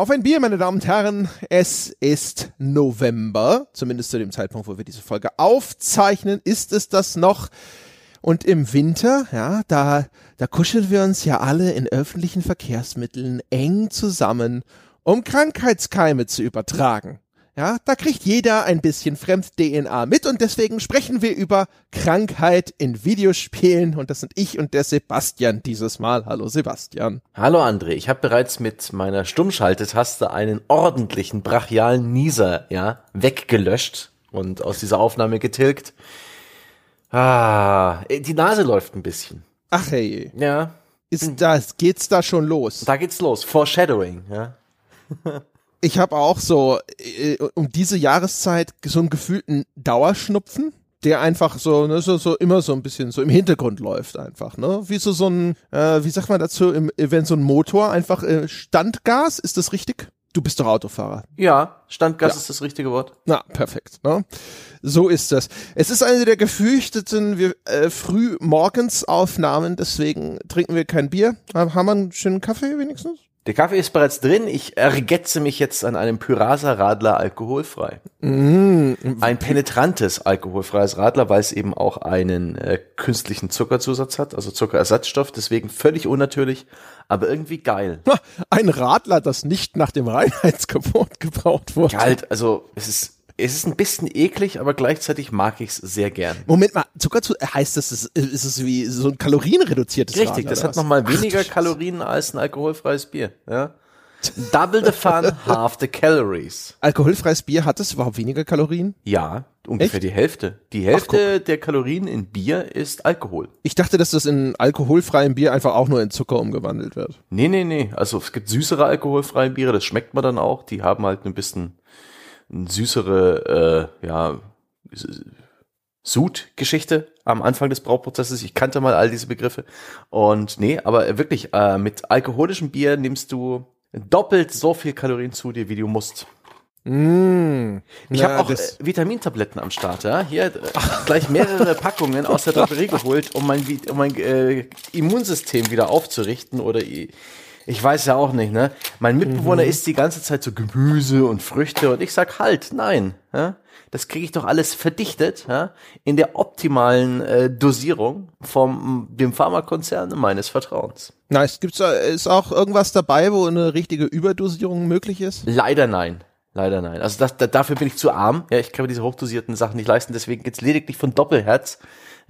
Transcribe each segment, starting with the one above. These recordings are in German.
Auf ein Bier, meine Damen und Herren. Es ist November. Zumindest zu dem Zeitpunkt, wo wir diese Folge aufzeichnen, ist es das noch. Und im Winter, ja, da, da kuscheln wir uns ja alle in öffentlichen Verkehrsmitteln eng zusammen, um Krankheitskeime zu übertragen. Ja, da kriegt jeder ein bisschen Fremd-DNA mit und deswegen sprechen wir über Krankheit in Videospielen und das sind ich und der Sebastian dieses Mal. Hallo Sebastian. Hallo André, ich habe bereits mit meiner Stummschaltetaste einen ordentlichen brachialen Nieser, ja, weggelöscht und aus dieser Aufnahme getilgt. Ah, die Nase läuft ein bisschen. Ach hey. Ja. Ist das, geht's da schon los? Da geht's los. Foreshadowing, ja. ich habe auch so äh, um diese Jahreszeit so einen gefühlten Dauerschnupfen, der einfach so, ne, so, so immer so ein bisschen so im Hintergrund läuft einfach, ne? Wie so so ein, äh, wie sagt man dazu, im, wenn so ein Motor einfach äh, Standgas, ist das richtig? Du bist doch Autofahrer. Ja, Standgas ja. ist das richtige Wort. Na, perfekt. Ne? So ist das. Es ist eine der gefürchteten äh, Frühmorgensaufnahmen, deswegen trinken wir kein Bier. Haben wir einen schönen Kaffee wenigstens? Der Kaffee ist bereits drin. Ich ergetze mich jetzt an einem Pyrasa Radler alkoholfrei. Mm. Ein penetrantes alkoholfreies Radler, weil es eben auch einen äh, künstlichen Zuckerzusatz hat, also Zuckerersatzstoff. Deswegen völlig unnatürlich, aber irgendwie geil. Ein Radler, das nicht nach dem Reinheitsgebot gebraut wurde. Kalt, also es ist es ist ein bisschen eklig, aber gleichzeitig mag ich es sehr gern. Moment mal, Zucker zu, heißt das, ist, ist es wie so ein kalorienreduziertes Richtig, Radler, das hat nochmal weniger Ach, Kalorien als ein alkoholfreies Bier. Ja? Double the fun, half the calories. Alkoholfreies Bier hat es überhaupt weniger Kalorien? Ja, ungefähr Echt? die Hälfte. Die Hälfte Ach, der Kalorien in Bier ist Alkohol. Ich dachte, dass das in alkoholfreiem Bier einfach auch nur in Zucker umgewandelt wird. Nee, nee, nee. Also es gibt süßere alkoholfreie Biere, das schmeckt man dann auch. Die haben halt ein bisschen süßere, äh, ja, Sud-Geschichte am Anfang des Brauprozesses. Ich kannte mal all diese Begriffe. Und nee, aber wirklich, äh, mit alkoholischem Bier nimmst du doppelt so viel Kalorien zu dir, wie du musst. Mm, ich habe auch äh, Vitamintabletten am Start, ja. Hier äh, gleich mehrere Packungen aus der Drogerie geholt, um mein, um mein äh, Immunsystem wieder aufzurichten oder ich weiß ja auch nicht, ne? Mein Mitbewohner mhm. isst die ganze Zeit so Gemüse und Früchte und ich sag halt, nein, ja? Das kriege ich doch alles verdichtet, ja? In der optimalen äh, Dosierung vom dem Pharmakonzern meines Vertrauens. Nice. Gibt's da ist auch irgendwas dabei, wo eine richtige Überdosierung möglich ist? Leider nein. Leider nein. Also das, da, dafür bin ich zu arm. Ja, ich kann mir diese hochdosierten Sachen nicht leisten. Deswegen geht's lediglich von Doppelherz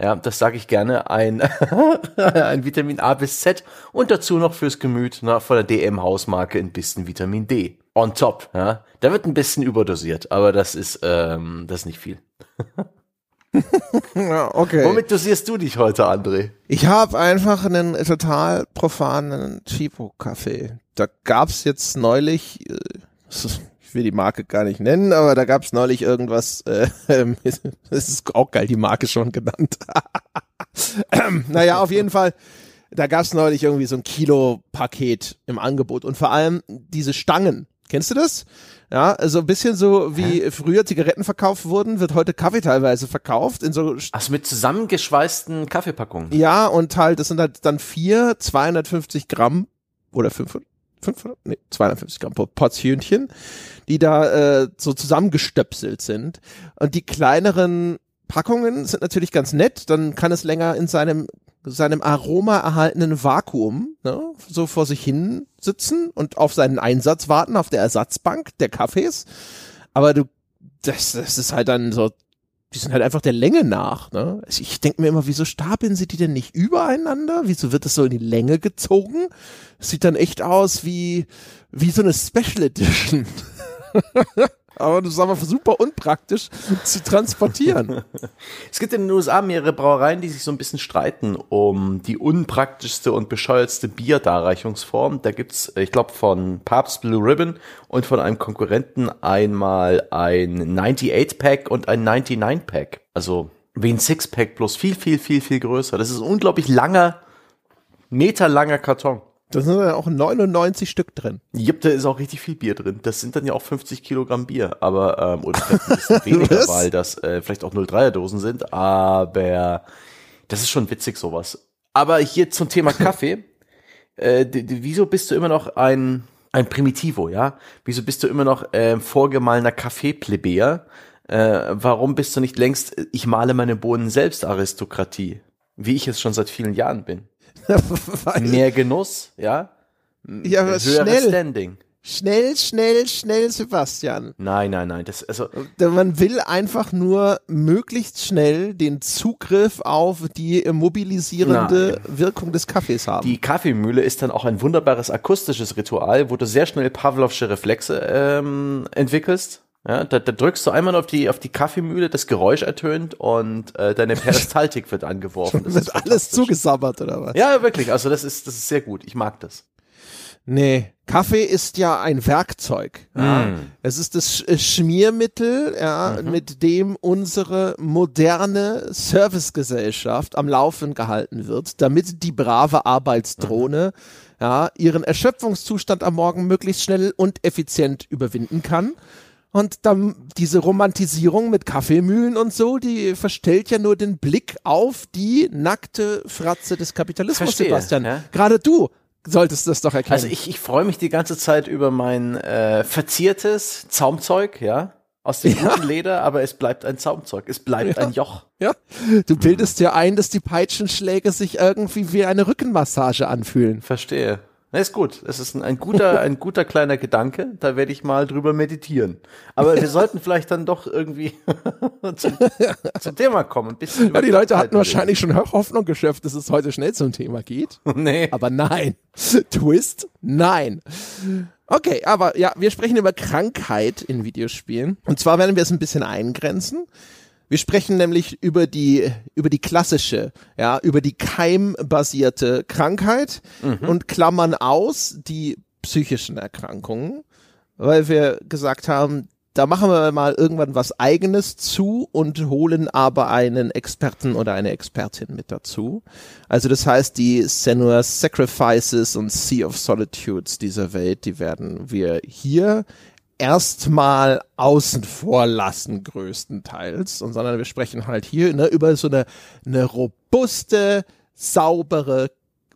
ja, das sage ich gerne, ein, ein Vitamin A bis Z und dazu noch fürs Gemüt na, von der DM-Hausmarke ein bisschen Vitamin D. On top, ja. Da wird ein bisschen überdosiert, aber das ist, ähm, das ist nicht viel. okay. Womit dosierst du dich heute, André? Ich habe einfach einen total profanen Chipo-Kaffee. Da gab's jetzt neulich, äh, ich will die Marke gar nicht nennen, aber da gab es neulich irgendwas, äh, ähm, es ist auch geil, die Marke schon genannt. ähm, naja, auf jeden Fall, da gab es neulich irgendwie so ein Kilo-Paket im Angebot und vor allem diese Stangen. Kennst du das? Ja, also ein bisschen so wie Hä? früher Zigaretten verkauft wurden, wird heute Kaffee teilweise verkauft in so. Ach, mit zusammengeschweißten Kaffeepackungen. Ja, und halt, das sind halt dann vier 250 Gramm oder 500, 500, nee, 250 Gramm Portionchen, die da äh, so zusammengestöpselt sind. Und die kleineren Packungen sind natürlich ganz nett, dann kann es länger in seinem seinem Aroma erhaltenen Vakuum ne, so vor sich hin sitzen und auf seinen Einsatz warten auf der Ersatzbank der Kaffees. Aber du, das, das ist halt dann so die sind halt einfach der Länge nach. Ne? Also ich denke mir immer, wieso stapeln sie die denn nicht übereinander? Wieso wird das so in die Länge gezogen? Sieht dann echt aus wie, wie so eine Special Edition. aber das ist aber super unpraktisch zu transportieren. Es gibt in den USA mehrere Brauereien, die sich so ein bisschen streiten um die unpraktischste und bescheuertste Bierdarreichungsform. Da gibt's, ich glaube, von Papst Blue Ribbon und von einem Konkurrenten einmal ein 98-Pack und ein 99-Pack. Also wie ein Six-Pack plus viel, viel, viel, viel größer. Das ist ein unglaublich langer, meterlanger Karton. Da sind ja auch 99 Stück drin. Jupp, da ist auch richtig viel Bier drin. Das sind dann ja auch 50 Kilogramm Bier, aber ähm, oder vielleicht ein bisschen weniger, weil das äh, vielleicht auch 03er Dosen sind, aber das ist schon witzig sowas. Aber hier zum Thema Kaffee. äh, wieso bist du immer noch ein Ein Primitivo, ja? Wieso bist du immer noch äh, vorgemahlener Kaffeeplebejer? Äh, warum bist du nicht längst, ich male meine Bohnen selbst Aristokratie? Wie ich es schon seit vielen Jahren bin. Mehr Genuss, ja? Ja, aber schnell. Standing. Schnell, schnell, schnell, Sebastian. Nein, nein, nein. Das, also, Man will einfach nur möglichst schnell den Zugriff auf die mobilisierende Wirkung des Kaffees haben. Die Kaffeemühle ist dann auch ein wunderbares akustisches Ritual, wo du sehr schnell Pavlovsche Reflexe ähm, entwickelst. Ja, da, da drückst du einmal auf die auf die Kaffeemühle, das Geräusch ertönt und äh, deine Peristaltik wird angeworfen. Das wird ist alles zugesabbert oder was? Ja, wirklich. Also das ist das ist sehr gut. Ich mag das. Nee, Kaffee ist ja ein Werkzeug. Ja. Mm. Es ist das Sch- äh, Schmiermittel, ja, Mhm. mit dem unsere moderne Servicegesellschaft am Laufen gehalten wird, damit die brave Arbeitsdrohne Mhm. ja, ihren Erschöpfungszustand am Morgen möglichst schnell und effizient überwinden kann. Und dann diese Romantisierung mit Kaffeemühlen und so, die verstellt ja nur den Blick auf die nackte Fratze des Kapitalismus, Verstehe, Sebastian. ja. Gerade du solltest das doch erkennen. Also ich, ich freue mich die ganze Zeit über mein äh, verziertes Zaumzeug, ja, aus dem guten Leder, aber es bleibt ein Zaumzeug. Es bleibt ein Joch. Ja, du bildest dir ein, dass die Peitschenschläge sich irgendwie wie eine Rückenmassage anfühlen. Verstehe. Na, ist gut. Es ist ein, ein guter, ein guter kleiner Gedanke. Da werde ich mal drüber meditieren. Aber wir sollten vielleicht dann doch irgendwie zum, zum Thema kommen. Ein bisschen Ja, die Leute hatten wahrscheinlich schon Hoffnung geschöpft, dass es heute schnell zum Thema geht. Nee. Aber nein. Twist? Nein. Okay, aber ja, wir sprechen über Krankheit in Videospielen. Und zwar werden wir es ein bisschen eingrenzen. Wir sprechen nämlich über die, über die klassische, ja, über die keimbasierte Krankheit und klammern aus die psychischen Erkrankungen, weil wir gesagt haben, da machen wir mal irgendwann was eigenes zu und holen aber einen Experten oder eine Expertin mit dazu. Also das heißt, die Senua's Sacrifices und Sea of Solitudes dieser Welt, die werden wir hier erstmal außen vor lassen, größtenteils. Und sondern wir sprechen halt hier ne, über so eine, eine robuste, saubere,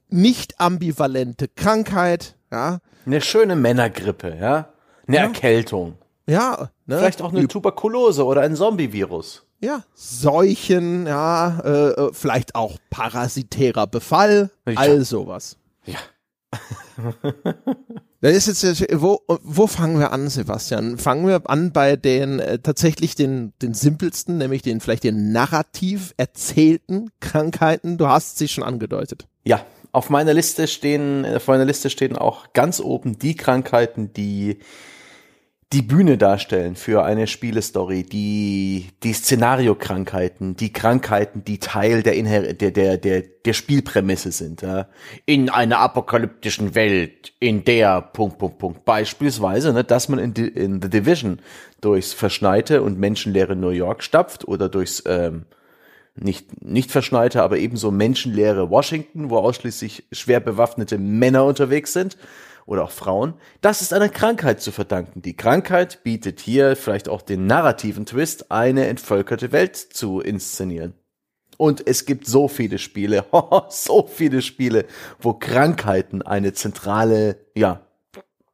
nicht ambivalente Krankheit, ja. Eine schöne Männergrippe, ja. Eine Erkältung. Ja, ne? Vielleicht auch eine Tuberkulose oder ein Zombie-Virus. ja, Seuchen, ja, äh, äh, vielleicht auch parasitärer Befall, Ja. all sowas. Ja. Das ist jetzt, wo, wo fangen wir an, Sebastian? Fangen wir an bei den äh, tatsächlich den, den simpelsten, nämlich den vielleicht den narrativ erzählten Krankheiten. Du hast sie schon angedeutet. Ja, auf meiner Liste stehen, auf meiner Liste stehen auch ganz oben die Krankheiten, die die Bühne darstellen für eine Spielestory, die, die Szenariokrankheiten, die Krankheiten, die Teil der, Inher der, der, der, der Spielprämisse sind. Ja. In einer apokalyptischen Welt, in der, Punkt, Punkt, Punkt. Beispielsweise, ne, dass man in, in The Division durchs verschneite und menschenleere New York stapft oder durchs, ähm, nicht, nicht verschneite, aber ebenso menschenleere Washington, wo ausschließlich schwer bewaffnete Männer unterwegs sind oder auch Frauen. Das ist einer Krankheit zu verdanken. Die Krankheit bietet hier vielleicht auch den narrativen Twist, eine entvölkerte Welt zu inszenieren. Und es gibt so viele Spiele, so viele Spiele, wo Krankheiten eine zentrale, ja,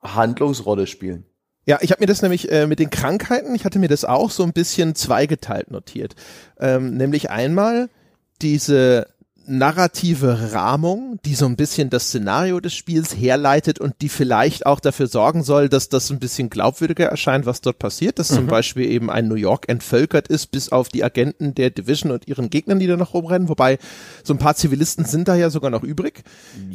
Handlungsrolle spielen. Ja, ich habe mir das nämlich äh, mit den Krankheiten, ich hatte mir das auch so ein bisschen zweigeteilt notiert. Ähm, nämlich einmal diese narrative Rahmung, die so ein bisschen das Szenario des Spiels herleitet und die vielleicht auch dafür sorgen soll, dass das ein bisschen glaubwürdiger erscheint, was dort passiert, dass zum Beispiel eben ein New York entvölkert ist, bis auf die Agenten der Division und ihren Gegnern, die da noch rumrennen, wobei so ein paar Zivilisten sind da ja sogar noch übrig.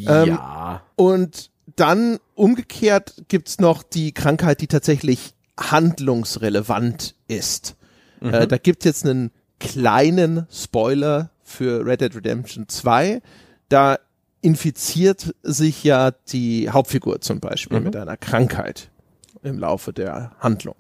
Ähm, ja. Und dann umgekehrt gibt's noch die Krankheit, die tatsächlich handlungsrelevant ist. Äh, da gibt's jetzt einen kleinen Spoiler für Red Dead Redemption 2. Da infiziert sich ja die Hauptfigur zum Beispiel mit einer Krankheit im Laufe der Handlung.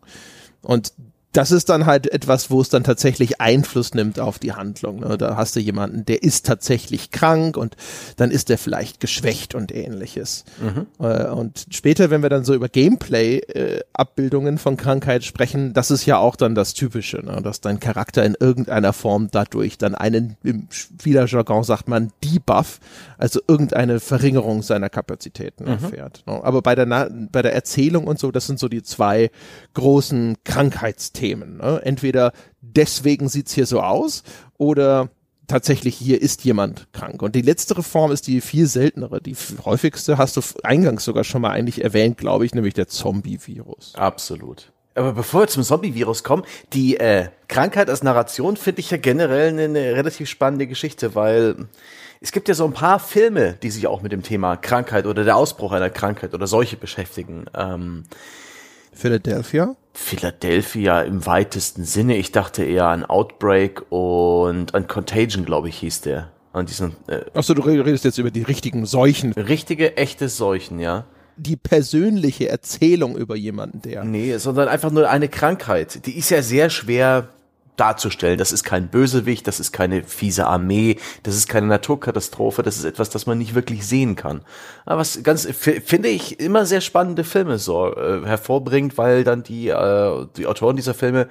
Und das ist dann halt etwas, wo es dann tatsächlich Einfluss nimmt auf die Handlung. Ne? Da hast du jemanden, der ist tatsächlich krank und dann ist der vielleicht geschwächt und ähnliches. Mhm. Äh, und später, wenn wir dann so über Gameplay-Abbildungen äh, von Krankheit sprechen, das ist ja auch dann das Typische, ne? dass dein Charakter in irgendeiner Form dadurch dann einen, im Spielerjargon sagt man, Debuff, also irgendeine Verringerung seiner Kapazitäten mhm. erfährt. Ne? Aber bei der, bei der Erzählung und so, das sind so die zwei großen Krankheitsthemen. Themen. Ne? Entweder deswegen sieht's hier so aus oder tatsächlich hier ist jemand krank. Und die letztere Form ist die viel seltenere. Die häufigste hast du eingangs sogar schon mal eigentlich erwähnt, glaube ich, nämlich der Zombie-Virus. Absolut. Aber bevor wir zum Zombie-Virus kommen, die äh, Krankheit als Narration finde ich ja generell eine, eine relativ spannende Geschichte, weil es gibt ja so ein paar Filme, die sich auch mit dem Thema Krankheit oder der Ausbruch einer Krankheit oder Seuche beschäftigen. Ähm, Philadelphia? Philadelphia im weitesten Sinne. Ich dachte eher an Outbreak und an Contagion, glaube ich, hieß der. An diesen. Äh, Achso, du redest jetzt über die richtigen Seuchen. Richtige, echte Seuchen, ja. Die persönliche Erzählung über jemanden, der. Nee, sondern einfach nur eine Krankheit. Die ist ja sehr schwer darzustellen. Das ist kein Bösewicht, das ist keine fiese Armee, das ist keine Naturkatastrophe, das ist etwas, das man nicht wirklich sehen kann. Aber was ganz, finde ich, immer sehr spannende Filme so äh, hervorbringt, weil dann die, äh, die Autoren dieser Filme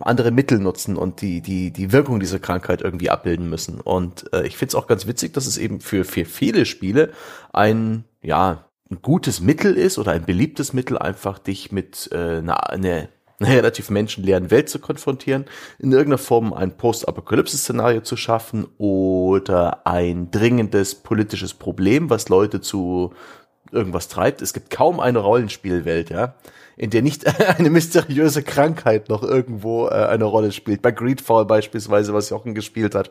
andere Mittel nutzen und die, die, die Wirkung dieser Krankheit irgendwie abbilden müssen. Und äh, ich finde es auch ganz witzig, dass es eben für, für viele Spiele ein, ja, ein gutes Mittel ist oder ein beliebtes Mittel, einfach dich mit äh, einer, eine einer relativ menschenleeren Welt zu konfrontieren, in irgendeiner Form ein Post-Apokalypse-Szenario zu schaffen oder ein dringendes politisches Problem, was Leute zu irgendwas treibt. Es gibt kaum eine Rollenspielwelt, ja, in der nicht eine mysteriöse Krankheit noch irgendwo äh, eine Rolle spielt. Bei Greedfall beispielsweise, was Jochen gespielt hat,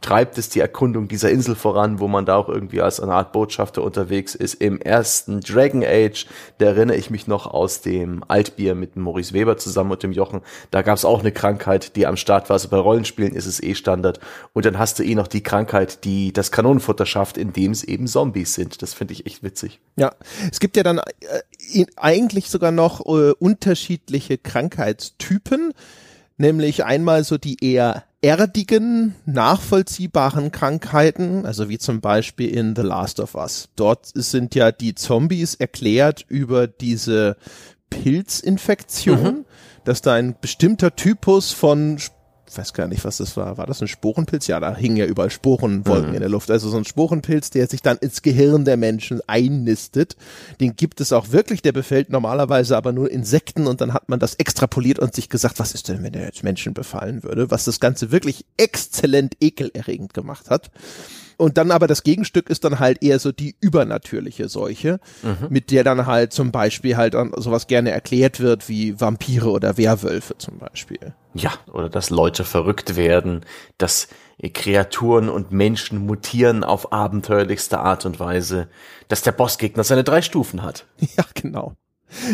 treibt es die Erkundung dieser Insel voran, wo man da auch irgendwie als eine Art Botschafter unterwegs ist. Im ersten Dragon Age, da erinnere ich mich noch aus dem Altbier mit Maurice Weber zusammen und dem Jochen, da gab es auch eine Krankheit, die am Start war. Also bei Rollenspielen ist es eh Standard. Und dann hast du eh noch die Krankheit, die das Kanonenfutter schafft, indem es eben Zombies sind. Das finde ich echt witzig. Ja, es gibt ja dann äh, eigentlich sogar noch äh, unterschiedliche Krankheitstypen, nämlich einmal so die eher erdigen, nachvollziehbaren Krankheiten, also wie zum Beispiel in The Last of Us. Dort sind ja die Zombies erklärt über diese Pilzinfektion, mhm. dass da ein bestimmter Typus von weiß gar nicht, was das war. War das ein Sporenpilz? Ja, da hingen ja überall Sporenwolken mhm. in der Luft. Also so ein Sporenpilz, der sich dann ins Gehirn der Menschen einnistet. Den gibt es auch wirklich. Der befällt normalerweise aber nur Insekten und dann hat man das extrapoliert und sich gesagt, was ist denn, wenn der jetzt Menschen befallen würde? Was das Ganze wirklich exzellent ekelerregend gemacht hat. Und dann aber das Gegenstück ist dann halt eher so die übernatürliche Seuche, mhm. mit der dann halt zum Beispiel halt sowas gerne erklärt wird wie Vampire oder Werwölfe zum Beispiel. Ja, oder dass Leute verrückt werden, dass Kreaturen und Menschen mutieren auf abenteuerlichste Art und Weise, dass der Bossgegner seine drei Stufen hat. Ja, genau.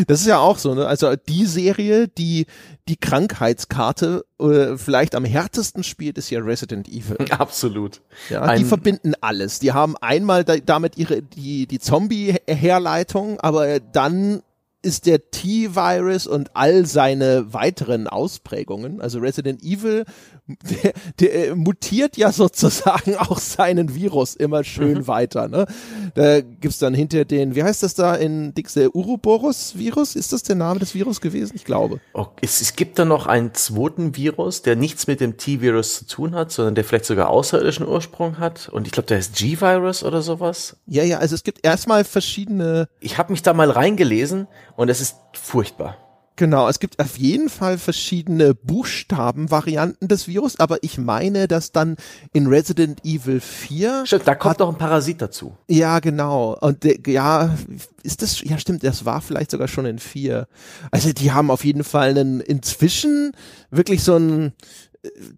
Das ist ja auch so, ne? Also die Serie, die die Krankheitskarte äh, vielleicht am härtesten spielt, ist ja Resident Evil. Absolut. Ja, Ein die verbinden alles. Die haben einmal da, damit ihre die die Zombie-Herleitung, aber dann ist der T-Virus und all seine weiteren Ausprägungen, also Resident Evil, der, der äh, mutiert ja sozusagen auch seinen Virus immer schön mhm. weiter. Ne? Da gibt's dann hinter den, wie heißt das da in Dix, der Uroboros-Virus? Ist das der Name des Virus gewesen? Ich glaube. Oh, es, es gibt da noch einen zweiten Virus, der nichts mit dem T-Virus zu tun hat, sondern der vielleicht sogar außerirdischen Ursprung hat. Und ich glaube, der ist G-Virus oder sowas. Ja, ja, also es gibt erstmal verschiedene. Ich habe mich da mal reingelesen und es ist furchtbar. Genau, es gibt auf jeden Fall verschiedene Buchstabenvarianten des Virus, aber ich meine, dass dann in Resident Evil 4. Stimmt, da kommt hat, noch ein Parasit dazu. Ja, genau. Und der, ja, ist das, ja stimmt, das war vielleicht sogar schon in 4. Also die haben auf jeden Fall einen, inzwischen wirklich so ein,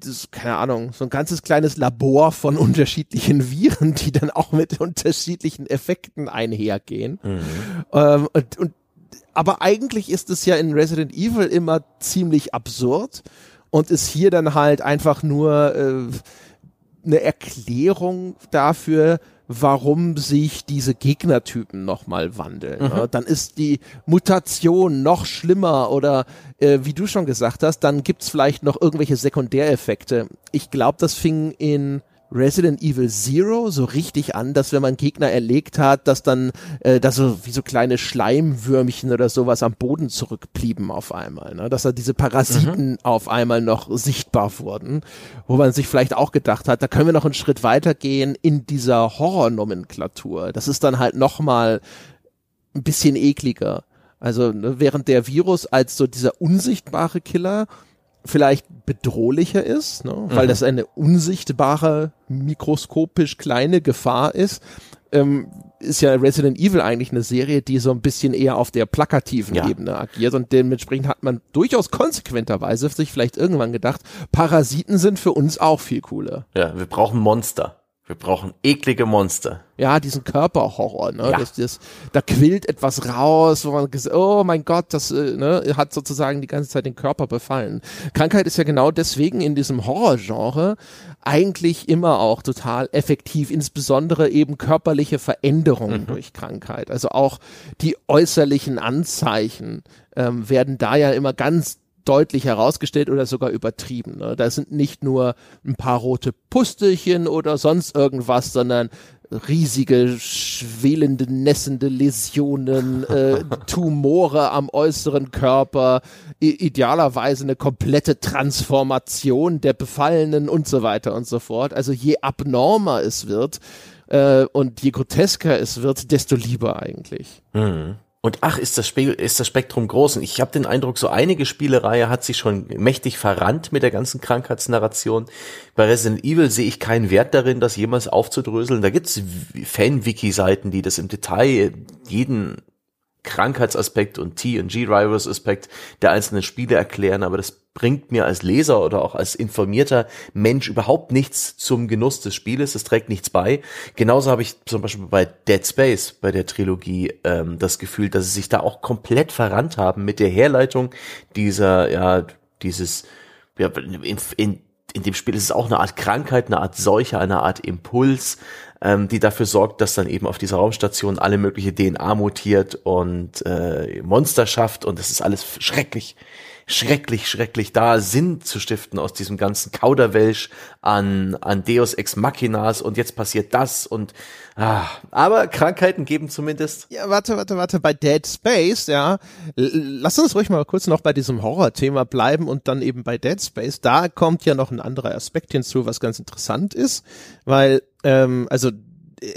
das, keine Ahnung, so ein ganzes kleines Labor von unterschiedlichen Viren, die dann auch mit unterschiedlichen Effekten einhergehen. Mhm. Ähm, und, und aber eigentlich ist es ja in Resident Evil immer ziemlich absurd und ist hier dann halt einfach nur äh, eine Erklärung dafür, warum sich diese Gegnertypen nochmal wandeln. Mhm. Ne? Dann ist die Mutation noch schlimmer oder äh, wie du schon gesagt hast, dann gibt's vielleicht noch irgendwelche Sekundäreffekte. Ich glaube, das fing in Resident Evil Zero so richtig an, dass wenn man Gegner erlegt hat, dass dann äh, da so wie so kleine Schleimwürmchen oder sowas am Boden zurückblieben auf einmal, ne? dass da diese Parasiten mhm. auf einmal noch sichtbar wurden, wo man sich vielleicht auch gedacht hat, da können wir noch einen Schritt weitergehen in dieser Horrornomenklatur. Das ist dann halt noch mal ein bisschen ekliger. Also ne, während der Virus als so dieser unsichtbare Killer vielleicht bedrohlicher ist, ne? weil mhm. das eine unsichtbare, mikroskopisch kleine Gefahr ist, ähm, ist ja Resident Evil eigentlich eine Serie, die so ein bisschen eher auf der plakativen ja. Ebene agiert und dementsprechend hat man durchaus konsequenterweise sich vielleicht irgendwann gedacht, Parasiten sind für uns auch viel cooler. Ja, wir brauchen Monster. Wir brauchen eklige Monster. Ja, diesen Körperhorror, ne? Ja. Das, das, da quillt etwas raus, wo man gesagt, oh mein Gott, das äh, ne, hat sozusagen die ganze Zeit den Körper befallen. Krankheit ist ja genau deswegen in diesem Horrorgenre eigentlich immer auch total effektiv, insbesondere eben körperliche Veränderungen mhm. durch Krankheit. Also auch die äußerlichen Anzeichen ähm, werden da ja immer ganz deutlich herausgestellt oder sogar übertrieben. Ne? Da sind nicht nur ein paar rote Pustelchen oder sonst irgendwas, sondern riesige, schwelende, nässende Läsionen, äh, Tumore am äußeren Körper, idealerweise eine komplette Transformation der Befallenen und so weiter und so fort. Also je abnormer es wird äh, und je grotesker es wird, desto lieber eigentlich. Mhm. Und ach, ist das, Spe ist das Spektrum groß. Und ich habe den Eindruck, so einige Spielereihe hat sich schon mächtig verrannt mit der ganzen Krankheitsnarration. Bei Resident Evil sehe ich keinen Wert darin, das jemals aufzudröseln. Da gibt's Fan-Wiki-Seiten, die das im Detail jeden Krankheitsaspekt und T- und G-Drivers-Aspekt der einzelnen Spiele erklären, aber das bringt mir als Leser oder auch als informierter Mensch überhaupt nichts zum Genuss des Spieles. Es trägt nichts bei. Genauso habe ich zum Beispiel bei Dead Space, bei der Trilogie, ähm, das Gefühl, dass sie sich da auch komplett verrannt haben mit der Herleitung dieser, ja, dieses, ja, in, in, in dem Spiel ist es auch eine Art Krankheit, eine Art Seuche, eine Art Impuls, ähm, die dafür sorgt, dass dann eben auf dieser Raumstation alle mögliche DNA mutiert und äh, Monster schafft und das ist alles schrecklich schrecklich, schrecklich da Sinn zu stiften aus diesem ganzen Kauderwelsch an, an Deus Ex Machinas und jetzt passiert das und ah, aber Krankheiten geben zumindest. Ja, warte, warte, warte, bei Dead Space, ja, lass uns ruhig mal kurz noch bei diesem Horror-Thema bleiben und dann eben bei Dead Space, da kommt ja noch ein anderer Aspekt hinzu, was ganz interessant ist, weil, ähm, also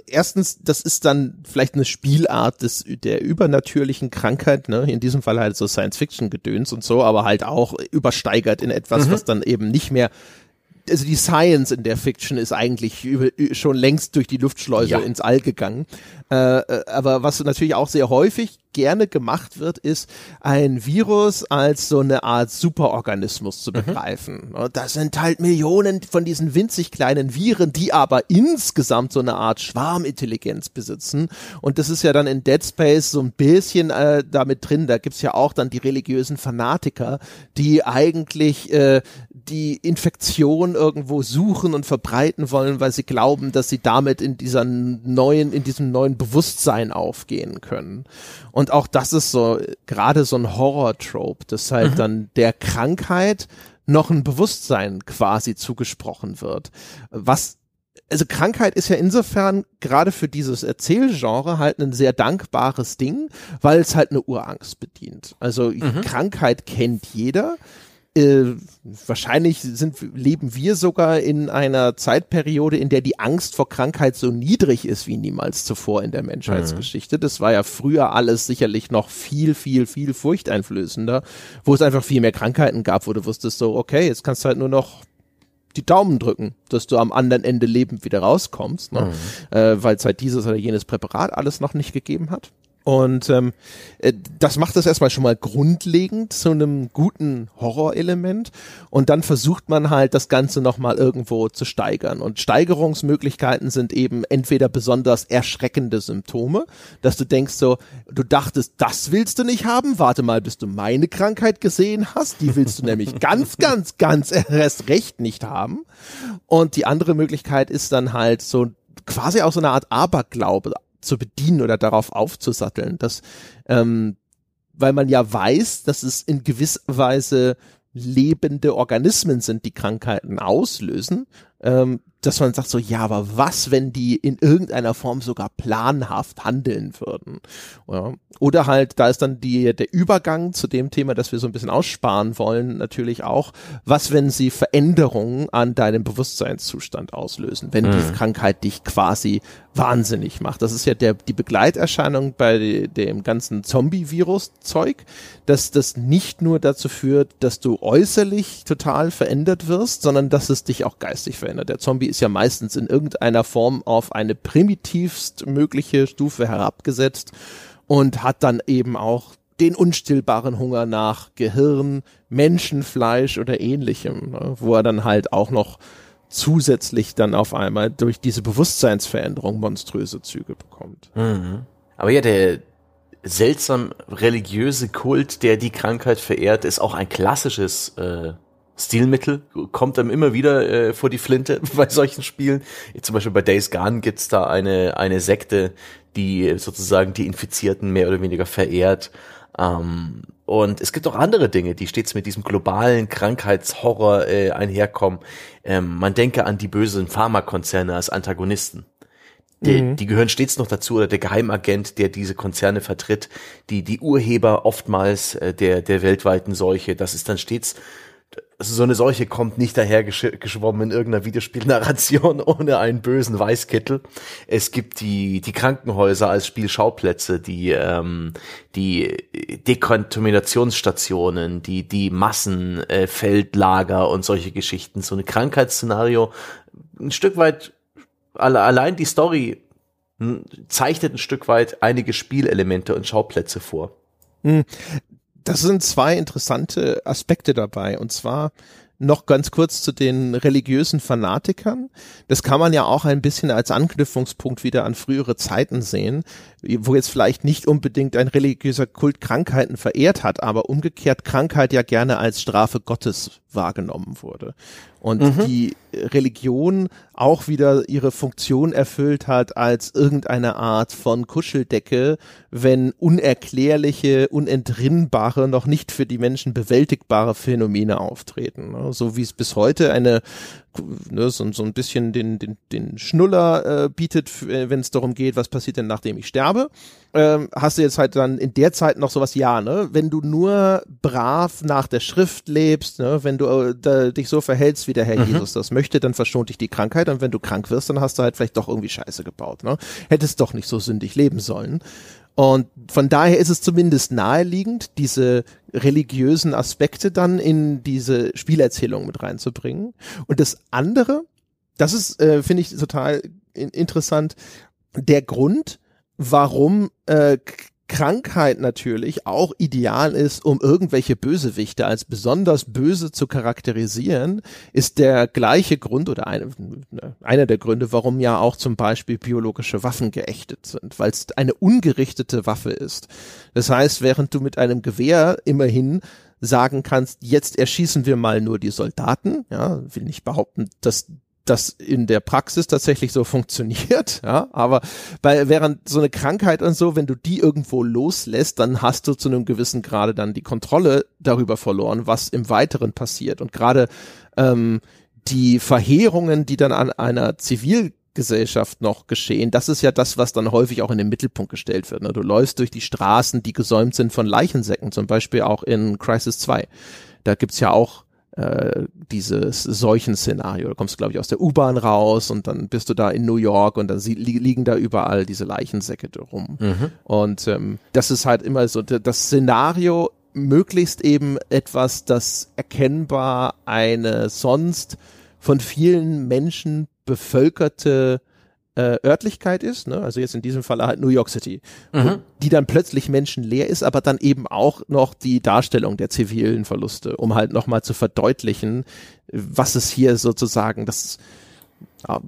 erstens, das ist dann vielleicht eine Spielart des, der übernatürlichen Krankheit, ne? In diesem Fall halt so Science-Fiction-Gedöns und so, aber halt auch übersteigert in etwas, mhm. was dann eben nicht mehr also die Science in der Fiction ist eigentlich über, schon längst durch die Luftschleuse ja. ins All gegangen. Äh, äh, aber was natürlich auch sehr häufig gerne gemacht wird, ist ein Virus als so eine Art Superorganismus zu mhm. begreifen. Mhm. Das sind halt Millionen von diesen winzig kleinen Viren, die aber insgesamt so eine Art Schwarmintelligenz besitzen. Und das ist ja dann in Dead Space so ein bisschen äh, damit drin. Da gibt's ja auch dann die religiösen Fanatiker, die eigentlich äh, die Infektion irgendwo suchen und verbreiten wollen, weil sie glauben, dass sie damit in dieser neuen, in diesem neuen Bewusstsein aufgehen können. Und auch das ist so gerade so ein Horror-Trope, dass halt mhm. dann der Krankheit noch ein Bewusstsein quasi zugesprochen wird. Was also Krankheit ist ja insofern gerade für dieses Erzählgenre halt ein sehr dankbares Ding, weil es halt eine Urangst bedient. Also mhm. Krankheit kennt jeder äh, wahrscheinlich sind, leben wir sogar in einer Zeitperiode, in der die Angst vor Krankheit so niedrig ist wie niemals zuvor in der Menschheitsgeschichte. Mhm. Das war ja früher alles sicherlich noch viel, viel, viel furchteinflößender, wo es einfach viel mehr Krankheiten gab, wo du wusstest so, okay, jetzt kannst du halt nur noch die Daumen drücken, dass du am anderen Ende lebend wieder rauskommst, ne? Mhm. Äh, weil es halt dieses oder jenes Präparat alles noch nicht gegeben hat. Und ähm, äh, das macht das erstmal schon mal grundlegend zu einem guten Horrorelement. Und dann versucht man halt das Ganze nochmal irgendwo zu steigern. Und Steigerungsmöglichkeiten sind eben entweder besonders erschreckende Symptome, dass du denkst so, du dachtest, das willst du nicht haben, warte mal, bis du meine Krankheit gesehen hast. Die willst du nämlich ganz, ganz, ganz erst recht nicht haben. Und die andere Möglichkeit ist dann halt so quasi auch so eine Art Aberglaube zu bedienen oder darauf aufzusatteln, dass ähm, weil man ja weiß, dass es in gewisser Weise lebende Organismen sind, die Krankheiten auslösen, ähm, dass man sagt so, ja, aber was, wenn die in irgendeiner Form sogar planhaft handeln würden? Ja. Oder halt, da ist dann die, der Übergang zu dem Thema, das wir so ein bisschen aussparen wollen, natürlich auch, was, wenn sie Veränderungen an deinem Bewusstseinszustand auslösen, wenn mhm. die Krankheit dich quasi wahnsinnig macht. Das ist ja der, die Begleiterscheinung bei dem ganzen Zombie-Virus-Zeug, dass das nicht nur dazu führt, dass du äußerlich total verändert wirst, sondern dass es dich auch geistig verändert. Der Zombie ist ja meistens in irgendeiner Form auf eine primitivst mögliche Stufe herabgesetzt und hat dann eben auch den unstillbaren Hunger nach Gehirn, Menschenfleisch oder ähnlichem, ne, wo er dann halt auch noch zusätzlich dann auf einmal durch diese Bewusstseinsveränderung monströse Züge bekommt. Mhm. Aber ja, der seltsam religiöse Kult, der die Krankheit verehrt, ist auch ein klassisches äh, Stilmittel, kommt einem immer wieder äh, vor die Flinte bei solchen Spielen. Zum Beispiel bei Days Gone gibt's da eine, eine Sekte, die sozusagen die Infizierten mehr oder weniger verehrt. Ähm, und es gibt auch andere Dinge, die stets mit diesem globalen Krankheitshorror äh, einherkommen. Ähm, man denke an die bösen Pharmakonzerne als Antagonisten. Die, mhm. die gehören stets noch dazu, oder der Geheimagent, der diese Konzerne vertritt, die, die Urheber oftmals äh, der, der weltweiten Seuche, das ist dann stets so eine Seuche kommt nicht daher gesch geschwommen in irgendeiner Videospielnarration ohne einen bösen Weißkittel. Es gibt die, die Krankenhäuser als Spielschauplätze, die, ähm, die Dekontaminationsstationen, die, die Massenfeldlager äh, und solche Geschichten. So ein Krankheitsszenario, ein Stück weit, alle, allein die Story hm, zeichnet ein Stück weit einige Spielelemente und Schauplätze vor. Das sind zwei interessante Aspekte dabei. Und zwar noch ganz kurz zu den religiösen Fanatikern. Das kann man ja auch ein bisschen als Anknüpfungspunkt wieder an frühere Zeiten sehen, wo jetzt vielleicht nicht unbedingt ein religiöser Kult Krankheiten verehrt hat, aber umgekehrt Krankheit ja gerne als Strafe Gottes wahrgenommen wurde. Und mhm. die Religion auch wieder ihre Funktion erfüllt hat als irgendeine Art von Kuscheldecke, wenn unerklärliche, unentrinnbare, noch nicht für die Menschen bewältigbare Phänomene auftreten. Ne? So wie es bis heute eine ne, so, so ein bisschen den, den, den Schnuller äh, bietet, äh, wenn es darum geht, was passiert denn, nachdem ich sterbe. Ähm, hast du jetzt halt dann in der Zeit noch sowas, ja, ne, wenn du nur brav nach der Schrift lebst, ne, wenn du äh, da, dich so verhältst, wie der Herr mhm. Jesus das möchte, dann verschont dich die Krankheit und wenn du krank wirst, dann hast du halt vielleicht doch irgendwie Scheiße gebaut, ne. Hättest doch nicht so sündig leben sollen. Und von daher ist es zumindest naheliegend, diese religiösen Aspekte dann in diese Spielerzählung mit reinzubringen. Und das andere, das ist, äh, finde ich total interessant, der Grund, warum äh, Krankheit natürlich auch ideal ist, um irgendwelche Bösewichte als besonders böse zu charakterisieren, ist der gleiche Grund oder eine, einer der Gründe, warum ja auch zum Beispiel biologische Waffen geächtet sind, weil es eine ungerichtete Waffe ist. Das heißt, während du mit einem Gewehr immerhin sagen kannst, jetzt erschießen wir mal nur die Soldaten, ja, will nicht behaupten, dass das in der Praxis tatsächlich so funktioniert, ja, aber bei, während so eine Krankheit und so, wenn du die irgendwo loslässt, dann hast du zu einem gewissen Grade dann die Kontrolle darüber verloren, was im Weiteren passiert und gerade ähm, die Verheerungen, die dann an einer Zivilgesellschaft noch geschehen. Das ist ja das, was dann häufig auch in den Mittelpunkt gestellt wird. Ne? Du läufst durch die Straßen, die gesäumt sind von Leichensäcken, zum Beispiel auch in Crisis 2. Da gibt's ja auch äh, dieses solchen Szenario. Da kommst du, glaube ich, aus der U-Bahn raus und dann bist du da in New York und dann li liegen da überall diese Leichensäcke rum. Mhm. Und ähm, das ist halt immer so, das Szenario möglichst eben etwas, das erkennbar eine sonst von vielen Menschen bevölkerte äh, Örtlichkeit ist, ne? also jetzt in diesem Fall halt New York City, mhm. die dann plötzlich menschenleer ist, aber dann eben auch noch die Darstellung der zivilen Verluste, um halt nochmal zu verdeutlichen, was es hier sozusagen, das ja,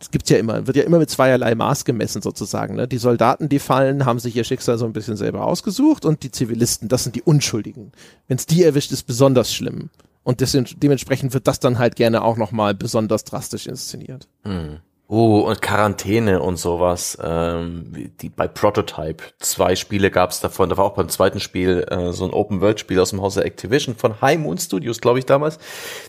es gibt ja immer, wird ja immer mit zweierlei Maß gemessen sozusagen. Ne? Die Soldaten, die fallen, haben sich ihr Schicksal so ein bisschen selber ausgesucht und die Zivilisten, das sind die Unschuldigen. Wenn es die erwischt, ist besonders schlimm. Und dementsprechend wird das dann halt gerne auch nochmal besonders drastisch inszeniert. Mhm. Oh, und Quarantäne und sowas. Ähm, die bei Prototype. Zwei Spiele gab's davon. Da war auch beim zweiten Spiel äh, so ein Open-World-Spiel aus dem Hause Activision von High Moon Studios, glaube ich, damals.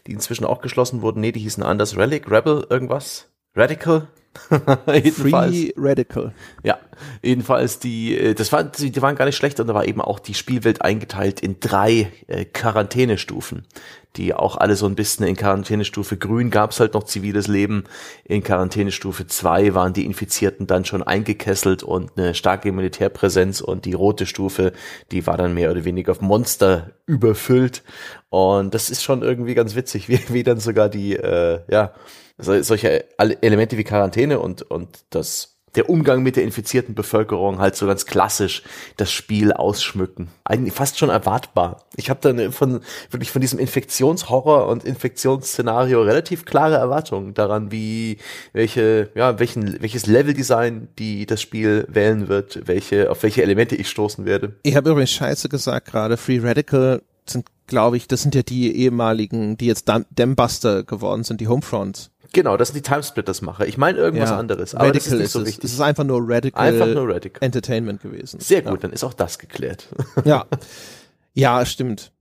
Die inzwischen auch geschlossen wurden. Nee, die hießen anders. Relic, Rebel, irgendwas. Radical? Free Radical. Ja, jedenfalls die, äh, das war, die waren gar nicht schlecht und da war eben auch die Spielwelt eingeteilt in drei äh, Quarantänestufen, die auch alle so ein bisschen in Quarantänestufe grün. Gab's halt noch ziviles Leben. In Quarantänestufe zwei waren die Infizierten dann schon eingekesselt und eine starke Militärpräsenz. Und die rote Stufe, die war dann mehr oder weniger auf Monster überfüllt. Und das ist schon irgendwie ganz witzig, wie, wie dann sogar die, äh, ja, solche Elemente wie Quarantäne und, und das der Umgang mit der infizierten Bevölkerung halt so ganz klassisch das Spiel ausschmücken. Eigentlich fast schon erwartbar. Ich habe dann von wirklich von diesem Infektionshorror und Infektionsszenario relativ klare Erwartungen daran, wie welche ja welchen welches Leveldesign die das Spiel wählen wird, welche auf welche Elemente ich stoßen werde. Ich habe übrigens Scheiße gesagt gerade. Free Radical sind glaube ich, das sind ja die ehemaligen, die jetzt Dambuster geworden sind, die Homefronts. Genau, das sind die Timesplitters-Macher. Ich meine irgendwas ja. anderes, aber Radical das ist nicht so wichtig. Es ist einfach nur Radical, einfach nur Radical. Entertainment gewesen. Sehr gut, ja. dann ist auch das geklärt. Ja, ja, stimmt.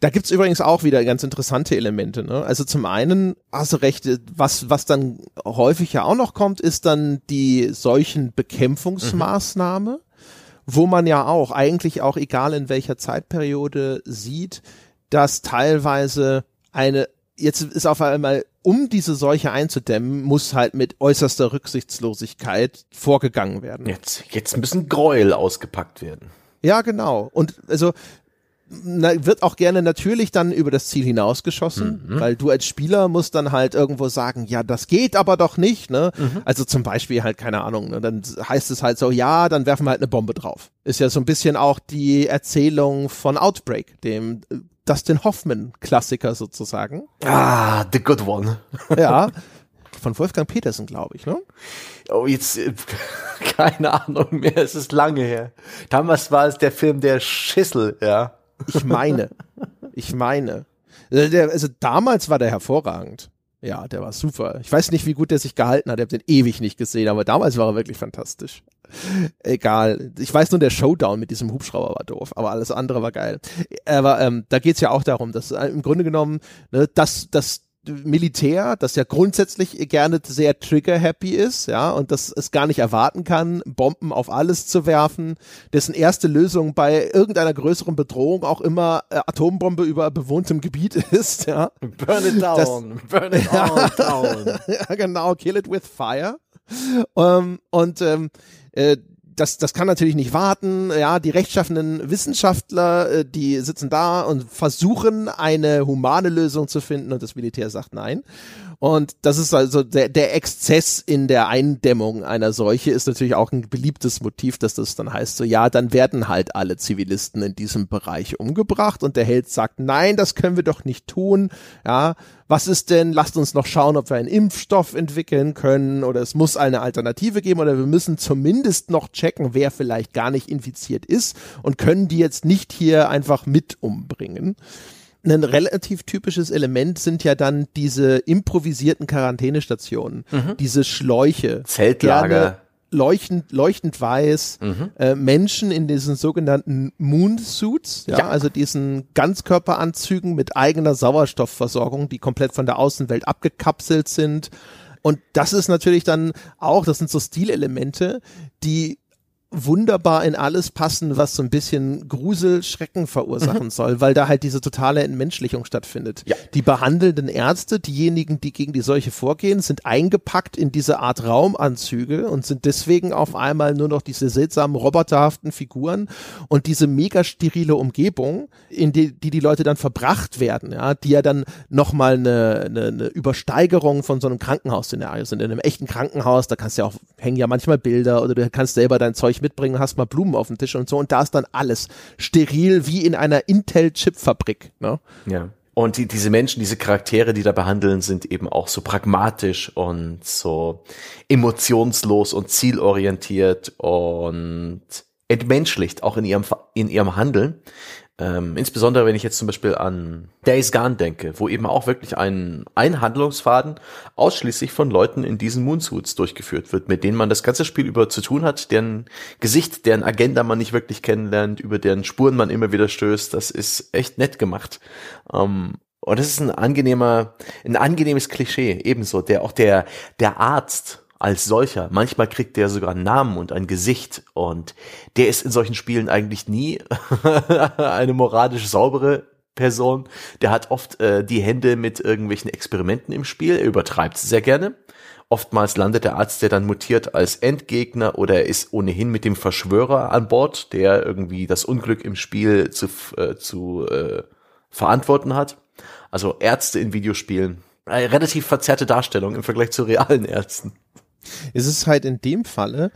Da gibt's übrigens auch wieder ganz interessante Elemente. Ne? Also zum einen hast du recht, was, was dann häufig ja auch noch kommt, ist dann die solchen Bekämpfungsmaßnahme, mhm. wo man ja auch eigentlich auch egal in welcher Zeitperiode sieht, dass teilweise eine jetzt ist auf einmal, um diese Seuche einzudämmen, muss halt mit äußerster Rücksichtslosigkeit vorgegangen werden. Jetzt, jetzt müssen Gräuel ausgepackt werden. Ja, genau. Und also na, wird auch gerne natürlich dann über das Ziel hinausgeschossen, mhm. weil du als Spieler musst dann halt irgendwo sagen, ja, das geht aber doch nicht, ne? Mhm. Also zum Beispiel halt, keine Ahnung, ne? dann heißt es halt so, ja, dann werfen wir halt eine Bombe drauf. Ist ja so ein bisschen auch die Erzählung von Outbreak, dem äh, Dustin Hoffman-Klassiker sozusagen. Ah, the good one. ja. Von Wolfgang Petersen, glaube ich, ne? Oh, jetzt, äh, keine Ahnung mehr, es ist lange her. Damals war es der Film Der Schissel, ja. Ich meine. Ich meine. Also, der, also damals war der hervorragend. Ja, der war super. Ich weiß nicht, wie gut der sich gehalten hat. Ich habe den ewig nicht gesehen, aber damals war er wirklich fantastisch. Egal. Ich weiß nur, der Showdown mit diesem Hubschrauber war doof, aber alles andere war geil. Aber ähm, da geht's ja auch darum, dass äh, im Grunde genommen, ne, dass, dass Militär, das ja grundsätzlich gerne sehr trigger-happy ist, ja, und das es gar nicht erwarten kann, Bomben auf alles zu werfen, dessen erste Lösung bei irgendeiner größeren Bedrohung auch immer äh, Atombombe über bewohntem Gebiet ist, ja. Burn it down, das, burn it all down. ja, genau, kill it with fire. Um, ähm, und ähm, äh, das, das kann natürlich nicht warten. Ja, die rechtschaffenden Wissenschaftler, äh, die sitzen da und versuchen, eine humane Lösung zu finden und das Militär sagt nein. Und das ist also der, der Exzess in der Eindämmung einer Seuche ist natürlich auch ein beliebtes Motiv, dass das dann heißt so, ja, dann werden halt alle Zivilisten in diesem Bereich umgebracht und der Held sagt, nein, das können wir doch nicht tun. Ja, was ist denn, lasst uns noch schauen, ob wir einen Impfstoff entwickeln können oder es muss eine Alternative geben oder wir müssen zumindest noch checken, wer vielleicht gar nicht infiziert ist und können die jetzt nicht hier einfach mit umbringen ein relativ typisches Element sind ja dann diese improvisierten Quarantänestationen, mhm. diese Schläuche. Zeltlager. Leuchtend, leuchtend weiß, mhm. äh, Menschen in diesen sogenannten Moonsuits, ja, ja, also diesen Ganzkörperanzügen mit eigener Sauerstoffversorgung, die komplett von der Außenwelt abgekapselt sind. Und das ist natürlich dann auch, das sind so Stilelemente, die wunderbar in alles passen, was so ein bisschen Grusel, Schrecken verursachen mhm. soll, weil da halt diese totale Entmenschlichung stattfindet. Ja. Die behandelnden Ärzte, diejenigen, die gegen die Seuche vorgehen, sind eingepackt in diese Art Raumanzüge und sind deswegen auf einmal nur noch diese seltsamen roboterhaften Figuren und diese mega sterile Umgebung, in die die, die Leute dann verbracht werden, ja, die ja dann nochmal eine, eine, eine Übersteigerung von so einem Krankenhausszenario sind. In einem echten Krankenhaus, da kannst du ja auch, hängen ja manchmal Bilder oder du kannst selber dein Zeug mitbringen, hast mal Blumen auf dem Tisch und so. Und da ist dann alles steril wie in einer Intel-Chip-Fabrik. Ne? Ja. Und die, diese Menschen, diese Charaktere, die da behandeln, sind eben auch so pragmatisch und so emotionslos und zielorientiert und entmenschlicht, auch in ihrem, in ihrem Handeln. Ähm, insbesondere wenn ich jetzt zum Beispiel an Days Gone denke, wo eben auch wirklich ein, ein Handlungsfaden ausschließlich von Leuten in diesen Moonsuits durchgeführt wird, mit denen man das ganze Spiel über zu tun hat, deren Gesicht, deren Agenda man nicht wirklich kennenlernt, über deren Spuren man immer wieder stößt. Das ist echt nett gemacht. Ähm, und das ist ein angenehmer, ein angenehmes Klischee, ebenso. Der, auch der, der Arzt, als solcher. Manchmal kriegt der sogar einen Namen und ein Gesicht und der ist in solchen Spielen eigentlich nie eine moralisch saubere Person. Der hat oft äh, die Hände mit irgendwelchen Experimenten im Spiel. Er übertreibt sehr gerne. Oftmals landet der Arzt, der dann mutiert als Endgegner oder er ist ohnehin mit dem Verschwörer an Bord, der irgendwie das Unglück im Spiel zu, äh, zu äh, verantworten hat. Also Ärzte in Videospielen. Eine relativ verzerrte Darstellung im Vergleich zu realen Ärzten. Es ist halt in dem Falle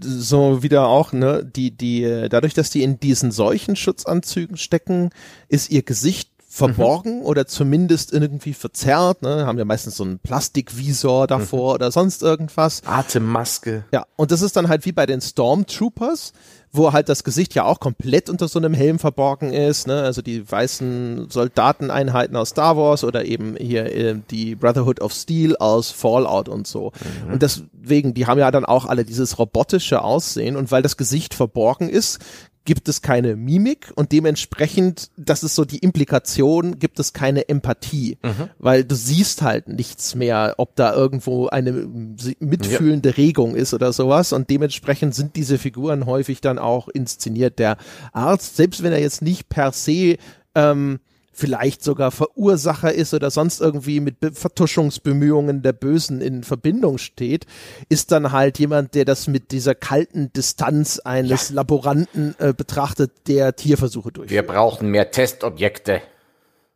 so wieder auch, ne, die, die, dadurch, dass die in diesen solchen Schutzanzügen stecken, ist ihr Gesicht verborgen mhm. oder zumindest irgendwie verzerrt, ne, haben ja meistens so einen Plastikvisor davor mhm. oder sonst irgendwas. Atemmaske. Ja, und das ist dann halt wie bei den Stormtroopers, wo halt das Gesicht ja auch komplett unter so einem Helm verborgen ist, ne? Also die weißen Soldateneinheiten aus Star Wars oder eben hier äh, die Brotherhood of Steel aus Fallout und so. Mhm. Und deswegen, die haben ja dann auch alle dieses robotische Aussehen und weil das Gesicht verborgen ist, gibt es keine Mimik und dementsprechend, das ist so die Implikation, gibt es keine Empathie, mhm. weil du siehst halt nichts mehr, ob da irgendwo eine mitfühlende ja. Regung ist oder sowas und dementsprechend sind diese Figuren häufig dann auch inszeniert. Der Arzt, selbst wenn er jetzt nicht per se ähm, vielleicht sogar Verursacher ist oder sonst irgendwie mit Be Vertuschungsbemühungen der Bösen in Verbindung steht, ist dann halt jemand, der das mit dieser kalten Distanz eines ja. Laboranten äh, betrachtet, der Tierversuche durchführt. Wir brauchen mehr Testobjekte.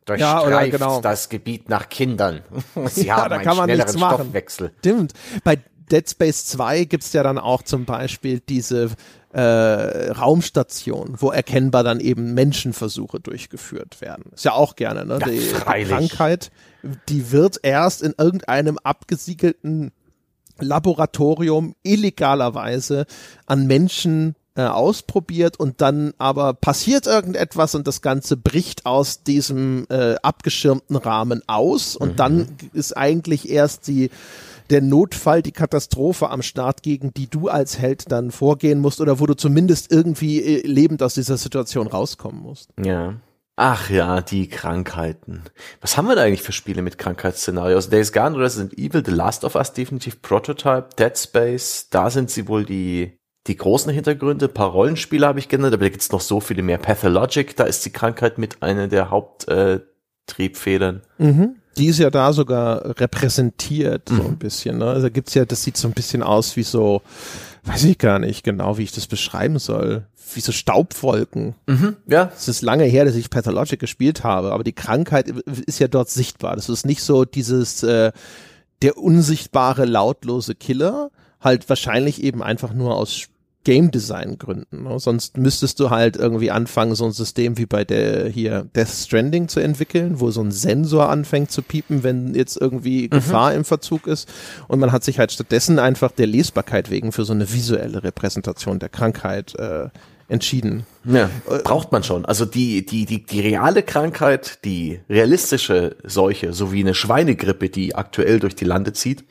Durchstreift ja, genau. das Gebiet nach Kindern. Sie ja, haben da einen kann man schnelleren Stoffwechsel. Stimmt. Bei Dead Space 2 gibt's ja dann auch zum Beispiel diese äh, Raumstation, wo erkennbar dann eben Menschenversuche durchgeführt werden. Ist ja auch gerne, ne? Ja, die, die Krankheit, die wird erst in irgendeinem abgesiegelten Laboratorium illegalerweise an Menschen äh, ausprobiert und dann aber passiert irgendetwas und das Ganze bricht aus diesem äh, abgeschirmten Rahmen aus und mhm. dann ist eigentlich erst die der Notfall, die Katastrophe am Start, gegen die du als Held dann vorgehen musst oder wo du zumindest irgendwie äh, lebend aus dieser Situation rauskommen musst. Ja. Ach ja, die Krankheiten. Was haben wir da eigentlich für Spiele mit Krankheitsszenarios? Days Gone, Resident Evil, The Last of Us, definitiv Prototype, Dead Space, da sind sie wohl die, die großen Hintergründe. Ein paar Rollenspiele habe ich genannt, aber da gibt's noch so viele mehr. Pathologic, da ist die Krankheit mit einer der Haupttriebfedern. Äh, mhm die ist ja da sogar repräsentiert, so mhm. ein bisschen. Ne? Also gibt's ja, das sieht so ein bisschen aus wie so, weiß ich gar nicht genau, wie ich das beschreiben soll. Wie so Staubwolken. Mhm, ja. Es ist lange her, dass ich Pathologic gespielt habe, aber die Krankheit ist ja dort sichtbar. Das ist nicht so dieses äh, der unsichtbare, lautlose Killer, halt wahrscheinlich eben einfach nur aus Game Design Gründen. Ne? Sonst müsstest du halt irgendwie anfangen, so ein System wie bei der hier Death Stranding zu entwickeln, wo so ein Sensor anfängt zu piepen, wenn jetzt irgendwie mhm. Gefahr im Verzug ist. Und man hat sich halt stattdessen einfach der Lesbarkeit wegen für so eine visuelle Repräsentation der Krankheit äh, entschieden. Ja, braucht man schon. Also die, die, die, die reale Krankheit, die realistische Seuche, so wie eine Schweinegrippe, die aktuell durch die Lande zieht,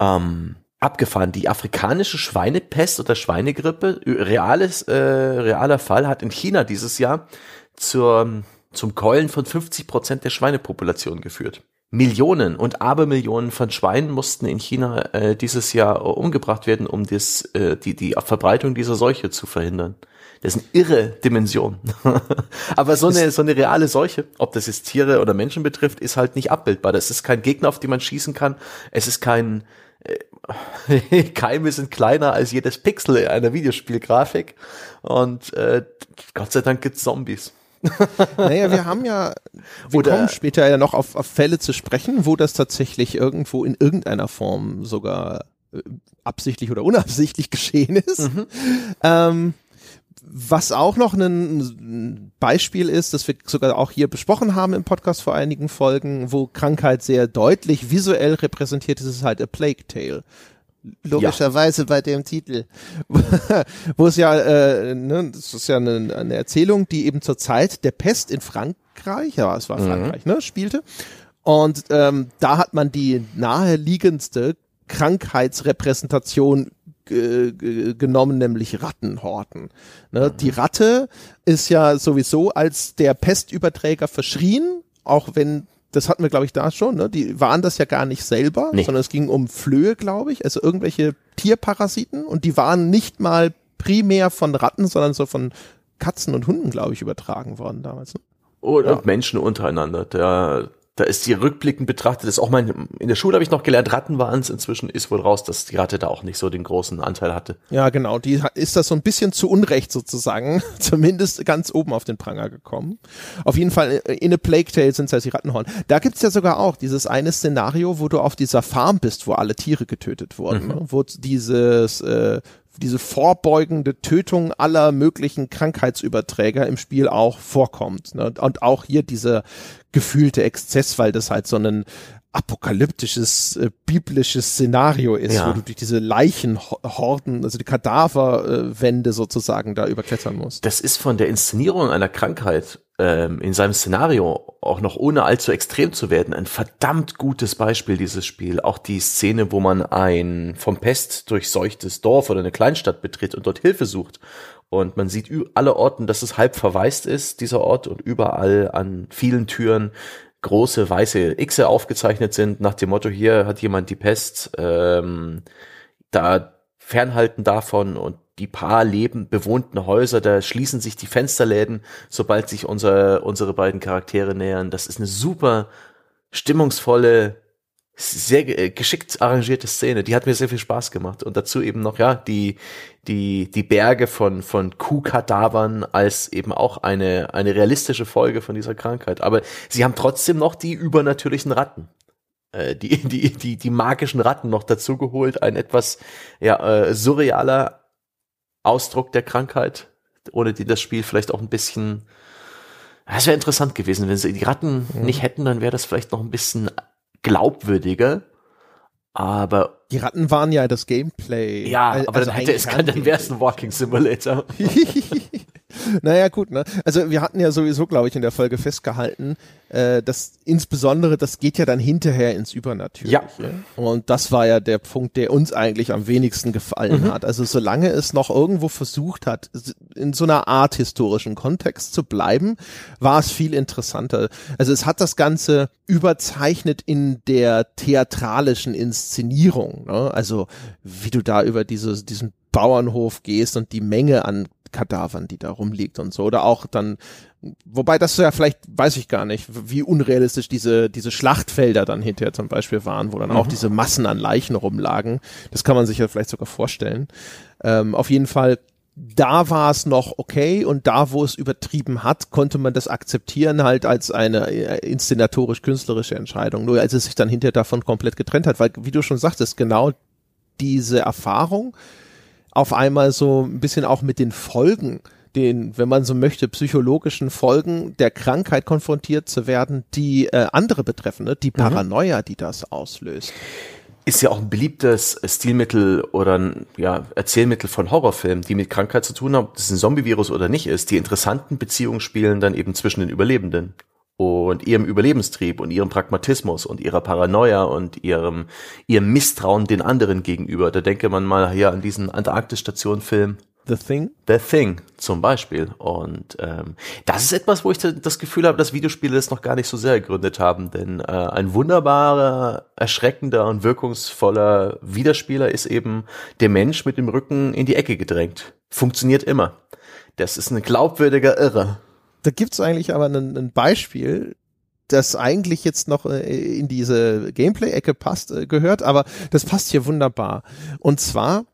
ähm, abgefahren. Die afrikanische Schweinepest oder Schweinegrippe, reales, äh, realer Fall, hat in China dieses Jahr zur, zum Keulen von 50 Prozent der Schweinepopulation geführt. Millionen und Abermillionen von Schweinen mussten in China äh, dieses Jahr umgebracht werden, um das, äh, die, die Verbreitung dieser Seuche zu verhindern. Das sind irre Dimensionen. Aber so eine, so eine reale Seuche, ob das jetzt Tiere oder Menschen betrifft, ist halt nicht abbildbar. Das ist kein Gegner, auf den man schießen kann. Es ist kein, äh, Keime sind kleiner als jedes Pixel einer Videospielgrafik. Und äh, Gott sei Dank gibt's Zombies. naja, wir haben ja, wir Oder, kommen später ja noch auf, auf Fälle zu sprechen, wo das tatsächlich irgendwo in irgendeiner Form sogar äh, absichtlich oder unabsichtlich geschehen ist. Mhm. Ähm, was auch noch ein Beispiel ist, das wir sogar auch hier besprochen haben im Podcast vor einigen Folgen, wo Krankheit sehr deutlich visuell repräsentiert ist, ist halt A Plague Tale logischerweise ja. bei dem Titel, wo es ja, äh, ne, das ist ja eine, eine Erzählung, die eben zur Zeit der Pest in Frankreich, ja, es war mhm. Frankreich, mhm. ne, spielte. Und ähm, da hat man die naheliegendste Krankheitsrepräsentation genommen, nämlich Rattenhorten. Ne? Mhm. Die Ratte ist ja sowieso als der Pestüberträger verschrien, auch wenn das hatten wir, glaube ich, da schon, ne? Die waren das ja gar nicht selber, nee. sondern es ging um Flöhe, glaube ich, also irgendwelche Tierparasiten und die waren nicht mal primär von Ratten, sondern so von Katzen und Hunden, glaube ich, übertragen worden damals. Ne? Oder ja. Menschen untereinander. Der, da ist die rückblickend betrachtet, das ist auch mein, in der Schule habe ich noch gelernt, Ratten waren es, inzwischen ist wohl raus, dass die Ratte da auch nicht so den großen Anteil hatte. Ja, genau, die ist das so ein bisschen zu Unrecht sozusagen, zumindest ganz oben auf den Pranger gekommen. Auf jeden Fall äh, in a Plague Tale sind es halt die Rattenhorn. Da gibt's ja sogar auch dieses eine Szenario, wo du auf dieser Farm bist, wo alle Tiere getötet wurden, mhm. ne? wo dieses äh, diese vorbeugende Tötung aller möglichen Krankheitsüberträger im Spiel auch vorkommt. Ne? Und auch hier dieser gefühlte Exzess, weil das halt so ein apokalyptisches, äh, biblisches Szenario ist, ja. wo du durch diese Leichenhorden, also die Kadaverwände sozusagen da überklettern musst. Das ist von der Inszenierung einer Krankheit ähm, in seinem Szenario, auch noch ohne allzu extrem zu werden, ein verdammt gutes Beispiel, dieses Spiel. Auch die Szene, wo man ein vom Pest durchseuchtes Dorf oder eine Kleinstadt betritt und dort Hilfe sucht. Und man sieht alle Orten, dass es halb verwaist ist, dieser Ort, und überall an vielen Türen große weiße Xe aufgezeichnet sind, nach dem Motto, hier hat jemand die Pest, ähm, da fernhalten davon und die paar leben bewohnten Häuser, da schließen sich die Fensterläden, sobald sich unser, unsere beiden Charaktere nähern. Das ist eine super stimmungsvolle sehr äh, geschickt arrangierte Szene. Die hat mir sehr viel Spaß gemacht. Und dazu eben noch, ja, die, die, die Berge von, von Kuhkadavern als eben auch eine, eine realistische Folge von dieser Krankheit. Aber sie haben trotzdem noch die übernatürlichen Ratten. Äh, die, die, die, die magischen Ratten noch dazu geholt. Ein etwas, ja, äh, surrealer Ausdruck der Krankheit, ohne die das Spiel vielleicht auch ein bisschen, es wäre interessant gewesen, wenn sie die Ratten mhm. nicht hätten, dann wäre das vielleicht noch ein bisschen glaubwürdiger. Aber die Ratten waren ja das Gameplay. Ja, also aber dann hätte es kann, dann wäre es ein Walking Simulator. naja, gut, ne? Also wir hatten ja sowieso, glaube ich, in der Folge festgehalten, äh, dass insbesondere das geht ja dann hinterher ins Übernatürliche. Ja. Und das war ja der Punkt, der uns eigentlich am wenigsten gefallen mhm. hat. Also solange es noch irgendwo versucht hat, in so einer Art historischen Kontext zu bleiben, war es viel interessanter. Also es hat das Ganze überzeichnet in der theatralischen Inszenierung. Ne? Also wie du da über diese, diesen Bauernhof gehst und die Menge an Kadavern, die da rumliegt und so. Oder auch dann, wobei das ja vielleicht, weiß ich gar nicht, wie unrealistisch diese, diese Schlachtfelder dann hinterher zum Beispiel waren, wo dann mhm. auch diese Massen an Leichen rumlagen. Das kann man sich ja vielleicht sogar vorstellen. Ähm, auf jeden Fall, da war es noch okay und da, wo es übertrieben hat, konnte man das akzeptieren halt als eine äh, inszenatorisch-künstlerische Entscheidung. Nur als es sich dann hinterher davon komplett getrennt hat, weil, wie du schon sagtest, genau diese Erfahrung, auf einmal so ein bisschen auch mit den Folgen, den, wenn man so möchte, psychologischen Folgen der Krankheit konfrontiert zu werden, die äh, andere betreffen, ne? die mhm. Paranoia, mhm. die das auslöst. Ist ja auch ein beliebtes Stilmittel oder ein ja, Erzählmittel von Horrorfilmen, die mit Krankheit zu tun haben, ob das ein Zombie-Virus oder nicht ist. Die interessanten Beziehungen spielen dann eben zwischen den Überlebenden und ihrem Überlebenstrieb und ihrem Pragmatismus und ihrer Paranoia und ihrem, ihrem Misstrauen den anderen gegenüber. Da denke man mal hier an diesen Antarktis-Station-Film. The Thing? The Thing zum Beispiel. Und ähm, das ist etwas, wo ich das Gefühl habe, dass Videospiele das noch gar nicht so sehr gegründet haben. Denn äh, ein wunderbarer, erschreckender und wirkungsvoller Widerspieler ist eben der Mensch mit dem Rücken in die Ecke gedrängt. Funktioniert immer. Das ist ein glaubwürdiger Irre. Da gibt's eigentlich aber ein, Beispiel, das eigentlich jetzt noch äh, in diese Gameplay-Ecke passt, äh, gehört, aber das passt hier wunderbar. Und zwar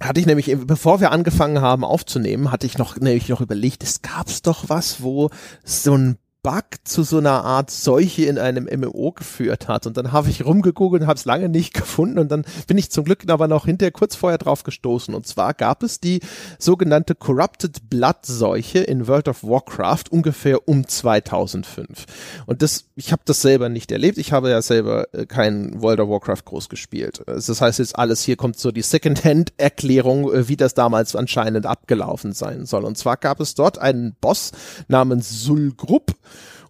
hatte ich nämlich, bevor wir angefangen haben aufzunehmen, hatte ich noch, nämlich noch überlegt, es gab's doch was, wo so ein Bug zu so einer Art Seuche in einem MMO geführt hat. Und dann habe ich rumgegoogelt und habe es lange nicht gefunden. Und dann bin ich zum Glück aber noch hinterher kurz vorher drauf gestoßen. Und zwar gab es die sogenannte Corrupted Blood Seuche in World of Warcraft ungefähr um 2005. Und das, ich habe das selber nicht erlebt. Ich habe ja selber äh, kein World of Warcraft groß gespielt. Das heißt jetzt alles hier kommt so die Secondhand-Erklärung, äh, wie das damals anscheinend abgelaufen sein soll. Und zwar gab es dort einen Boss namens Sulgrupp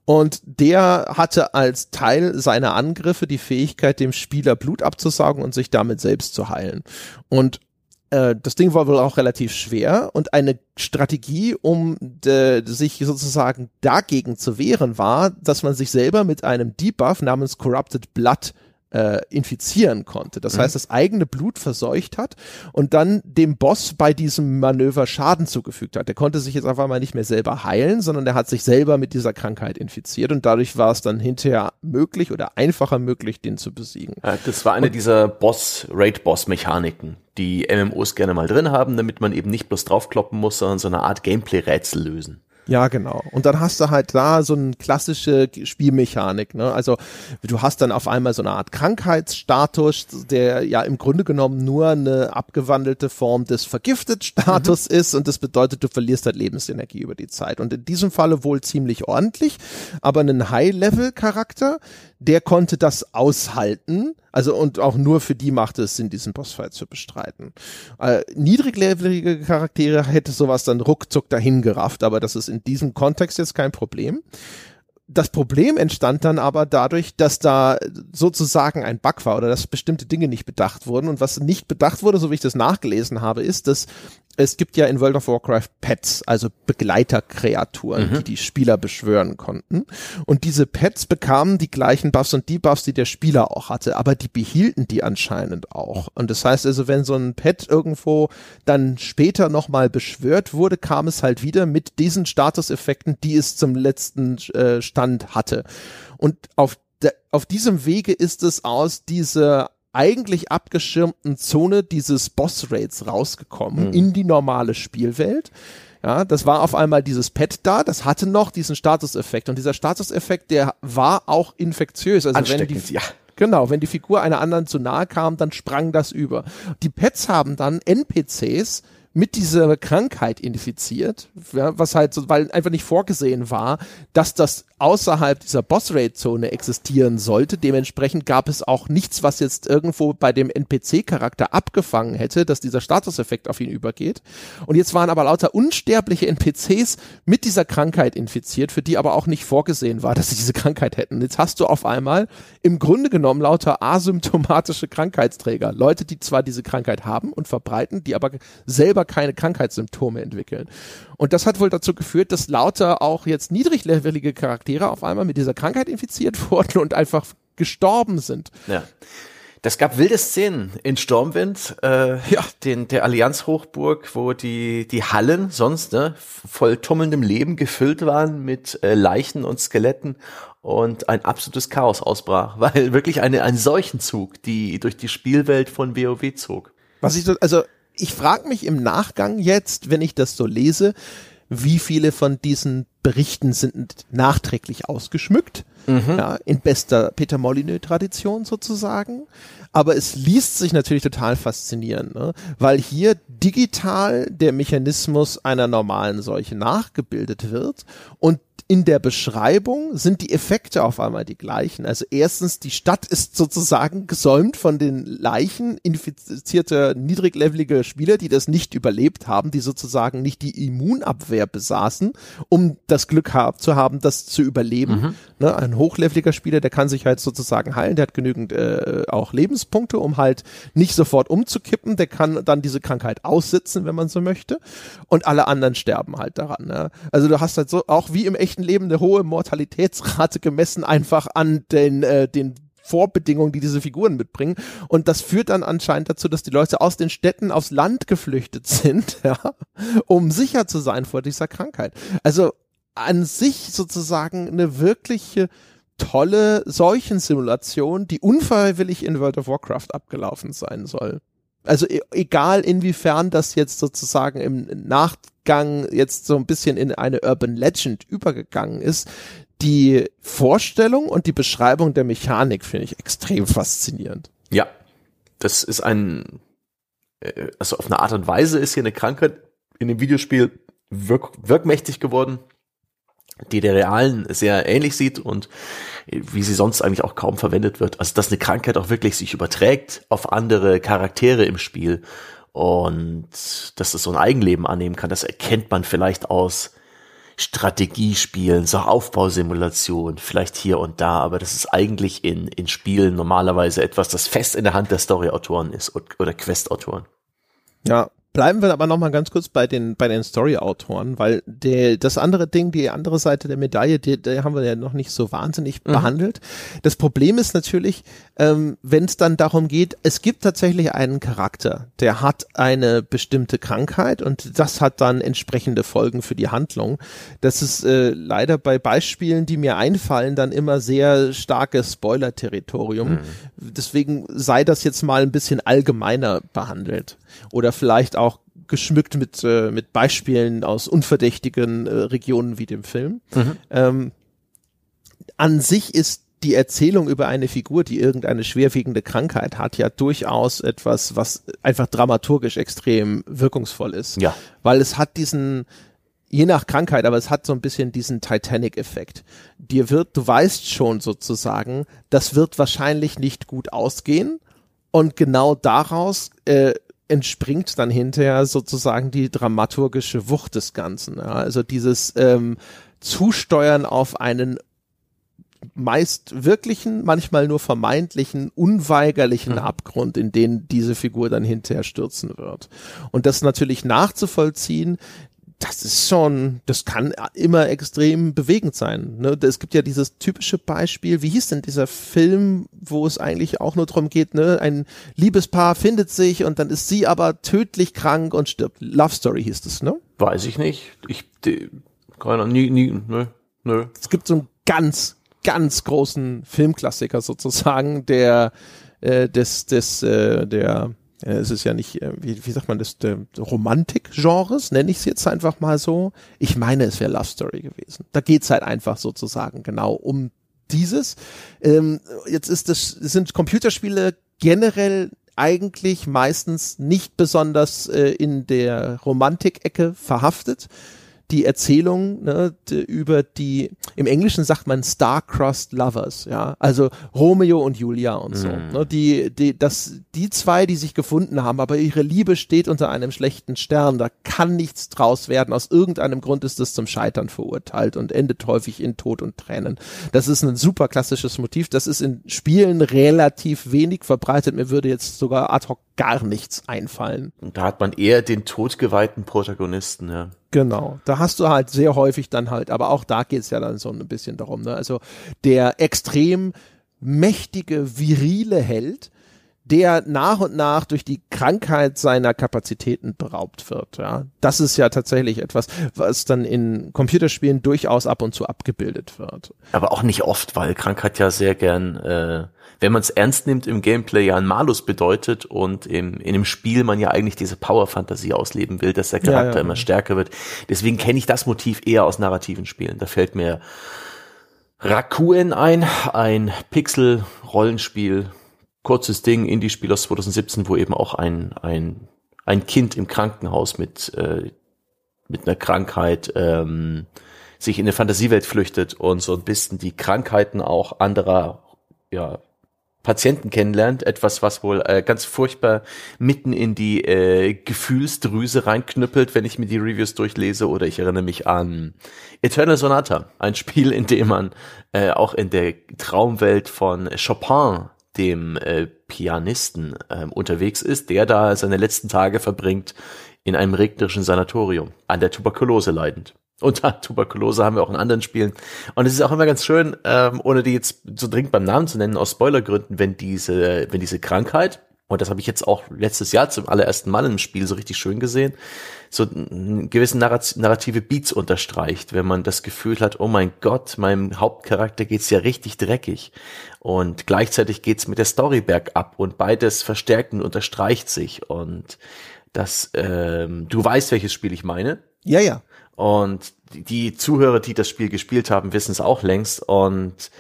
und der hatte als Teil seiner Angriffe die Fähigkeit, dem Spieler Blut abzusaugen und sich damit selbst zu heilen. Und äh, das Ding war wohl auch relativ schwer und eine Strategie, um de, sich sozusagen dagegen zu wehren, war, dass man sich selber mit einem Debuff namens Corrupted Blood äh, infizieren konnte. Das mhm. heißt, das eigene Blut verseucht hat und dann dem Boss bei diesem Manöver Schaden zugefügt hat. Der konnte sich jetzt einfach mal nicht mehr selber heilen, sondern er hat sich selber mit dieser Krankheit infiziert und dadurch war es dann hinterher möglich oder einfacher möglich, den zu besiegen. Ja, das war eine und, dieser Boss, Raid-Boss-Mechaniken, die MMOs gerne mal drin haben, damit man eben nicht bloß draufkloppen muss, sondern so eine Art Gameplay-Rätsel lösen. Ja, genau. Und dann hast du halt da so eine klassische Spielmechanik. Ne? Also du hast dann auf einmal so eine Art Krankheitsstatus, der ja im Grunde genommen nur eine abgewandelte Form des Vergiftet-Status mhm. ist und das bedeutet, du verlierst halt Lebensenergie über die Zeit. Und in diesem Falle wohl ziemlich ordentlich, aber einen High-Level-Charakter, der konnte das aushalten also und auch nur für die macht es Sinn, diesen Bossfight zu bestreiten. Äh, niedriglevelige Charaktere hätte sowas dann ruckzuck dahin gerafft, aber das ist in diesem Kontext jetzt kein Problem. Das Problem entstand dann aber dadurch, dass da sozusagen ein Bug war oder dass bestimmte Dinge nicht bedacht wurden. Und was nicht bedacht wurde, so wie ich das nachgelesen habe, ist, dass es gibt ja in World of Warcraft Pets, also Begleiterkreaturen, mhm. die die Spieler beschwören konnten. Und diese Pets bekamen die gleichen Buffs und Debuffs, die der Spieler auch hatte, aber die behielten die anscheinend auch. Und das heißt also, wenn so ein Pet irgendwo dann später nochmal beschwört wurde, kam es halt wieder mit diesen Statuseffekten, die es zum letzten äh, Stand hatte. Und auf auf diesem Wege ist es aus dieser eigentlich abgeschirmten Zone dieses Boss-Raids rausgekommen mhm. in die normale Spielwelt. Ja, das war auf einmal dieses Pad da, das hatte noch diesen Statuseffekt und dieser Statuseffekt, der war auch infektiös. Also wenn die, ja. Genau, wenn die Figur einer anderen zu nahe kam, dann sprang das über. Die Pets haben dann NPCs mit dieser Krankheit infiziert, ja, was halt so, weil einfach nicht vorgesehen war, dass das außerhalb dieser Boss-Raid-Zone existieren sollte. Dementsprechend gab es auch nichts, was jetzt irgendwo bei dem NPC-Charakter abgefangen hätte, dass dieser Statuseffekt auf ihn übergeht. Und jetzt waren aber lauter unsterbliche NPCs mit dieser Krankheit infiziert, für die aber auch nicht vorgesehen war, dass sie diese Krankheit hätten. Jetzt hast du auf einmal im Grunde genommen lauter asymptomatische Krankheitsträger. Leute, die zwar diese Krankheit haben und verbreiten, die aber selber keine Krankheitssymptome entwickeln. Und das hat wohl dazu geführt, dass lauter auch jetzt niedriglevelige Charaktere auf einmal mit dieser Krankheit infiziert wurden und einfach gestorben sind. Ja. Das gab wilde Szenen in Stormwind, äh, ja. den, der Allianz-Hochburg, wo die, die Hallen sonst ne, voll tummelndem Leben gefüllt waren mit äh, Leichen und Skeletten und ein absolutes Chaos ausbrach, weil wirklich eine, ein Seuchenzug, die durch die Spielwelt von WoW zog. Was ich, also ich frage mich im Nachgang jetzt, wenn ich das so lese, wie viele von diesen Berichten sind nachträglich ausgeschmückt, mhm. ja, in bester Peter Molyneux-Tradition sozusagen. Aber es liest sich natürlich total faszinierend, ne? weil hier digital der Mechanismus einer normalen Seuche nachgebildet wird und in der Beschreibung sind die Effekte auf einmal die gleichen. Also erstens, die Stadt ist sozusagen gesäumt von den Leichen infizierter niedriglevelige Spieler, die das nicht überlebt haben, die sozusagen nicht die Immunabwehr besaßen, um das Glück zu haben, das zu überleben. Mhm. Ne, ein hochleveliger Spieler, der kann sich halt sozusagen heilen, der hat genügend äh, auch Lebenspunkte, um halt nicht sofort umzukippen, der kann dann diese Krankheit aussitzen, wenn man so möchte. Und alle anderen sterben halt daran. Ne? Also du hast halt so, auch wie im echten Leben, eine hohe Mortalitätsrate gemessen einfach an den, äh, den Vorbedingungen, die diese Figuren mitbringen. Und das führt dann anscheinend dazu, dass die Leute aus den Städten aufs Land geflüchtet sind, ja, um sicher zu sein vor dieser Krankheit. Also an sich sozusagen eine wirkliche tolle Seuchensimulation, die unfreiwillig in World of Warcraft abgelaufen sein soll. Also e egal inwiefern das jetzt sozusagen im Nachgang jetzt so ein bisschen in eine Urban Legend übergegangen ist, die Vorstellung und die Beschreibung der Mechanik finde ich extrem faszinierend. Ja, das ist ein, äh, also auf eine Art und Weise ist hier eine Krankheit in dem Videospiel wirk wirkmächtig geworden die der realen sehr ähnlich sieht und wie sie sonst eigentlich auch kaum verwendet wird. Also dass eine Krankheit auch wirklich sich überträgt auf andere Charaktere im Spiel und dass es so ein Eigenleben annehmen kann, das erkennt man vielleicht aus Strategiespielen, so Aufbausimulationen, vielleicht hier und da, aber das ist eigentlich in, in Spielen normalerweise etwas, das fest in der Hand der Storyautoren ist oder Questautoren. Ja, Bleiben wir aber noch mal ganz kurz bei den bei den Story-Autoren, weil der das andere Ding, die andere Seite der Medaille, die, die haben wir ja noch nicht so wahnsinnig mhm. behandelt. Das Problem ist natürlich, ähm, wenn es dann darum geht, es gibt tatsächlich einen Charakter, der hat eine bestimmte Krankheit und das hat dann entsprechende Folgen für die Handlung. Das ist äh, leider bei Beispielen, die mir einfallen, dann immer sehr starkes Spoiler-Territorium. Mhm. Deswegen sei das jetzt mal ein bisschen allgemeiner behandelt oder vielleicht auch geschmückt mit, äh, mit Beispielen aus unverdächtigen äh, Regionen wie dem Film. Mhm. Ähm, an sich ist die Erzählung über eine Figur, die irgendeine schwerwiegende Krankheit hat, ja durchaus etwas, was einfach dramaturgisch extrem wirkungsvoll ist. Ja. Weil es hat diesen, je nach Krankheit, aber es hat so ein bisschen diesen Titanic-Effekt. Dir wird, du weißt schon sozusagen, das wird wahrscheinlich nicht gut ausgehen. Und genau daraus äh, entspringt dann hinterher sozusagen die dramaturgische Wucht des Ganzen. Ja? Also dieses ähm, Zusteuern auf einen meist wirklichen, manchmal nur vermeintlichen, unweigerlichen mhm. Abgrund, in den diese Figur dann hinterher stürzen wird. Und das natürlich nachzuvollziehen, das ist schon, das kann immer extrem bewegend sein. Ne? Es gibt ja dieses typische Beispiel, wie hieß denn dieser Film, wo es eigentlich auch nur darum geht, ne? ein Liebespaar findet sich und dann ist sie aber tödlich krank und stirbt. Love Story hieß es, ne? Weiß ich nicht. Ich, die, keiner, nie, nie, nö, nö. Es gibt so einen ganz, ganz großen Filmklassiker sozusagen, der, äh, des, des, äh, der, es ist ja nicht, äh, wie, wie sagt man das, Romantik-Genres, nenne ich es jetzt einfach mal so. Ich meine, es wäre Love Story gewesen. Da geht's halt einfach sozusagen genau um dieses. Ähm, jetzt ist das, sind Computerspiele generell eigentlich meistens nicht besonders äh, in der Romantik-Ecke verhaftet die Erzählung ne, über die, im Englischen sagt man Star-Crossed Lovers, ja, also Romeo und Julia und so. Mm. Ne, die, die, das, die zwei, die sich gefunden haben, aber ihre Liebe steht unter einem schlechten Stern, da kann nichts draus werden. Aus irgendeinem Grund ist es zum Scheitern verurteilt und endet häufig in Tod und Tränen. Das ist ein super klassisches Motiv. Das ist in Spielen relativ wenig verbreitet. Mir würde jetzt sogar ad hoc gar nichts einfallen. Und da hat man eher den todgeweihten Protagonisten, ja. Genau, da hast du halt sehr häufig dann halt, aber auch da geht's ja dann so ein bisschen darum, ne? Also der extrem mächtige, virile Held, der nach und nach durch die Krankheit seiner Kapazitäten beraubt wird. Ja, das ist ja tatsächlich etwas, was dann in Computerspielen durchaus ab und zu abgebildet wird. Aber auch nicht oft, weil Krankheit ja sehr gern, äh, wenn man es ernst nimmt, im Gameplay ja ein Malus bedeutet und im, in dem Spiel man ja eigentlich diese Power-Fantasie ausleben will, dass der Charakter ja, ja, immer stärker wird. Deswegen kenne ich das Motiv eher aus narrativen Spielen. Da fällt mir Rakuen ein, ein Pixel-Rollenspiel, kurzes Ding, Indie-Spiel aus 2017, wo eben auch ein, ein, ein Kind im Krankenhaus mit, äh, mit einer Krankheit ähm, sich in eine Fantasiewelt flüchtet und so ein bisschen die Krankheiten auch anderer ja, Patienten kennenlernt, etwas, was wohl äh, ganz furchtbar mitten in die äh, Gefühlsdrüse reinknüppelt, wenn ich mir die Reviews durchlese. Oder ich erinnere mich an Eternal Sonata, ein Spiel, in dem man äh, auch in der Traumwelt von Chopin, dem äh, Pianisten, äh, unterwegs ist, der da seine letzten Tage verbringt in einem regnerischen Sanatorium, an der Tuberkulose leidend. Unter Tuberkulose haben wir auch in anderen Spielen. Und es ist auch immer ganz schön, ähm, ohne die jetzt so dringend beim Namen zu nennen, aus Spoilergründen, wenn diese, wenn diese Krankheit, und das habe ich jetzt auch letztes Jahr zum allerersten Mal im Spiel so richtig schön gesehen, so gewisse narrative Beats unterstreicht, wenn man das Gefühl hat, oh mein Gott, meinem Hauptcharakter geht's ja richtig dreckig. Und gleichzeitig geht's mit der Story bergab und beides verstärkt und unterstreicht sich. Und das, ähm, du weißt, welches Spiel ich meine. Ja, ja. Und die Zuhörer, die das Spiel gespielt haben, wissen es auch längst. Und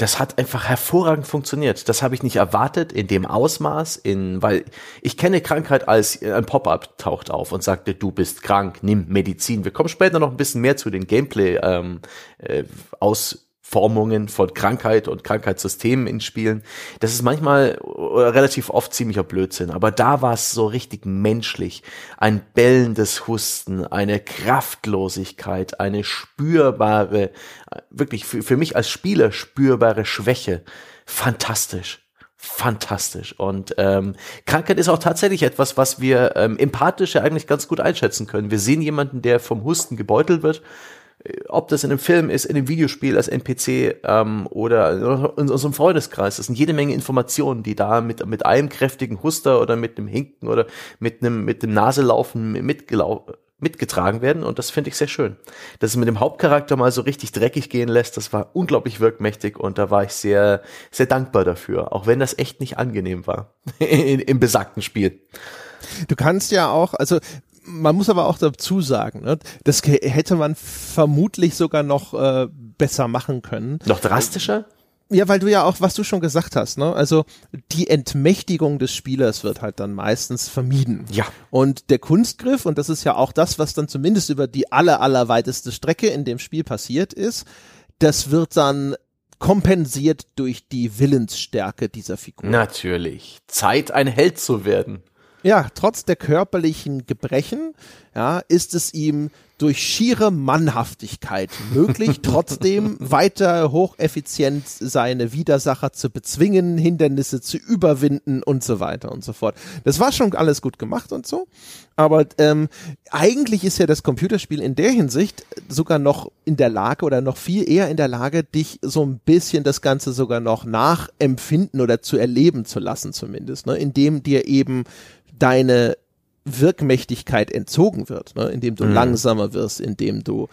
das hat einfach hervorragend funktioniert. Das habe ich nicht erwartet in dem Ausmaß, in, weil ich kenne Krankheit als ein Pop-up taucht auf und sagte, du bist krank, nimm Medizin. Wir kommen später noch ein bisschen mehr zu den Gameplay ähm, äh, aus Formungen von Krankheit und Krankheitssystemen in Spielen. Das ist manchmal oder relativ oft ziemlicher Blödsinn, aber da war es so richtig menschlich. Ein bellendes Husten, eine Kraftlosigkeit, eine spürbare, wirklich für, für mich als Spieler spürbare Schwäche. Fantastisch fantastisch. Und ähm, Krankheit ist auch tatsächlich etwas, was wir ähm, empathisch ja eigentlich ganz gut einschätzen können. Wir sehen jemanden, der vom Husten gebeutelt wird ob das in einem Film ist, in einem Videospiel als NPC ähm, oder in unserem Freundeskreis. Das sind jede Menge Informationen, die da mit, mit einem kräftigen Huster oder mit einem Hinken oder mit einem, mit dem Naselaufen mitgetragen werden und das finde ich sehr schön. Dass es mit dem Hauptcharakter mal so richtig dreckig gehen lässt, das war unglaublich wirkmächtig und da war ich sehr, sehr dankbar dafür, auch wenn das echt nicht angenehm war im besagten Spiel. Du kannst ja auch, also man muss aber auch dazu sagen, ne, das hätte man vermutlich sogar noch äh, besser machen können. Noch drastischer? Ja, weil du ja auch, was du schon gesagt hast, ne? Also die Entmächtigung des Spielers wird halt dann meistens vermieden. Ja. Und der Kunstgriff, und das ist ja auch das, was dann zumindest über die aller, allerweiteste Strecke in dem Spiel passiert ist, das wird dann kompensiert durch die Willensstärke dieser Figur. Natürlich. Zeit, ein Held zu werden. Ja, trotz der körperlichen Gebrechen, ja, ist es ihm durch schiere Mannhaftigkeit möglich, trotzdem weiter hocheffizient seine Widersacher zu bezwingen, Hindernisse zu überwinden und so weiter und so fort. Das war schon alles gut gemacht und so, aber ähm, eigentlich ist ja das Computerspiel in der Hinsicht sogar noch in der Lage oder noch viel eher in der Lage, dich so ein bisschen das Ganze sogar noch nachempfinden oder zu erleben zu lassen zumindest, ne, indem dir eben deine Wirkmächtigkeit entzogen wird, ne? indem du mhm. langsamer wirst, indem du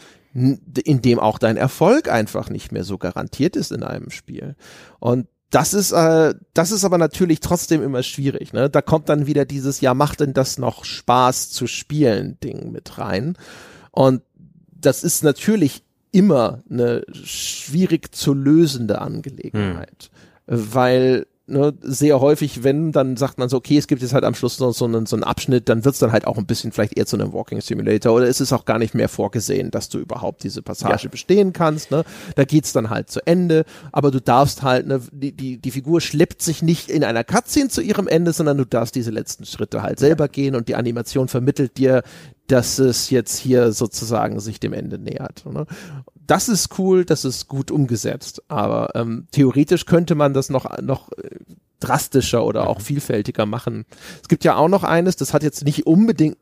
indem auch dein Erfolg einfach nicht mehr so garantiert ist in einem Spiel. Und das ist, äh, das ist aber natürlich trotzdem immer schwierig. Ne? Da kommt dann wieder dieses, ja, macht denn das noch Spaß zu spielen Ding mit rein. Und das ist natürlich immer eine schwierig zu lösende Angelegenheit, hm. weil ne, sehr häufig, wenn, dann sagt man so, okay, es gibt jetzt halt am Schluss so, so, einen, so einen Abschnitt, dann wird's dann halt auch ein bisschen vielleicht eher zu einem Walking Simulator oder ist es auch gar nicht mehr vorgesehen, dass du überhaupt diese Passage ja. bestehen kannst. Ne? Da geht's dann halt zu Ende, aber du darfst halt, ne, die, die, die Figur schleppt sich nicht in einer Cutscene zu ihrem Ende, sondern du darfst diese letzten Schritte halt selber ja. gehen und die Animation vermittelt dir, dass es jetzt hier sozusagen sich dem Ende nähert. Ne? das ist cool, das ist gut umgesetzt. Aber ähm, theoretisch könnte man das noch, noch äh, drastischer oder auch vielfältiger machen. Es gibt ja auch noch eines, das hat jetzt nicht unbedingt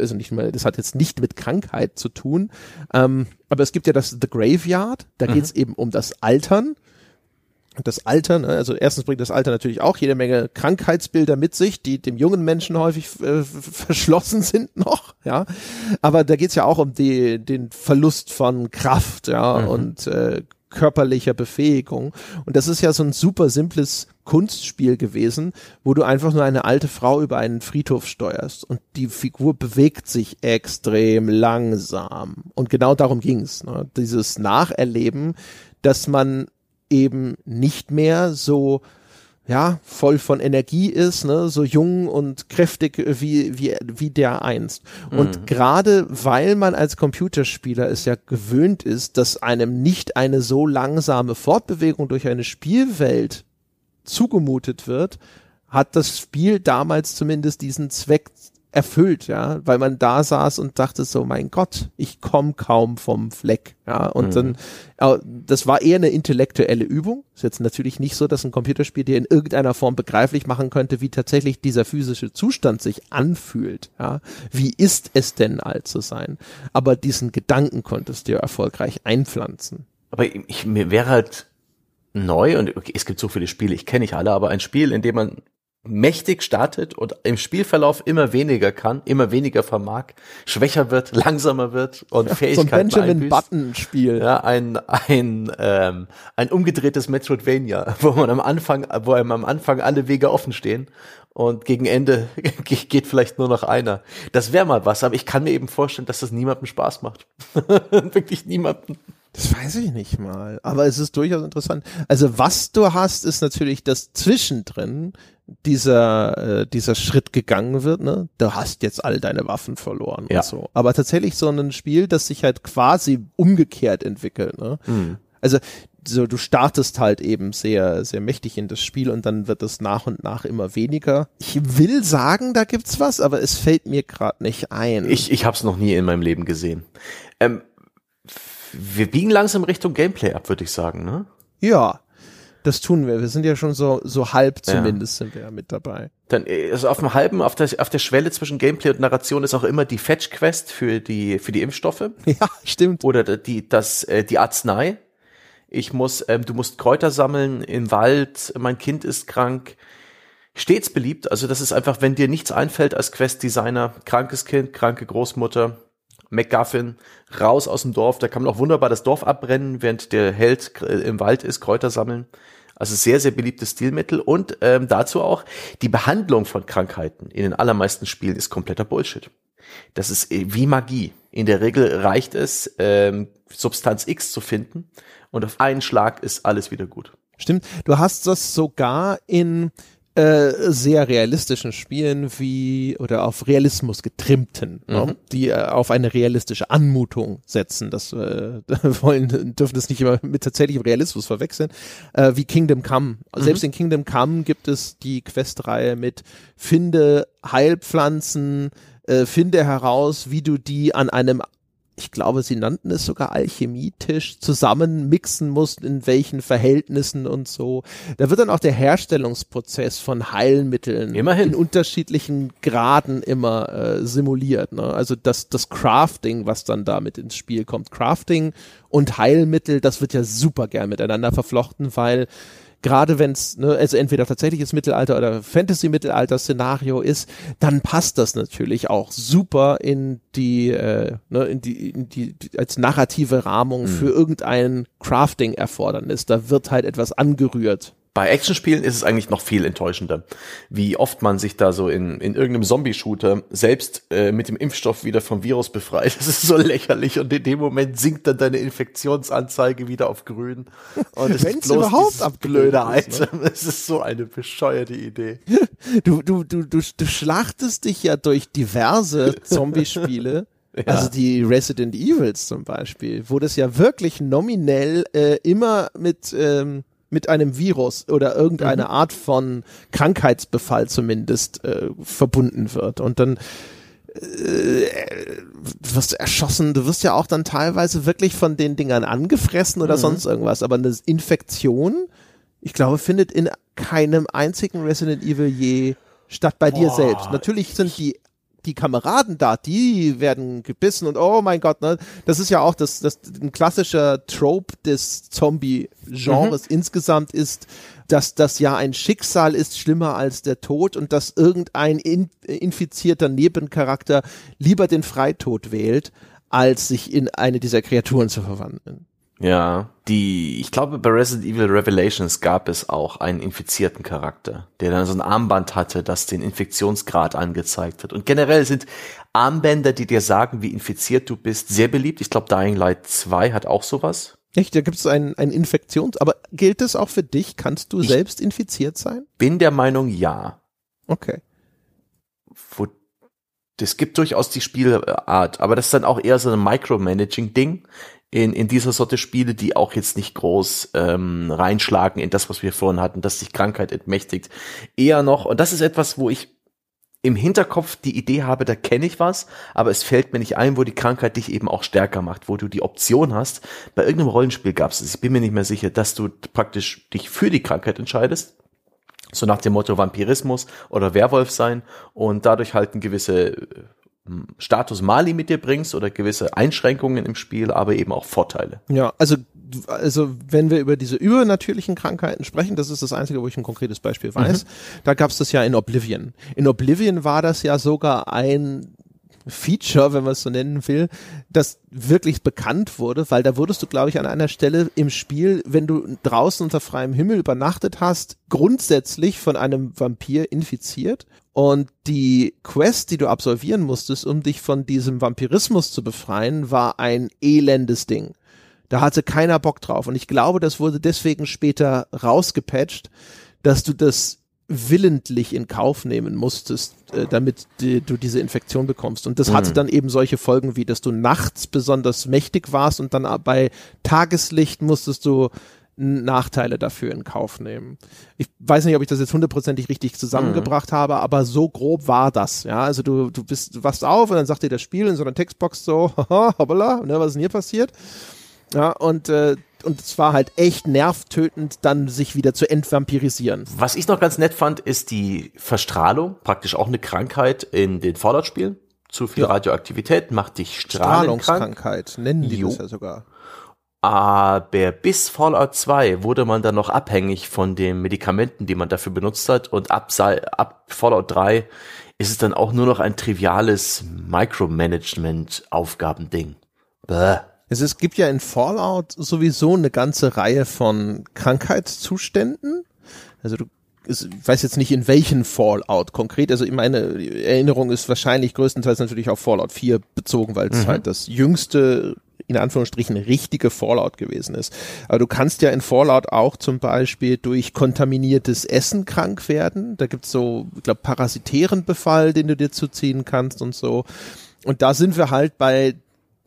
also nicht mehr, das hat jetzt nicht mit Krankheit zu tun, ähm, aber es gibt ja das The Graveyard, da mhm. geht es eben um das Altern das Alter, ne? also erstens bringt das Alter natürlich auch jede Menge Krankheitsbilder mit sich, die dem jungen Menschen häufig äh, verschlossen sind noch, ja. Aber da geht's ja auch um die, den Verlust von Kraft, ja, mhm. und äh, körperlicher Befähigung. Und das ist ja so ein super simples Kunstspiel gewesen, wo du einfach nur eine alte Frau über einen Friedhof steuerst und die Figur bewegt sich extrem langsam. Und genau darum ging's. Ne? Dieses Nacherleben, dass man eben nicht mehr so ja, voll von Energie ist, ne, so jung und kräftig wie, wie, wie der einst. Und mhm. gerade weil man als Computerspieler es ja gewöhnt ist, dass einem nicht eine so langsame Fortbewegung durch eine Spielwelt zugemutet wird, hat das Spiel damals zumindest diesen Zweck erfüllt, ja, weil man da saß und dachte so, mein Gott, ich komme kaum vom Fleck, ja, und mhm. dann, das war eher eine intellektuelle Übung. Ist jetzt natürlich nicht so, dass ein Computerspiel dir in irgendeiner Form begreiflich machen könnte, wie tatsächlich dieser physische Zustand sich anfühlt, ja. Wie ist es denn alt zu sein? Aber diesen Gedanken konntest du erfolgreich einpflanzen. Aber ich, mir wäre halt neu und okay, es gibt so viele Spiele, ich kenne nicht alle, aber ein Spiel, in dem man mächtig startet und im Spielverlauf immer weniger kann, immer weniger vermag, schwächer wird, langsamer wird und ja, Fähigkeiten So ein Benjamin Button Spiel. Ja, ein ein ähm, ein umgedrehtes Metroidvania, wo man am Anfang, wo einem am Anfang alle Wege offen stehen und gegen Ende geht vielleicht nur noch einer. Das wäre mal was, aber ich kann mir eben vorstellen, dass das niemandem Spaß macht. Wirklich niemandem. Das weiß ich nicht mal, aber es ist durchaus interessant. Also was du hast, ist natürlich, dass zwischendrin dieser, äh, dieser Schritt gegangen wird, ne? Du hast jetzt all deine Waffen verloren ja. und so. Aber tatsächlich so ein Spiel, das sich halt quasi umgekehrt entwickelt, ne? Mhm. Also so, du startest halt eben sehr, sehr mächtig in das Spiel und dann wird es nach und nach immer weniger. Ich will sagen, da gibt's was, aber es fällt mir gerade nicht ein. Ich, ich habe es noch nie in meinem Leben gesehen. Ähm, wir biegen langsam Richtung Gameplay ab, würde ich sagen, ne? Ja, das tun wir. Wir sind ja schon so, so halb zumindest ja. sind wir ja mit dabei. Dann, also auf dem halben, auf der, auf der Schwelle zwischen Gameplay und Narration ist auch immer die Fetch-Quest für die, für die Impfstoffe. Ja, stimmt. Oder die, das, äh, die Arznei. Ich muss, ähm, du musst Kräuter sammeln im Wald, mein Kind ist krank. Stets beliebt. Also das ist einfach, wenn dir nichts einfällt als Quest-Designer, krankes Kind, kranke Großmutter, McGuffin, raus aus dem Dorf. Da kann man auch wunderbar das Dorf abbrennen, während der Held im Wald ist, Kräuter sammeln. Also sehr, sehr beliebtes Stilmittel. Und ähm, dazu auch, die Behandlung von Krankheiten in den allermeisten Spielen ist kompletter Bullshit. Das ist äh, wie Magie. In der Regel reicht es, ähm, Substanz X zu finden und auf einen Schlag ist alles wieder gut. Stimmt. Du hast das sogar in äh, sehr realistischen Spielen wie oder auf Realismus getrimmten, mhm. ne, die äh, auf eine realistische Anmutung setzen. Das äh, wollen dürfen das nicht immer mit tatsächlichem Realismus verwechseln. Äh, wie Kingdom Come. Mhm. Selbst in Kingdom Come gibt es die Questreihe mit finde Heilpflanzen, äh, finde heraus, wie du die an einem ich glaube, sie nannten es sogar Alchemietisch, zusammen mixen mussten, in welchen Verhältnissen und so. Da wird dann auch der Herstellungsprozess von Heilmitteln Immerhin. in unterschiedlichen Graden immer äh, simuliert. Ne? Also das, das Crafting, was dann damit ins Spiel kommt. Crafting und Heilmittel, das wird ja super gern miteinander verflochten, weil gerade wenn es, ne, also entweder tatsächliches Mittelalter oder Fantasy-Mittelalter-Szenario ist, dann passt das natürlich auch super in die, äh, ne, in die, in die, als narrative Rahmung mhm. für irgendein Crafting-Erfordernis. Da wird halt etwas angerührt. Bei Actionspielen ist es eigentlich noch viel enttäuschender, wie oft man sich da so in, in irgendeinem Zombie-Shooter selbst äh, mit dem Impfstoff wieder vom Virus befreit. Das ist so lächerlich und in dem Moment sinkt dann deine Infektionsanzeige wieder auf grün. Und es Wenn's ist bloß überhaupt abblöde Item. Ne? Es ist so eine bescheuerte Idee. Du, du, du, du, du schlachtest dich ja durch diverse Zombie-Spiele. Ja. Also die Resident Evils zum Beispiel, wo das ja wirklich nominell äh, immer mit ähm, mit einem Virus oder irgendeine mhm. Art von Krankheitsbefall zumindest äh, verbunden wird. Und dann äh, wirst du erschossen, du wirst ja auch dann teilweise wirklich von den Dingern angefressen oder mhm. sonst irgendwas. Aber eine Infektion, ich glaube, findet in keinem einzigen Resident Evil je statt bei Boah. dir selbst. Natürlich sind die die Kameraden da, die werden gebissen und oh mein Gott, ne, das ist ja auch das, das ein klassischer Trope des Zombie-Genres mhm. insgesamt ist, dass das ja ein Schicksal ist, schlimmer als der Tod und dass irgendein in, infizierter Nebencharakter lieber den Freitod wählt, als sich in eine dieser Kreaturen zu verwandeln. Ja, die, ich glaube, bei Resident Evil Revelations gab es auch einen infizierten Charakter, der dann so ein Armband hatte, das den Infektionsgrad angezeigt hat. Und generell sind Armbänder, die dir sagen, wie infiziert du bist, sehr beliebt. Ich glaube, Dying Light 2 hat auch sowas. Echt, da gibt es ein, ein Infektions... Aber gilt das auch für dich? Kannst du Ich- selbst infiziert sein? Bin der Meinung, ja. Okay. Wo, das gibt durchaus die Spielart, aber das ist dann auch eher so ein Micromanaging-Ding in, in dieser Sorte Spiele, die auch jetzt nicht groß ähm, reinschlagen in das, was wir vorhin hatten, dass sich Krankheit entmächtigt. Eher noch, und das ist etwas, wo ich im Hinterkopf die Idee habe, da kenne ich was, aber es fällt mir nicht ein, wo die Krankheit dich eben auch stärker macht, wo du die Option hast. Bei irgendeinem Rollenspiel gab es ich bin mir nicht mehr sicher, dass du praktisch dich für die Krankheit entscheidest. So nach dem Motto Vampirismus oder Werwolf sein und dadurch halt ein gewisse äh, Status Mali mit dir bringst oder gewisse Einschränkungen im Spiel, aber eben auch Vorteile. Ja, also, also wenn wir über diese übernatürlichen Krankheiten sprechen, das ist das Einzige, wo ich ein konkretes Beispiel weiß, da gab es das ja in Oblivion. In Oblivion war das ja sogar ein Feature, wenn man es so nennen will, das wirklich bekannt wurde, weil da wurdest du, glaube ich, an einer Stelle im Spiel, wenn du draußen unter freiem Himmel übernachtet hast, grundsätzlich von einem Vampir infiziert. Und die Quest, die du absolvieren musstest, um dich von diesem Vampirismus zu befreien, war ein elendes Ding. Da hatte keiner Bock drauf. Und ich glaube, das wurde deswegen später rausgepatcht, dass du das willentlich in Kauf nehmen musstest, äh, damit die, du diese Infektion bekommst. Und das hatte Mhm. dann eben solche Folgen wie, dass du nachts besonders mächtig warst und dann bei Tageslicht musstest du Nachteile dafür in Kauf nehmen. Ich weiß nicht, ob ich das jetzt hundertprozentig richtig zusammengebracht habe, aber so grob war das. Ja, also du, du bist, du wachst auf und dann sagt dir das Spiel in so einer Textbox so, haha, hoppala, ne, was ist denn hier passiert? Ja, und, äh, und es war halt echt nervtötend, dann sich wieder zu entvampirisieren. Was ich noch ganz nett fand, ist die Verstrahlung, praktisch auch eine Krankheit in den Fallout-Spielen. Zu viel Ja. Radioaktivität macht dich strahlenkrank. Strahlungskrankheit nennen die Jo. das ja sogar. Aber bis Fallout 2 wurde man dann noch abhängig von den Medikamenten, die man dafür benutzt hat. Und ab, ab Fallout 3 ist es dann auch nur noch ein triviales Micromanagement-Aufgabending. Bäh. Es, es gibt ja in Fallout sowieso eine ganze Reihe von Krankheitszuständen. Also du ich weiß jetzt nicht in welchen Fallout konkret, also meine Erinnerung ist wahrscheinlich größtenteils natürlich auf Fallout 4 bezogen, weil es halt das jüngste in Anführungsstrichen richtige Fallout gewesen ist. Aber du kannst ja in Fallout auch zum Beispiel durch kontaminiertes Essen krank werden. Da gibt's so, ich glaube, parasitären Befall, den du dir zuziehen kannst und so. Und da sind wir halt bei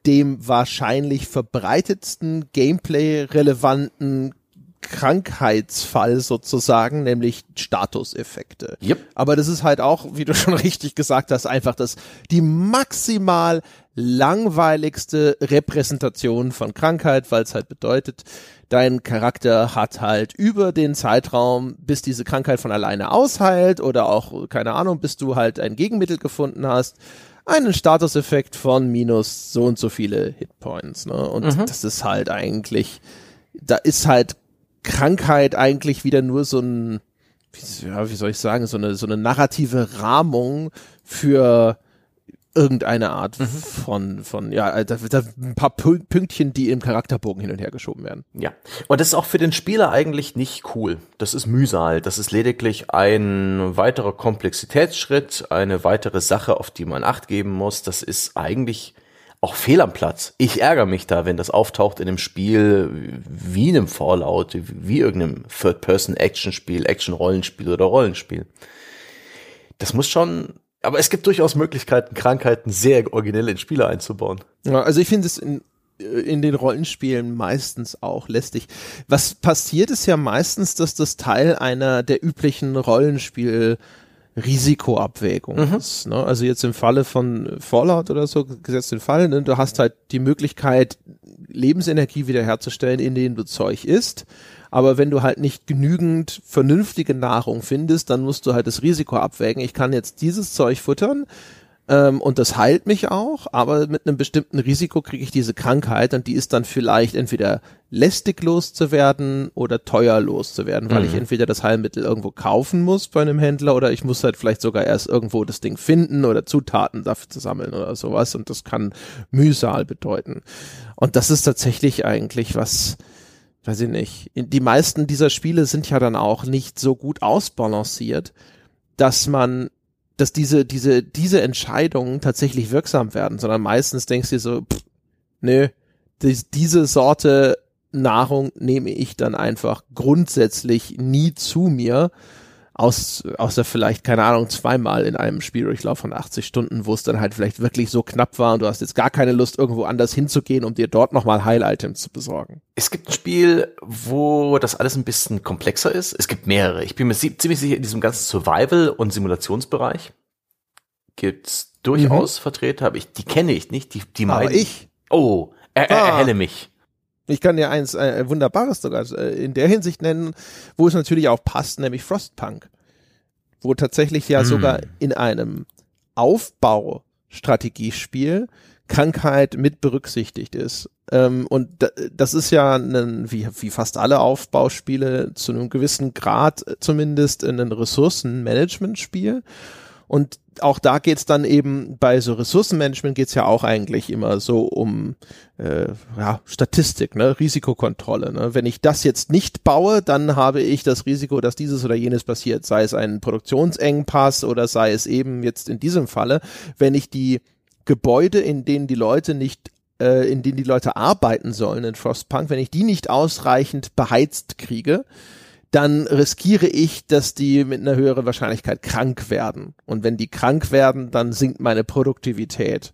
dem wahrscheinlich verbreitetsten Gameplay-relevanten Krankheitsfall sozusagen, nämlich Statuseffekte. Yep. Aber das ist halt auch, wie du schon richtig gesagt hast, einfach das, die maximal langweiligste Repräsentation von Krankheit, weil es halt bedeutet, dein Charakter hat halt über den Zeitraum, bis diese Krankheit von alleine ausheilt oder auch, keine Ahnung, bis du halt ein Gegenmittel gefunden hast, einen Statuseffekt von minus so und so viele Hitpoints. Ne? Und das ist halt eigentlich, da ist halt Krankheit eigentlich wieder nur so ein, wie, ja, wie soll ich sagen, so eine, so eine narrative Rahmung für irgendeine Art von, von, ja, da, da ein paar Pü- Pünktchen, die im Charakterbogen hin und her geschoben werden. Ja. Und das ist auch für den Spieler eigentlich nicht cool. Das ist Mühsal. Das ist lediglich ein weiterer Komplexitätsschritt, eine weitere Sache, auf die man Acht geben muss. Das ist eigentlich auch fehl am Platz. Ich ärgere mich da, wenn das auftaucht in einem Spiel wie einem Fallout, wie irgendeinem Third-Person-Action-Spiel, Action-Rollenspiel oder Rollenspiel. Das muss schon, aber es gibt durchaus Möglichkeiten, Krankheiten sehr originell in Spiele einzubauen. Ja, also ich finde es in, in den Rollenspielen meistens auch lästig. Was passiert ist ja meistens, dass das Teil einer der üblichen Rollenspiel Risikoabwägung ist. Ne? Also jetzt im Falle von Fallout oder so, gesetzt den Fall, ne? du hast halt die Möglichkeit, Lebensenergie wiederherzustellen, indem du Zeug isst. Aber wenn du halt nicht genügend vernünftige Nahrung findest, dann musst du halt das Risiko abwägen. Ich kann jetzt dieses Zeug futtern, ähm, und das heilt mich auch, aber mit einem bestimmten Risiko kriege ich diese Krankheit und die ist dann vielleicht entweder lästig loszuwerden oder teuer loszuwerden, weil ich entweder das Heilmittel irgendwo kaufen muss bei einem Händler oder ich muss halt vielleicht sogar erst irgendwo das Ding finden oder Zutaten dafür zu sammeln oder sowas und das kann Mühsal bedeuten. Und das ist tatsächlich eigentlich was, weiß ich nicht, die meisten dieser Spiele sind ja dann auch nicht so gut ausbalanciert, dass man dass diese, diese, diese Entscheidungen tatsächlich wirksam werden, sondern meistens denkst du dir so, pff, nö, dies, diese Sorte Nahrung nehme ich dann einfach grundsätzlich nie zu mir. Aus, außer vielleicht, keine Ahnung, zweimal in einem Spieldurchlauf von 80 Stunden, wo es dann halt vielleicht wirklich so knapp war und du hast jetzt gar keine Lust, irgendwo anders hinzugehen, um dir dort nochmal Heil-Items zu besorgen. Es gibt ein Spiel, wo das alles ein bisschen komplexer ist. Es gibt mehrere. Ich bin mir ziemlich sicher, in diesem ganzen Survival- und Simulationsbereich gibt's durchaus mhm. Vertreter, aber ich, die kenne ich nicht, die, die meine. ich. Oh, er, er, ah. erhelle mich. Ich kann dir eins äh, wunderbares sogar äh, in der Hinsicht nennen, wo es natürlich auch passt, nämlich Frostpunk. Wo tatsächlich ja mm. sogar in einem Aufbaustrategiespiel Krankheit mit berücksichtigt ist. Ähm, und das ist ja ein, wie, wie fast alle Aufbauspiele zu einem gewissen Grad zumindest ein Ressourcenmanagement-Spiel. Und auch da geht's dann eben bei so Ressourcenmanagement geht's ja auch eigentlich immer so um äh, ja, Statistik, ne? Risikokontrolle. Ne? Wenn ich das jetzt nicht baue, dann habe ich das Risiko, dass dieses oder jenes passiert, sei es ein Produktionsengpass oder sei es eben jetzt in diesem Falle, wenn ich die Gebäude, in denen die Leute nicht äh, in denen die Leute arbeiten sollen in Frostpunk, wenn ich die nicht ausreichend beheizt kriege, dann riskiere ich, dass die mit einer höheren Wahrscheinlichkeit krank werden. Und wenn die krank werden, dann sinkt meine Produktivität.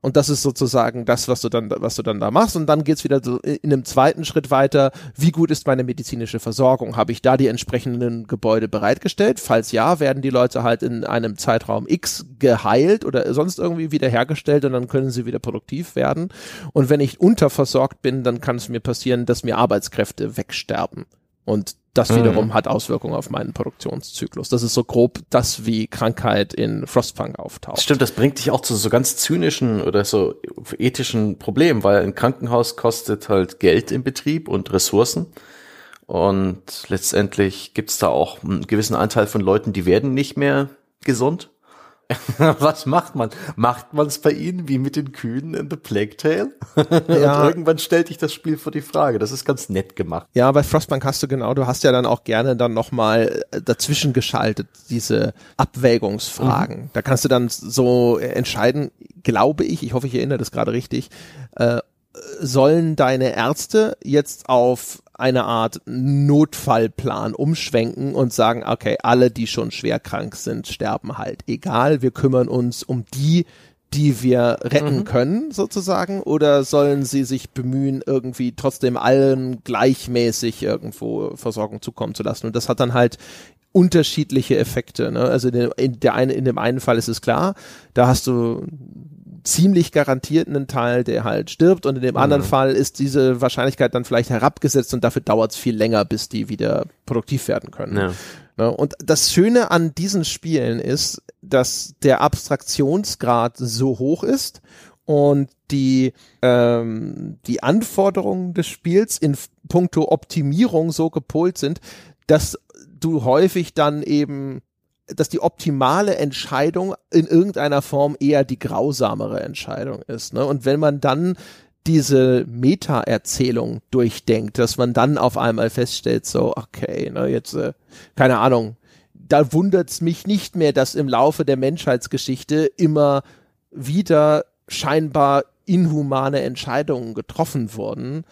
Und das ist sozusagen das, was du dann, was du dann da machst. Und dann geht's wieder so in einem zweiten Schritt weiter. Wie gut ist meine medizinische Versorgung? Habe ich da die entsprechenden Gebäude bereitgestellt? Falls ja, werden die Leute halt in einem Zeitraum X geheilt oder sonst irgendwie wiederhergestellt und dann können sie wieder produktiv werden. Und wenn ich unterversorgt bin, dann kann es mir passieren, dass mir Arbeitskräfte wegsterben. Und das mhm. wiederum hat Auswirkungen auf meinen Produktionszyklus. Das ist so grob das, wie Krankheit in Frostpunk auftaucht. Stimmt, das bringt dich auch zu so ganz zynischen oder so ethischen Problemen, weil ein Krankenhaus kostet halt Geld im Betrieb und Ressourcen. Und letztendlich gibt's da auch einen gewissen Anteil von Leuten, die werden nicht mehr gesund. Was macht man? Macht man es bei ihnen wie mit den Kühen in The Plague Tale? Ja. Und irgendwann stellt dich das Spiel vor die Frage. Das ist ganz nett gemacht. Ja, bei Frostbank hast du genau, du hast ja dann auch gerne dann nochmal äh, dazwischen geschaltet, diese Abwägungsfragen. Mhm. Da kannst du dann so entscheiden, glaube ich, ich hoffe, ich erinnere das gerade richtig, äh, sollen deine Ärzte jetzt auf eine Art Notfallplan umschwenken und sagen, okay, alle, die schon schwer krank sind, sterben halt. Egal, wir kümmern uns um die, die wir retten mhm. können, sozusagen, oder sollen sie sich bemühen, irgendwie trotzdem allen gleichmäßig irgendwo Versorgung zukommen zu lassen? Und das hat dann halt unterschiedliche Effekte. Ne? Also in, der, in, der eine, in dem einen Fall ist es klar, da hast du ziemlich garantiert einen Teil, der halt stirbt und in dem mhm. anderen Fall ist diese Wahrscheinlichkeit dann vielleicht herabgesetzt und dafür dauert es viel länger, bis die wieder produktiv werden können. Ja. Ne? Und das Schöne an diesen Spielen ist, dass der Abstraktionsgrad so hoch ist und die, ähm, die Anforderungen des Spiels in puncto Optimierung so gepolt sind, dass du häufig dann eben dass die optimale Entscheidung in irgendeiner Form eher die grausamere Entscheidung ist. Ne? Und wenn man dann diese Meta-Erzählung durchdenkt, dass man dann auf einmal feststellt, so, okay, ne, jetzt, äh, keine Ahnung, da wundert's mich nicht mehr, dass im Laufe der Menschheitsgeschichte immer wieder scheinbar inhumane Entscheidungen getroffen wurden,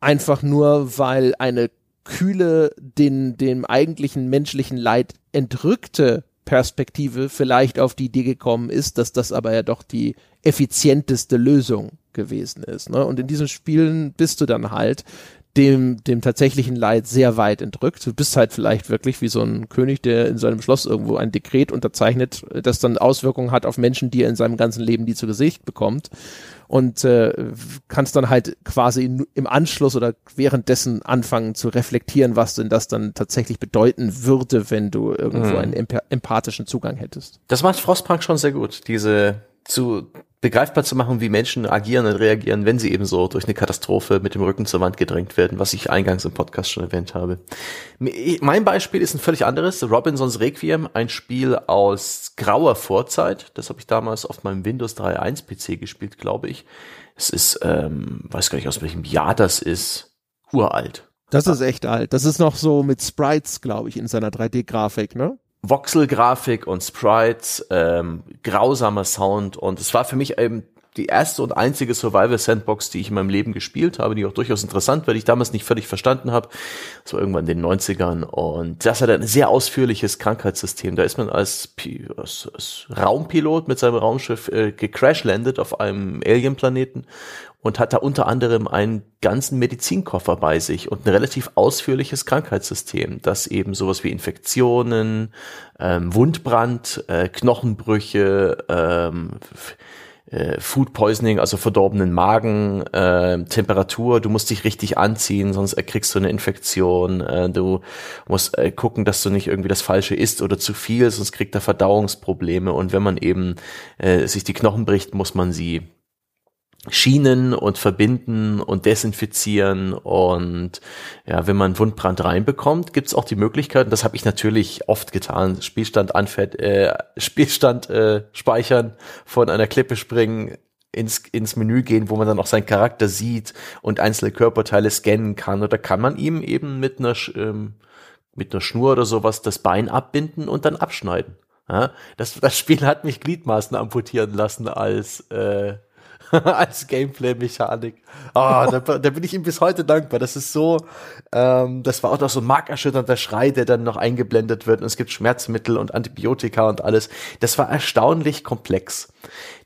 einfach nur weil eine kühle, den, dem eigentlichen menschlichen Leid entrückte Perspektive vielleicht auf die Idee gekommen ist, dass das aber ja doch die effizienteste Lösung gewesen ist. Ne? Und in diesen Spielen bist du dann halt dem, dem tatsächlichen Leid sehr weit entrückt. Du bist halt vielleicht wirklich wie so ein König, der in seinem Schloss irgendwo ein Dekret unterzeichnet, das dann Auswirkungen hat auf Menschen, die er in seinem ganzen Leben nie zu Gesicht bekommt. Und äh, kannst dann halt quasi im Anschluss oder währenddessen anfangen zu reflektieren, was denn das dann tatsächlich bedeuten würde, wenn du irgendwo mhm. einen empathischen Zugang hättest. Das macht Frostpunk schon sehr gut, diese zu begreifbar zu machen, wie Menschen agieren und reagieren, wenn sie eben so durch eine Katastrophe mit dem Rücken zur Wand gedrängt werden, was ich eingangs im Podcast schon erwähnt habe. Mein Beispiel ist ein völlig anderes. Robinsons Requiem, ein Spiel aus grauer Vorzeit. Das habe ich damals auf meinem Windows 3.1 PC gespielt, glaube ich. Es ist, ähm, weiß gar nicht aus welchem Jahr das ist, uralt. Das ist echt alt. Das ist noch so mit Sprites, glaube ich, in seiner 3D-Grafik, ne? Voxel-Grafik und Sprites, ähm, grausamer Sound und es war für mich eben die erste und einzige Survival Sandbox, die ich in meinem Leben gespielt habe, die auch durchaus interessant war, die ich damals nicht völlig verstanden habe. Das war irgendwann in den 90ern und das hat ein sehr ausführliches Krankheitssystem. Da ist man als, als, als Raumpilot mit seinem Raumschiff äh, gecrashlandet auf einem Alien-Planeten und hat da unter anderem einen ganzen Medizinkoffer bei sich und ein relativ ausführliches Krankheitssystem, das eben sowas wie Infektionen, ähm, Wundbrand, äh, Knochenbrüche, ähm, äh, Food Poisoning, also verdorbenen Magen, äh, Temperatur, du musst dich richtig anziehen, sonst erkriegst du eine Infektion, äh, du musst äh, gucken, dass du nicht irgendwie das Falsche isst oder zu viel, sonst kriegt er Verdauungsprobleme. Und wenn man eben äh, sich die Knochen bricht, muss man sie Schienen und verbinden und desinfizieren und ja, wenn man Wundbrand reinbekommt, gibt's auch die Möglichkeit, und das habe ich natürlich oft getan, Spielstand anfett, äh, Spielstand äh, speichern, von einer Klippe springen, ins, ins Menü gehen, wo man dann auch seinen Charakter sieht und einzelne Körperteile scannen kann. Oder kann man ihm eben mit einer, ähm, mit einer Schnur oder sowas das Bein abbinden und dann abschneiden. Ja, das, das Spiel hat mich Gliedmaßen amputieren lassen als äh, als Gameplay-Mechanik. Oh, da, da, bin ich ihm bis heute dankbar. Das ist so, ähm, das war auch noch so ein markerschütternder Schrei, der dann noch eingeblendet wird und es gibt Schmerzmittel und Antibiotika und alles. Das war erstaunlich komplex.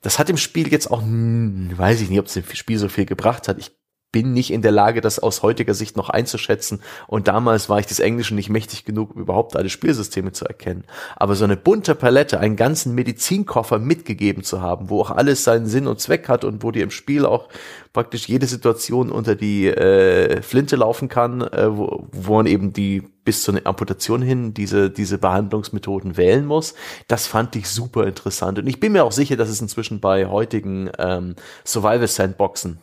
Das hat im Spiel jetzt auch, hm, weiß ich nicht, ob es dem Spiel so viel gebracht hat. Ich bin nicht in der Lage, das aus heutiger Sicht noch einzuschätzen. Und damals war ich des Englischen nicht mächtig genug, um überhaupt alle Spielsysteme zu erkennen. Aber so eine bunte Palette, einen ganzen Medizinkoffer mitgegeben zu haben, wo auch alles seinen Sinn und Zweck hat und wo dir im Spiel auch praktisch jede Situation unter die äh, Flinte laufen kann, äh, wo, wo man eben die bis zu einer Amputation hin diese, diese Behandlungsmethoden wählen muss. Das fand ich super interessant. Und ich bin mir auch sicher, dass es inzwischen bei heutigen ähm, Survival Sandboxen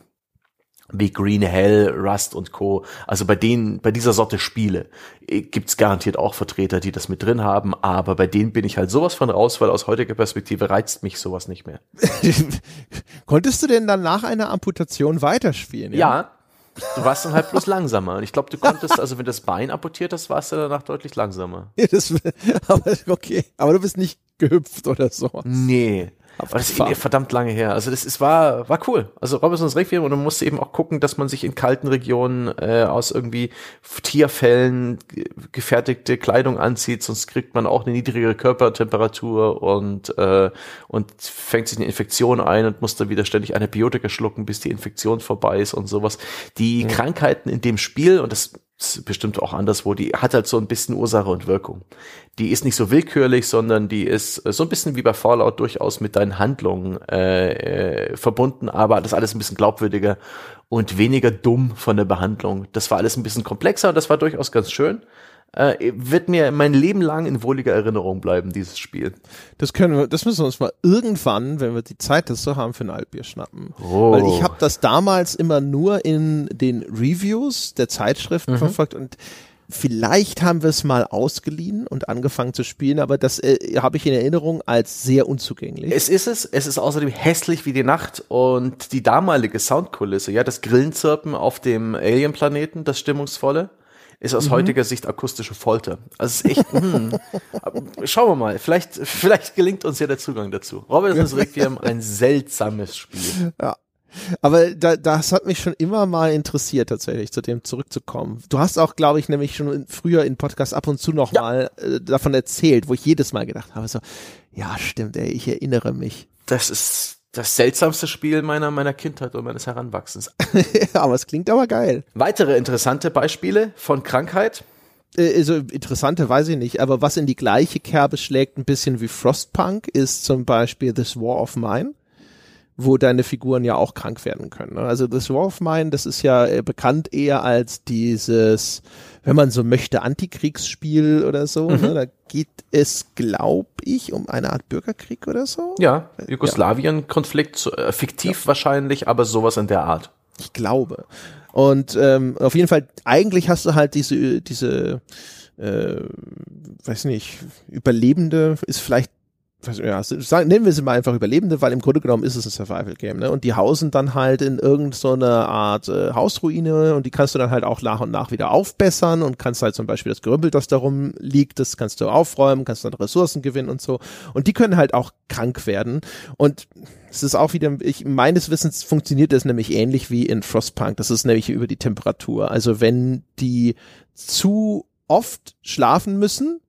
wie Green Hell, Rust und Co. Also bei denen, bei dieser Sorte Spiele äh, gibt's garantiert auch Vertreter, die das mit drin haben, aber bei denen bin ich halt sowas von raus, weil aus heutiger Perspektive reizt mich sowas nicht mehr. Konntest du denn dann nach einer Amputation weiterspielen? Ja, ja Du warst dann halt bloß langsamer. Und ich glaube, du konntest, also wenn das Bein amputiert hast, warst du danach deutlich langsamer. Ja, das, aber okay. Aber du bist nicht gehüpft oder so. Nee. Aber das ist eben verdammt lange her. Also das ist, war, war cool. Also Robinsons Requiem und man musste eben auch gucken, dass man sich in kalten Regionen äh, aus irgendwie Tierfällen gefertigte Kleidung anzieht, sonst kriegt man auch eine niedrigere Körpertemperatur und, äh, und fängt sich eine Infektion ein und muss dann wieder ständig Antibiotika schlucken, bis die Infektion vorbei ist und sowas. Die mhm. Krankheiten in dem Spiel, und das bestimmt auch anderswo, die hat halt so ein bisschen Ursache und Wirkung. Die ist nicht so willkürlich, sondern die ist äh, so ein bisschen wie bei Fallout durchaus mit deinen Handlungen äh, äh, verbunden, aber das alles ein bisschen glaubwürdiger und weniger dumm von der Behandlung. Das war alles ein bisschen komplexer, das war durchaus ganz schön äh, wird mir mein Leben lang in wohliger Erinnerung bleiben, dieses Spiel. Das können wir, das müssen wir uns mal irgendwann, wenn wir die Zeit dazu haben, für ein Altbier schnappen. Oh. Weil ich habe das damals immer nur in den Reviews der Zeitschriften mhm. verfolgt und Vielleicht haben wir es mal ausgeliehen und angefangen zu spielen, aber das äh, habe ich in Erinnerung als sehr unzugänglich. Es ist es. Es ist außerdem hässlich wie die Nacht und die damalige Soundkulisse, ja, das Grillenzirpen auf dem Alien-Planeten, das Stimmungsvolle ist aus mhm. heutiger Sicht akustische Folter. Also es ist echt, hm. schauen wir mal, vielleicht, vielleicht gelingt uns ja der Zugang dazu. Robinson's Requiem, ein seltsames Spiel. Ja. Aber da, das hat mich schon immer mal interessiert, tatsächlich zu dem zurückzukommen. Du hast auch, glaube ich, nämlich schon in, früher in Podcast ab und zu noch ja. mal äh, davon erzählt, wo ich jedes Mal gedacht habe, so, ja, stimmt, ey, ich erinnere mich. Das ist das seltsamste Spiel meiner, meiner Kindheit und meines Heranwachsens. aber es klingt aber geil. Weitere interessante Beispiele von Krankheit? Äh, also interessante weiß ich nicht, aber was in die gleiche Kerbe schlägt, ein bisschen wie Frostpunk, ist zum Beispiel This War of Mine wo deine Figuren ja auch krank werden können. Also das War of Mine, das ist ja äh, bekannt eher als dieses, wenn man so möchte, Antikriegsspiel oder so. Mhm. Ne? Da geht es, glaube ich, um eine Art Bürgerkrieg oder so. Ja, Jugoslawien-Konflikt, äh, fiktiv ja. wahrscheinlich, aber sowas in der Art. Ich glaube. Und ähm, auf jeden Fall, eigentlich hast du halt diese, diese, äh, weiß nicht, Überlebende ist vielleicht ja, sagen, nennen wir sie mal einfach Überlebende, weil im Grunde genommen ist es ein Survival-Game, ne? Und die hausen dann halt in irgendeiner so Art äh, Hausruine und die kannst du dann halt auch nach und nach wieder aufbessern und kannst halt zum Beispiel das Gerümpel, das darum liegt, das kannst du aufräumen, kannst dann Ressourcen gewinnen und so. Und die können halt auch krank werden. Und es ist auch wieder, ich, meines Wissens funktioniert das nämlich ähnlich wie in Frostpunk. Das ist nämlich über die Temperatur. Also wenn die zu oft schlafen müssen,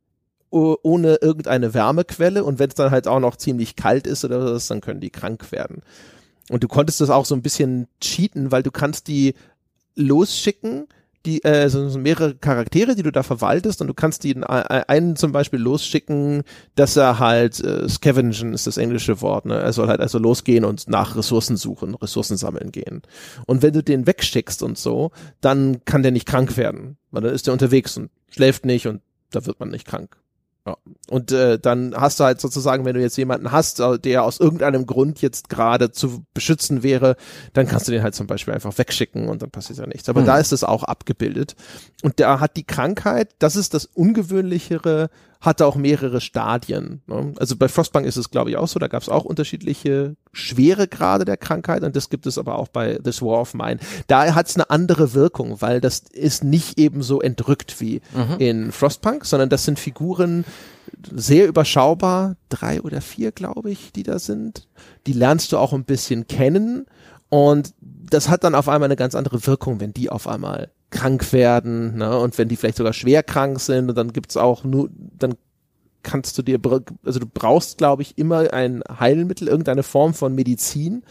ohne irgendeine Wärmequelle und wenn es dann halt auch noch ziemlich kalt ist oder was, dann können die krank werden. Und du konntest das auch so ein bisschen cheaten, weil du kannst die losschicken, die äh, so, mehrere Charaktere, die du da verwaltest und du kannst die einen zum Beispiel losschicken, dass er halt äh, scavengen ist das englische Wort, ne? Er soll halt also losgehen und nach Ressourcen suchen, Ressourcen sammeln gehen. Und wenn du den wegschickst und so, dann kann der nicht krank werden, weil dann ist der unterwegs und schläft nicht und da wird man nicht krank. Ja. Und äh, dann hast du halt sozusagen, wenn du jetzt jemanden hast, äh, der aus irgendeinem Grund jetzt gerade zu beschützen wäre, dann kannst du den halt zum Beispiel einfach wegschicken und dann passiert ja nichts. Aber hm. da ist es auch abgebildet. Und da hat die Krankheit, das ist das Ungewöhnlichere, hatte auch mehrere Stadien. Ne? Also bei Frostbank ist es, glaube ich, auch so. Da gab es auch unterschiedliche schwere Grade der Krankheit und das gibt es aber auch bei This War of Mine. Da hat es eine andere Wirkung, weil das ist nicht eben so entrückt wie mhm. in Frostpunk, sondern das sind Figuren sehr überschaubar, drei oder vier, glaube ich, die da sind. Die lernst du auch ein bisschen kennen und das hat dann auf einmal eine ganz andere Wirkung, wenn die auf einmal krank werden, ne? Und wenn die vielleicht sogar schwer krank sind, und dann gibt's auch nur, dann kannst du dir, also du brauchst, glaube ich, immer ein Heilmittel, irgendeine Form von Medizin,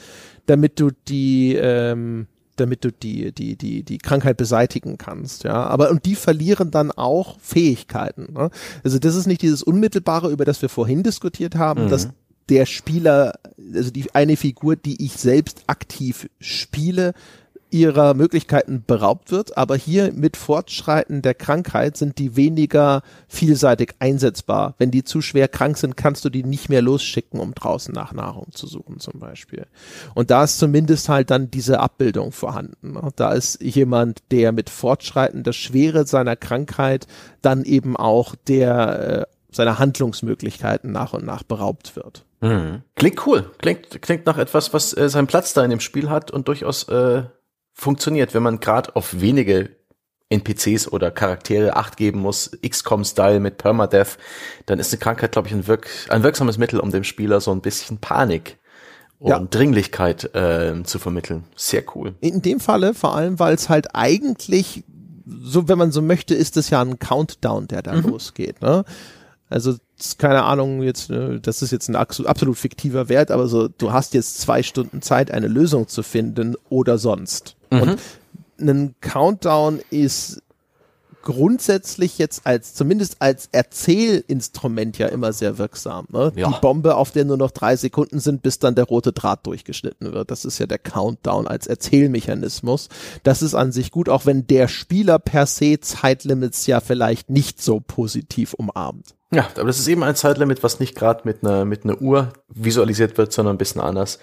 damit du die, ähm, damit du die, die, die, die Krankheit beseitigen kannst, ja. Aber, und die verlieren dann auch Fähigkeiten. Ne? Also das ist nicht dieses Unmittelbare, über das wir vorhin diskutiert haben, mhm. dass der Spieler, also die eine Figur, die ich selbst aktiv spiele, ihrer Möglichkeiten beraubt wird, aber hier mit Fortschreiten der Krankheit sind die weniger vielseitig einsetzbar. Wenn die zu schwer krank sind, kannst du die nicht mehr losschicken, um draußen nach Nahrung zu suchen zum Beispiel. Und da ist zumindest halt dann diese Abbildung vorhanden. Da ist jemand, der mit Fortschreiten der Schwere seiner Krankheit dann eben auch der äh, seiner Handlungsmöglichkeiten nach und nach beraubt wird. Mhm. Klingt cool. Klingt, klingt nach etwas, was äh, seinen Platz da in dem Spiel hat und durchaus äh, funktioniert, wenn man gerade auf wenige NPCs oder Charaktere Acht geben muss, XCOM-Style mit Permadeath, dann ist eine Krankheit, glaube ich, ein, wirk ein wirksames Mittel, um dem Spieler so ein bisschen Panik und ja. Dringlichkeit äh, zu vermitteln. Sehr cool. In dem Falle vor allem, weil es halt eigentlich, so wenn man so möchte, ist es ja ein Countdown, der da mhm. losgeht. Ne? Also keine Ahnung, jetzt, äh, das ist jetzt ein absolut fiktiver Wert, aber so, du hast jetzt zwei Stunden Zeit, eine Lösung zu finden oder sonst. Mhm. Und ein Countdown ist grundsätzlich jetzt als, zumindest als Erzählinstrument ja immer sehr wirksam. Ne? Ja. Die Bombe, auf der nur noch drei Sekunden sind, bis dann der rote Draht durchgeschnitten wird. Das ist ja der Countdown als Erzählmechanismus. Das ist an sich gut, auch wenn der Spieler per se Zeitlimits ja vielleicht nicht so positiv umarmt. Ja, aber das ist eben ein Zeitlimit, was nicht gerade mit einer mit einer Uhr visualisiert wird, sondern ein bisschen anders.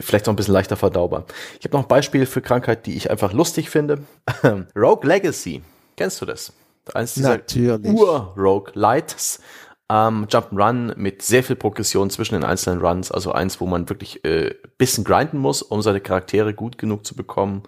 Vielleicht auch ein bisschen leichter verdaubar. Ich habe noch ein Beispiel für Krankheit, die ich einfach lustig finde. Rogue Legacy. Kennst du das? Eins dieser Ur-Rogue-Lights. Ähm, Jump'n'Run mit sehr viel Progression zwischen den einzelnen Runs. Also eins, wo man wirklich äh, bisschen grinden muss, um seine Charaktere gut genug zu bekommen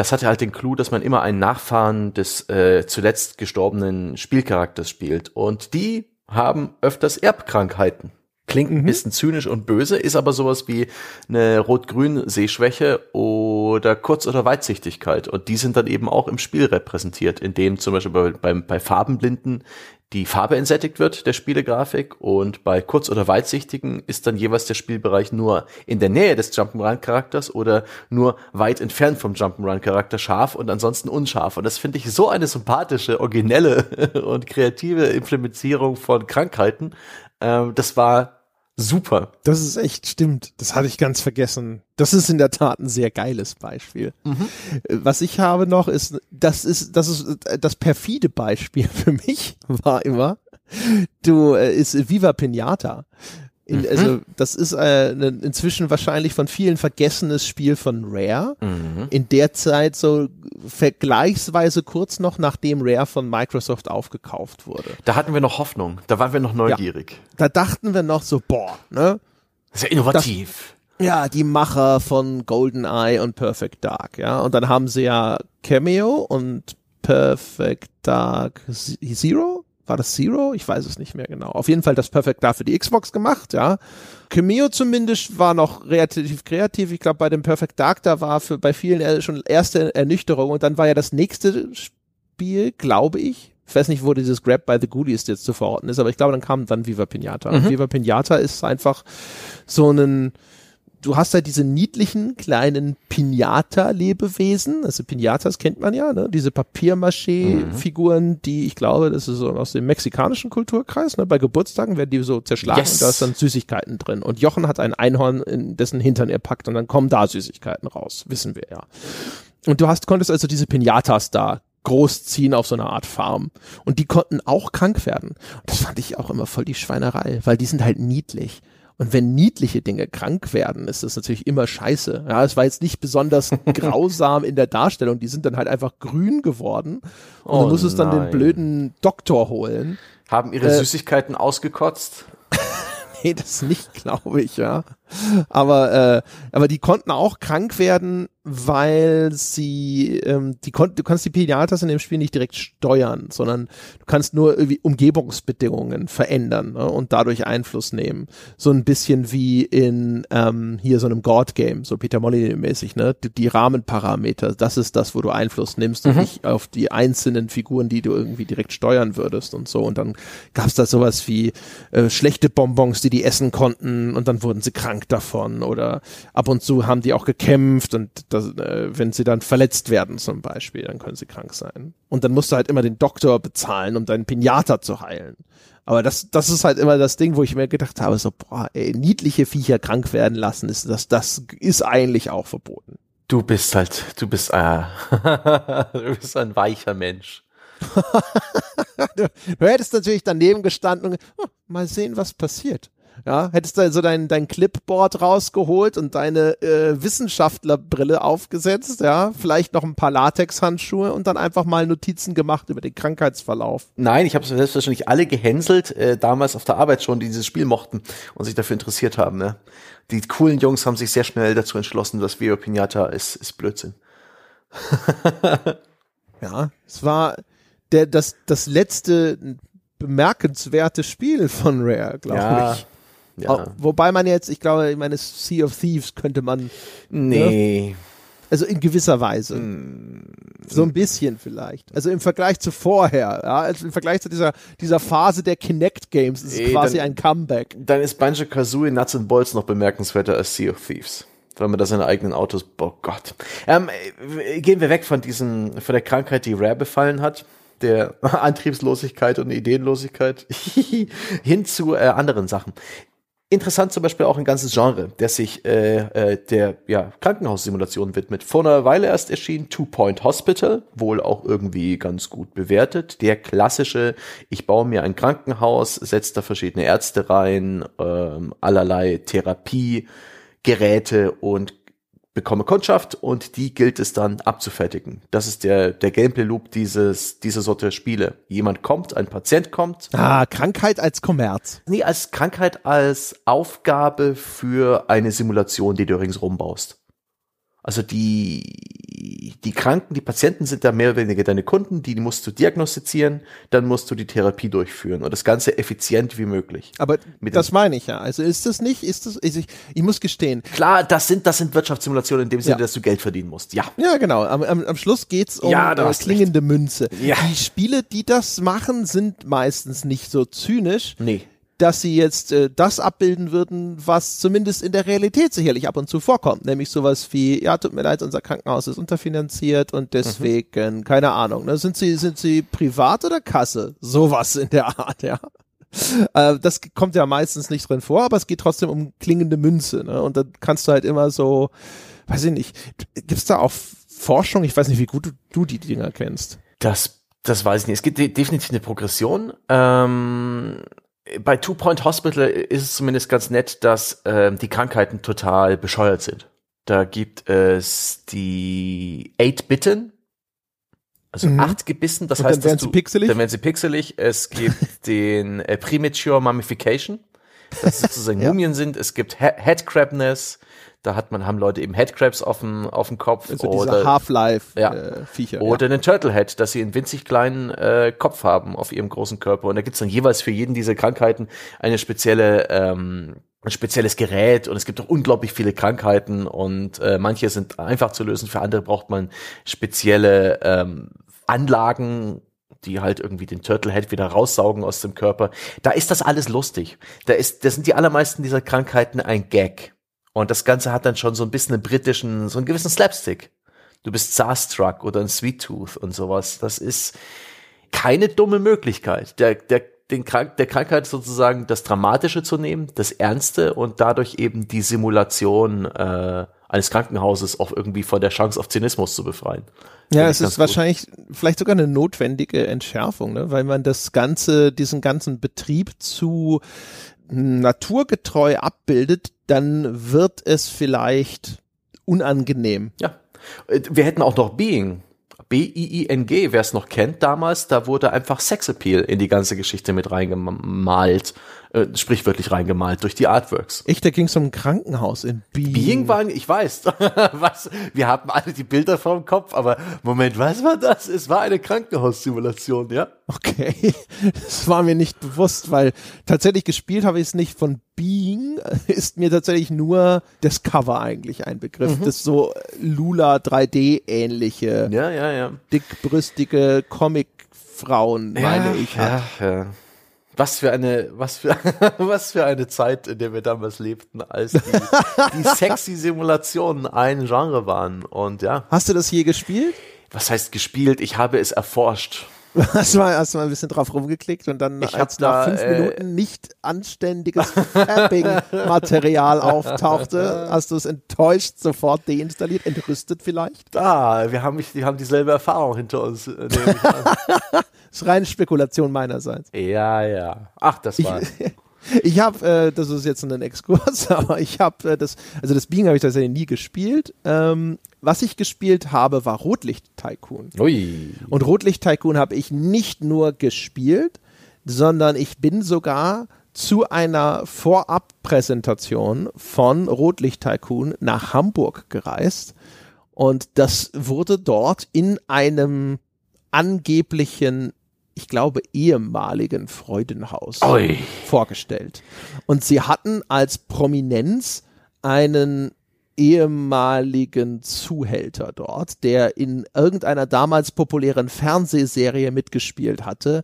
das hatte halt den Clou, dass man immer einen Nachfahren des äh, zuletzt gestorbenen Spielcharakters spielt. Und die haben öfters Erbkrankheiten. Klingt ein mhm. bisschen zynisch und böse, ist aber sowas wie eine Rot-Grün-Sehschwäche oder Kurz- oder Weitsichtigkeit. Und die sind dann eben auch im Spiel repräsentiert, indem zum Beispiel bei, bei, bei Farbenblinden die Farbe entsättigt wird der Spielegrafik und bei kurz- oder weitsichtigen ist dann jeweils der Spielbereich nur in der Nähe des Jump'n'Run-Charakters oder nur weit entfernt vom Jump'n'Run-Charakter scharf und ansonsten unscharf. Und das finde ich so eine sympathische, originelle und kreative Implementierung von Krankheiten. Ähm, das war super. Das ist echt stimmt. Das hatte ich ganz vergessen. Das ist in der Tat ein sehr geiles Beispiel. Mhm. Was ich habe noch ist, das ist, das ist das perfide Beispiel für mich war immer, du, äh, ist Viva Pinata In, mhm. Also das ist äh, ne, inzwischen wahrscheinlich von vielen vergessenes Spiel von Rare. Mhm. In der Zeit so vergleichsweise kurz noch, nachdem Rare von Microsoft aufgekauft wurde. Da hatten wir noch Hoffnung, da waren wir noch neugierig. Ja, da dachten wir noch so, boah, ne? Sehr innovativ. Das, ja, die Macher von GoldenEye und Perfect Dark, ja. Und dann haben sie ja Cameo und Perfect Dark Zero war das Zero? Ich weiß es nicht mehr genau. Auf jeden Fall das Perfect Dark für die Xbox gemacht, ja. Cameo zumindest war noch relativ kreativ. Ich glaube, bei dem Perfect Dark, da war für bei vielen schon erste Ernüchterung und dann war ja das nächste Spiel, glaube ich. Ich weiß nicht, wo dieses Grab by the Goodies jetzt zu verorten ist, aber ich glaube, dann kam dann Viva Pinata. Mhm. Viva Pinata ist einfach so ein, du hast halt diese niedlichen kleinen Pinata-Lebewesen. Also Pinatas kennt man ja, ne? Diese Papiermaché-Figuren, mhm. die ich glaube, das ist so aus dem mexikanischen Kulturkreis. Ne? Bei Geburtstagen werden die so zerschlagen yes. und da ist dann Süßigkeiten drin. Und Jochen hat ein Einhorn, in dessen Hintern er packt und dann kommen da Süßigkeiten raus, wissen wir ja. Und du hast, konntest also diese Pinatas da großziehen auf so einer Art Farm. Und die konnten auch krank werden. Und das fand ich auch immer voll die Schweinerei, weil die sind halt niedlich. Und wenn niedliche Dinge krank werden, ist das natürlich immer scheiße. Ja, es war jetzt nicht besonders grausam in der Darstellung. Die sind dann halt einfach grün geworden. Und oh du musstest nein. dann den blöden Doktor holen. Haben ihre äh, Süßigkeiten ausgekotzt? nee, das nicht, glaube ich, ja. Aber, äh, aber die konnten auch krank werden, weil sie, ähm, die kon du kannst die Pinatas in dem Spiel nicht direkt steuern, sondern du kannst nur irgendwie Umgebungsbedingungen verändern ne, und dadurch Einfluss nehmen. So ein bisschen wie in ähm, hier so einem God-Game, so Peter Molyneux-mäßig, ne? Die, die, Rahmenparameter, das ist das, wo du Einfluss nimmst mhm. und nicht auf die einzelnen Figuren, die du irgendwie direkt steuern würdest und so. Und dann gab's da sowas wie äh, schlechte Bonbons, die die essen konnten und dann wurden sie krank davon oder ab und zu haben die auch gekämpft und das, äh, wenn sie dann verletzt werden zum Beispiel, dann können sie krank sein. Und dann musst du halt immer den Doktor bezahlen, um deinen Pinata zu heilen. Aber das, das ist halt immer das Ding, wo ich mir gedacht habe, so, boah, ey, niedliche Viecher krank werden lassen, ist das, das ist eigentlich auch verboten. Du bist halt, du bist, äh, du bist ein weicher Mensch. du, du, hättest natürlich daneben gestanden und oh, mal sehen, was passiert. Ja, hättest du also dein, dein Clipboard rausgeholt und deine äh, Wissenschaftlerbrille aufgesetzt, ja, vielleicht noch ein paar Latexhandschuhe und dann einfach mal Notizen gemacht über den Krankheitsverlauf. Nein, ich habe selbstverständlich alle gehänselt, äh, damals auf der Arbeit schon, die dieses Spiel mochten und sich dafür interessiert haben. Ne? Die coolen Jungs haben sich sehr schnell dazu entschlossen, dass Vio Pinata ist, ist Blödsinn. ja, es war der, das, das letzte bemerkenswerte Spiel von Rare, glaube ja. ich. Ja. Wobei man jetzt, ich glaube, ich meine, Sea of Thieves könnte man. Nee. Ne? Also in gewisser Weise. Mm. So ein bisschen vielleicht. Also im Vergleich zu vorher, ja, also im Vergleich zu dieser, dieser Phase der Kinect Games ist es Ey, quasi dann, ein Comeback. Dann ist Banjo Kazooie Nuts and Bolts noch bemerkenswerter als Sea of Thieves. Weil man da seine eigenen Autos, oh Gott. Ähm, gehen wir weg von diesen, von der Krankheit, die Rare befallen hat der Antriebslosigkeit und Ideenlosigkeit hin zu äh, anderen Sachen. Interessant zum Beispiel auch ein ganzes Genre, der sich äh, äh, der ja, Krankenhaussimulation widmet. Vor einer Weile erst erschien Two Point Hospital, wohl auch irgendwie ganz gut bewertet. Der klassische, ich baue mir ein Krankenhaus, setze da verschiedene Ärzte rein, ähm, allerlei Therapiegeräte und bekomme Kundschaft und die gilt es dann abzufertigen. Das ist der, der Gameplay-Loop dieses, dieser Sorte Spiele. Jemand kommt, ein Patient kommt. Ah, Krankheit als Kommerz. Nee, als Krankheit als Aufgabe für eine Simulation, die du ringsrum baust. Also die, die Kranken, die Patienten sind da mehr oder weniger deine Kunden, die musst du diagnostizieren, dann musst du die Therapie durchführen und das Ganze effizient wie möglich. Aber das meine ich ja. Also ist das nicht, ist das, ich, ich muss gestehen. Klar, das sind, das sind Wirtschaftssimulationen in dem Sinne, ja. dass du Geld verdienen musst. Ja. Ja, genau. Am, am, am Schluss geht's um ja, äh, klingende recht. Münze. Ja. Die Spiele, die das machen, sind meistens nicht so zynisch. Nee dass sie jetzt äh, das abbilden würden, was zumindest in der Realität sicherlich ab und zu vorkommt, nämlich sowas wie, ja, tut mir leid, unser Krankenhaus ist unterfinanziert und deswegen, mhm. keine Ahnung, ne, sind sie, sind sie privat oder Kasse? Sowas in der Art, ja. Äh, das kommt ja meistens nicht drin vor, aber es geht trotzdem um klingende Münze, ne, und dann kannst du halt immer so, weiß ich nicht, gibt's da auch Forschung? Ich weiß nicht, wie gut du, du die Dinger kennst. Das das weiß ich nicht. Es gibt definitiv eine Progression. Ähm, bei Two Point Hospital ist es zumindest ganz nett, dass äh, die Krankheiten total bescheuert sind. Da gibt es die Eight Bitten, also mhm. acht Gebissen, das Und heißt, dann werden du, sie pixelig? dann werden sie pixelig. Es gibt den äh, Premature Mummification, dass es sozusagen Ja. Mumien sind. Es gibt He Headcrabness, da hat man, haben Leute eben Headcrabs auf dem, auf dem Kopf. Also diese oder, Half-Life Ja. äh, oder einen Turtlehead, dass sie einen winzig kleinen äh, Kopf haben auf ihrem großen Körper. Und da gibt's dann jeweils für jeden dieser Krankheiten eine spezielle, ähm, ein spezielles Gerät. Und es gibt auch unglaublich viele Krankheiten und äh, manche sind einfach zu lösen, für andere braucht man spezielle ähm, Anlagen, die halt irgendwie den Turtlehead wieder raussaugen aus dem Körper. Da ist das alles lustig. Da ist, da sind die allermeisten dieser Krankheiten ein Gag. Und das Ganze hat dann schon so ein bisschen einen britischen, so einen gewissen Slapstick. Du bist Starstruck oder ein Sweet Tooth und sowas. Das ist keine dumme Möglichkeit. Der, der, den Krank der Krankheit sozusagen das Dramatische zu nehmen, das Ernste und dadurch eben die Simulation äh, eines Krankenhauses auch irgendwie von der Chance auf Zynismus zu befreien. Ja, es ist wahrscheinlich vielleicht sogar eine notwendige Entschärfung, ne? weil man das ganze, diesen ganzen Betrieb zu naturgetreu abbildet, dann wird es vielleicht unangenehm. Ja. Wir hätten auch noch Being. B-I-I-N-G, wer es noch kennt damals, da wurde einfach Sexappeal in die ganze Geschichte mit reingemalt, äh, sprichwörtlich reingemalt durch die Artworks. Echt, da ging es um ein Krankenhaus in Being. Being war, ich weiß, was, wir haben alle die Bilder vor dem Kopf, aber Moment, was war das? Es war eine Krankenhaussimulation, ja? Okay, das war mir nicht bewusst, weil tatsächlich gespielt habe ich es nicht von Being, ist mir tatsächlich nur das Cover eigentlich ein Begriff, Mhm. das so Lula 3D ähnliche, Ja, ja, ja. dickbrüstige Comicfrauen, meine ich. hat. Ja, ja. Was für eine, was für, was für eine Zeit, in der wir damals lebten, als die, die sexy Simulationen ein Genre waren. Und ja, Hast du das je gespielt? was heißt gespielt? Ich habe es erforscht. Hast du mal, hast mal ein bisschen drauf rumgeklickt und dann Ich als nach da, fünf äh, Minuten nicht anständiges Fapping-Material auftauchte, hast du es enttäuscht sofort deinstalliert, entrüstet vielleicht? Da, wir haben, die haben dieselbe Erfahrung hinter uns. äh, ich. Das ist reine Spekulation meinerseits. ja, ja. Ach, das war. Ich habe, äh, das ist jetzt ein Exkurs, aber ich habe äh, das, also das Being habe ich tatsächlich nie gespielt. Ähm, was ich gespielt habe, war Rotlicht Tycoon. Ui. Und Rotlicht Tycoon habe ich nicht nur gespielt, sondern ich bin sogar zu einer Vorabpräsentation von Rotlicht Tycoon nach Hamburg gereist. Und das wurde dort in einem angeblichen, ich glaube, ehemaligen Freudenhaus Ui. vorgestellt. Und sie hatten als Prominenz einen ehemaligen Zuhälter dort, der in irgendeiner damals populären Fernsehserie mitgespielt hatte.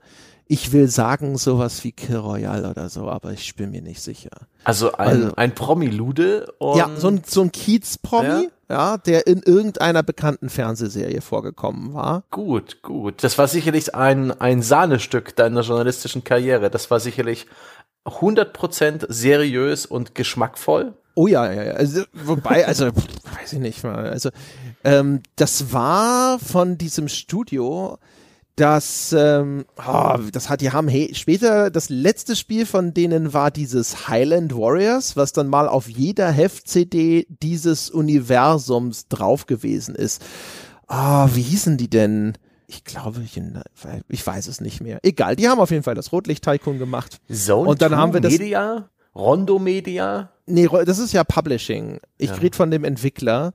Ich will sagen sowas wie Kill Royale oder so, aber ich bin mir nicht sicher. Also ein, Also- ein Promi-Lude. ja, so ein, so ein Kiez-Promi, ja? der in irgendeiner bekannten Fernsehserie vorgekommen war. Gut, gut. Das war sicherlich ein, ein Sahnestück deiner journalistischen Karriere. Das war sicherlich 100% seriös und geschmackvoll. Oh ja, ja, ja. Also, wobei, also, weiß ich nicht mal. Also, ähm, das war von diesem Studio, das, ähm, oh, das hat, die haben hey, später, das letzte Spiel von denen war dieses Highland Warriors, was dann mal auf jeder Heft-CD dieses Universums drauf gewesen ist. Ah, wie hießen die denn? Ich glaube, ich, ich weiß es nicht mehr. Egal, die haben auf jeden Fall das Rotlicht-Tycoon gemacht. Zone Und dann 2 haben wir das- Media, Rondo Media. Nee, das ist ja Publishing. Ich Ja. rede von dem Entwickler.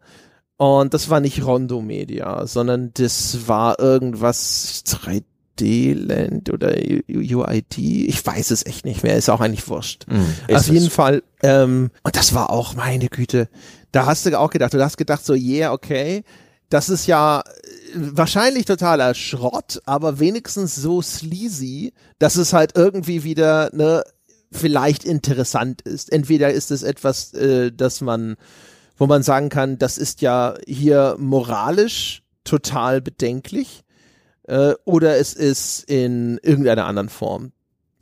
Und das war nicht Rondo Media, sondern das war irgendwas 3D-Land oder UID. Ich weiß es echt nicht mehr. Ist auch eigentlich wurscht. Ist Auf jeden es. Fall. Ähm, und das war auch, meine Güte. Da hast du auch gedacht, du hast gedacht so, yeah, okay. Das ist ja äh, wahrscheinlich totaler Schrott, aber wenigstens so sleazy, dass es halt irgendwie wieder ne vielleicht interessant ist. Entweder ist es etwas, äh, dass man, wo man sagen kann, das ist ja hier moralisch total bedenklich, äh, oder es ist in irgendeiner anderen Form,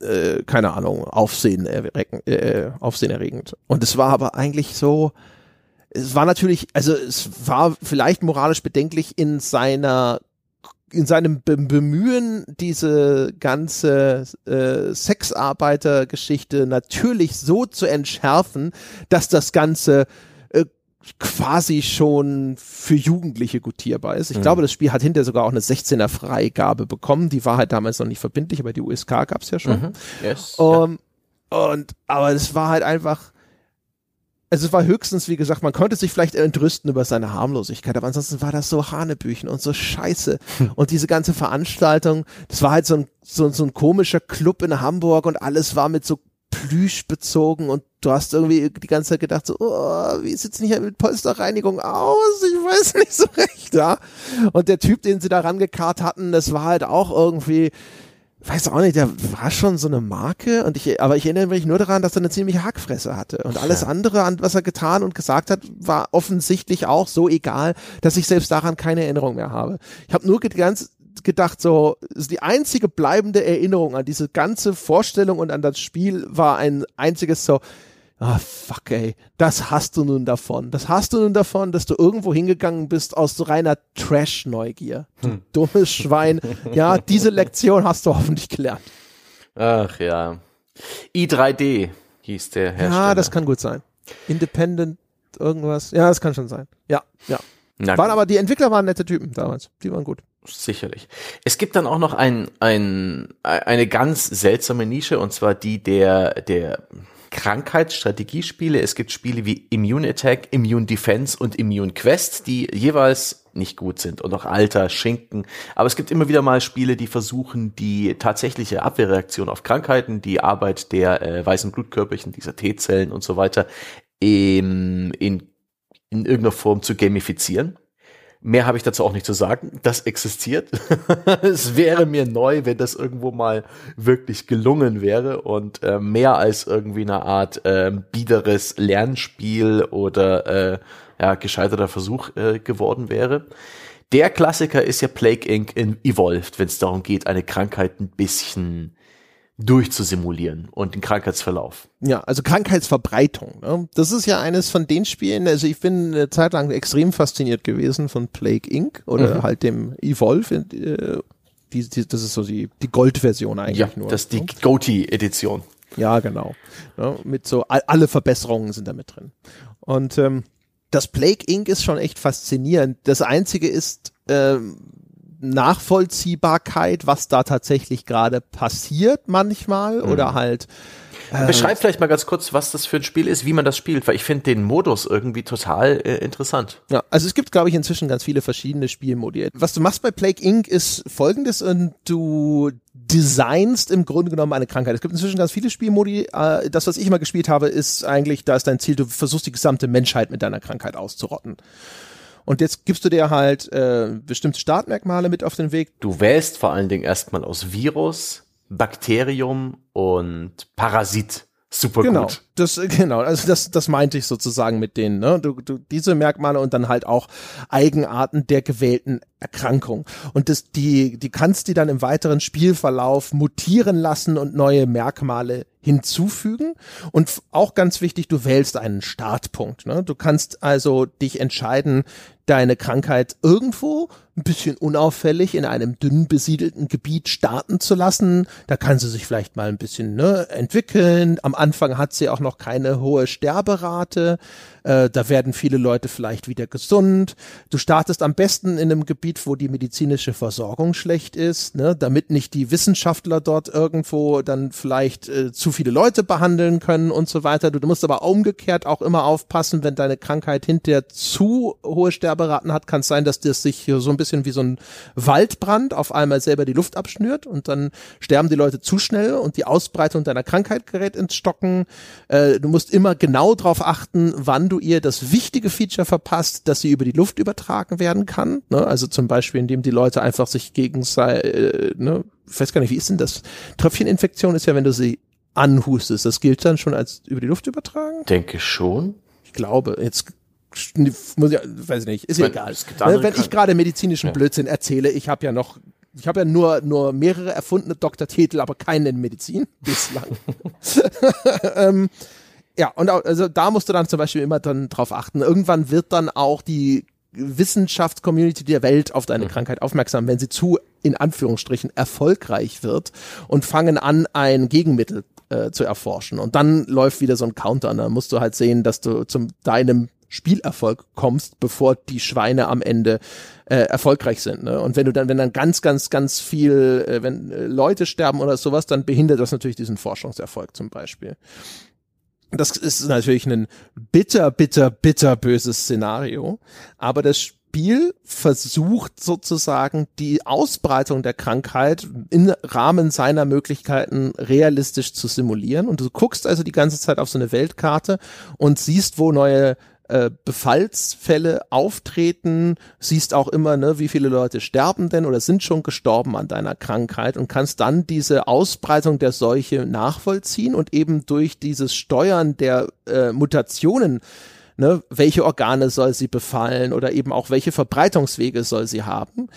äh, keine Ahnung, Aufsehen äh, aufsehenerregend. Und es war aber eigentlich so, es war natürlich, also es war vielleicht moralisch bedenklich in seiner in seinem Bemühen, diese ganze äh, Sexarbeiter-Geschichte natürlich so zu entschärfen, dass das Ganze äh, quasi schon für Jugendliche gutierbar ist. Ich mhm. glaube, das Spiel hat hinterher sogar auch eine 16er Freigabe bekommen. Die war halt damals noch nicht verbindlich, aber die USK gab es ja schon. Mhm. Yes, um, ja. Und aber es war halt einfach also es war höchstens, wie gesagt, man konnte sich vielleicht entrüsten über seine Harmlosigkeit, aber ansonsten war das so Hanebüchen und so scheiße. Hm. Und diese ganze Veranstaltung, das war halt so ein, so, so ein komischer Club in Hamburg und alles war mit so Plüsch bezogen und du hast irgendwie die ganze Zeit gedacht so, oh, wie sieht's nicht mit Polsterreinigung aus? Ich weiß nicht so recht, ja. Und der Typ, den sie da rangekarrt hatten, das war halt auch irgendwie, weiß auch nicht, der war schon so eine Marke und ich, aber ich erinnere mich nur daran, dass er eine ziemliche Hackfresse hatte und alles andere, an was er getan und gesagt hat, war offensichtlich auch so egal, dass ich selbst daran keine Erinnerung mehr habe. Ich habe nur ganz gedacht, so ist die einzige bleibende Erinnerung an diese ganze Vorstellung und an das Spiel war ein einziges so, ah fuck ey, das hast du nun davon. Das hast du nun davon, dass du irgendwo hingegangen bist aus so reiner Trash-Neugier. Du hm. dummes Schwein. Ja, diese Lektion hast du hoffentlich gelernt. Ach ja. i3D hieß der Hersteller. Ja, das kann gut sein. Independent irgendwas. Ja, das kann schon sein. Ja, ja. Na, waren aber die Entwickler waren nette Typen damals. Die waren gut. Sicherlich. Es gibt dann auch noch ein, ein, eine ganz seltsame Nische und zwar die der, der Krankheitsstrategiespiele. Es gibt Spiele wie Immune Attack, Immune Defense und Immune Quest, die jeweils nicht gut sind und auch alter Schinken. Aber es gibt immer wieder mal Spiele, die versuchen, die tatsächliche Abwehrreaktion auf Krankheiten, die Arbeit der äh, weißen Blutkörperchen, dieser T-Zellen und so weiter in, in, in irgendeiner Form zu gamifizieren. Mehr habe ich dazu auch nicht zu sagen. Das existiert. es wäre mir neu, wenn das irgendwo mal wirklich gelungen wäre und äh, mehr als irgendwie eine Art äh, biederes Lernspiel oder äh, ja, gescheiterter Versuch äh, geworden wäre. Der Klassiker ist ja Plague Inc. in Evolved, wenn es darum geht, eine Krankheit ein bisschen durchzusimulieren und den Krankheitsverlauf. Ja, also Krankheitsverbreitung. Ne? Das ist ja eines von den Spielen, also ich bin eine Zeit lang extrem fasziniert gewesen von Plague Inc. oder mhm. halt dem Evolve. Äh, die, die, das ist so die, die Gold-Version eigentlich ja, nur. das ist die ne? Goatee-Edition. Ja, genau. Ja, mit so, alle Verbesserungen sind da mit drin. Und ähm, das Plague Inc. ist schon echt faszinierend. Das Einzige ist, ähm, Nachvollziehbarkeit, was da tatsächlich gerade passiert manchmal mhm. oder halt äh, Beschreib vielleicht mal ganz kurz, was das für ein Spiel ist, wie man das spielt, weil ich finde den Modus irgendwie total äh, interessant. Ja, also es gibt, glaube ich, inzwischen ganz viele verschiedene Spielmodi. Was du machst bei Plague Inc. ist folgendes und du designst im Grunde genommen eine Krankheit. Es gibt inzwischen ganz viele Spielmodi. Äh, das, was ich immer gespielt habe, ist eigentlich, da ist dein Ziel, du versuchst die gesamte Menschheit mit deiner Krankheit auszurotten. Und jetzt gibst du dir halt äh, bestimmte Startmerkmale mit auf den Weg. Du wählst vor allen Dingen erstmal aus Virus, Bakterium und Parasit. Super genau, gut. Das, genau, also das, das meinte ich sozusagen mit denen, ne? Du, du, diese Merkmale und dann halt auch Eigenarten der gewählten Erkrankung. Und das, die, die kannst die dann im weiteren Spielverlauf mutieren lassen und neue Merkmale hinzufügen. Und auch ganz wichtig, du wählst einen Startpunkt. Ne? Du kannst also dich entscheiden, deine Krankheit irgendwo ein bisschen unauffällig in einem dünn besiedelten Gebiet starten zu lassen. Da kann sie sich vielleicht mal ein bisschen ne, entwickeln. Am Anfang hat sie auch noch keine hohe Sterberate. Äh, da werden viele Leute vielleicht wieder gesund. Du startest am besten in einem Gebiet, wo die medizinische Versorgung schlecht ist, ne, damit nicht die Wissenschaftler dort irgendwo dann vielleicht äh, zu viele Leute behandeln können und so weiter. Du, du musst aber umgekehrt auch immer aufpassen, wenn deine Krankheit hinterher zu hohe Sterberaten hat, kann es sein, dass das sich so ein bisschen wie so ein Waldbrand auf einmal selber die Luft abschnürt und dann sterben die Leute zu schnell und die Ausbreitung deiner Krankheit gerät ins Stocken. Äh, du musst immer genau darauf achten, wann du ihr das wichtige Feature verpasst, dass sie über die Luft übertragen werden kann. Ne? Also zum Beispiel, indem die Leute einfach sich gegenseitig, äh, ne? ich weiß gar nicht, wie ist denn das? Tröpfcheninfektion ist ja, wenn du sie anhustest. Das gilt dann schon als über die Luft übertragen? Denke schon. Ich glaube, jetzt muss ich, weiß ich nicht, ist ja egal. Wenn ich gerade medizinischen ja. Blödsinn erzähle, ich habe ja noch ich habe ja nur, nur mehrere erfundene Doktortitel, aber keinen in Medizin bislang. ähm, ja, und auch, also da musst du dann zum Beispiel immer dann drauf achten. Irgendwann wird dann auch die Wissenschaftscommunity der Welt auf deine mhm. Krankheit aufmerksam, wenn sie zu, in Anführungsstrichen, erfolgreich wird und fangen an, ein Gegenmittel äh, zu erforschen. Und dann läuft wieder so ein Counter. Und dann musst du halt sehen, dass du zum deinem Spielerfolg kommst, bevor die Schweine am Ende äh, erfolgreich sind. Ne? Und wenn du dann, wenn dann ganz, ganz, ganz viel, äh, wenn äh, Leute sterben oder sowas, dann behindert das natürlich diesen Forschungserfolg zum Beispiel. Das ist natürlich ein bitter, bitter, bitter böses Szenario. Aber das Spiel versucht sozusagen die Ausbreitung der Krankheit im Rahmen seiner Möglichkeiten realistisch zu simulieren. Und du guckst also die ganze Zeit auf so eine Weltkarte und siehst, wo neue äh, Befallsfälle auftreten, siehst auch immer, ne, wie viele Leute sterben denn oder sind schon gestorben an deiner Krankheit und kannst dann diese Ausbreitung der Seuche nachvollziehen und eben durch dieses Steuern der äh, Mutationen Ne, welche Organe soll sie befallen oder eben auch welche Verbreitungswege soll sie haben,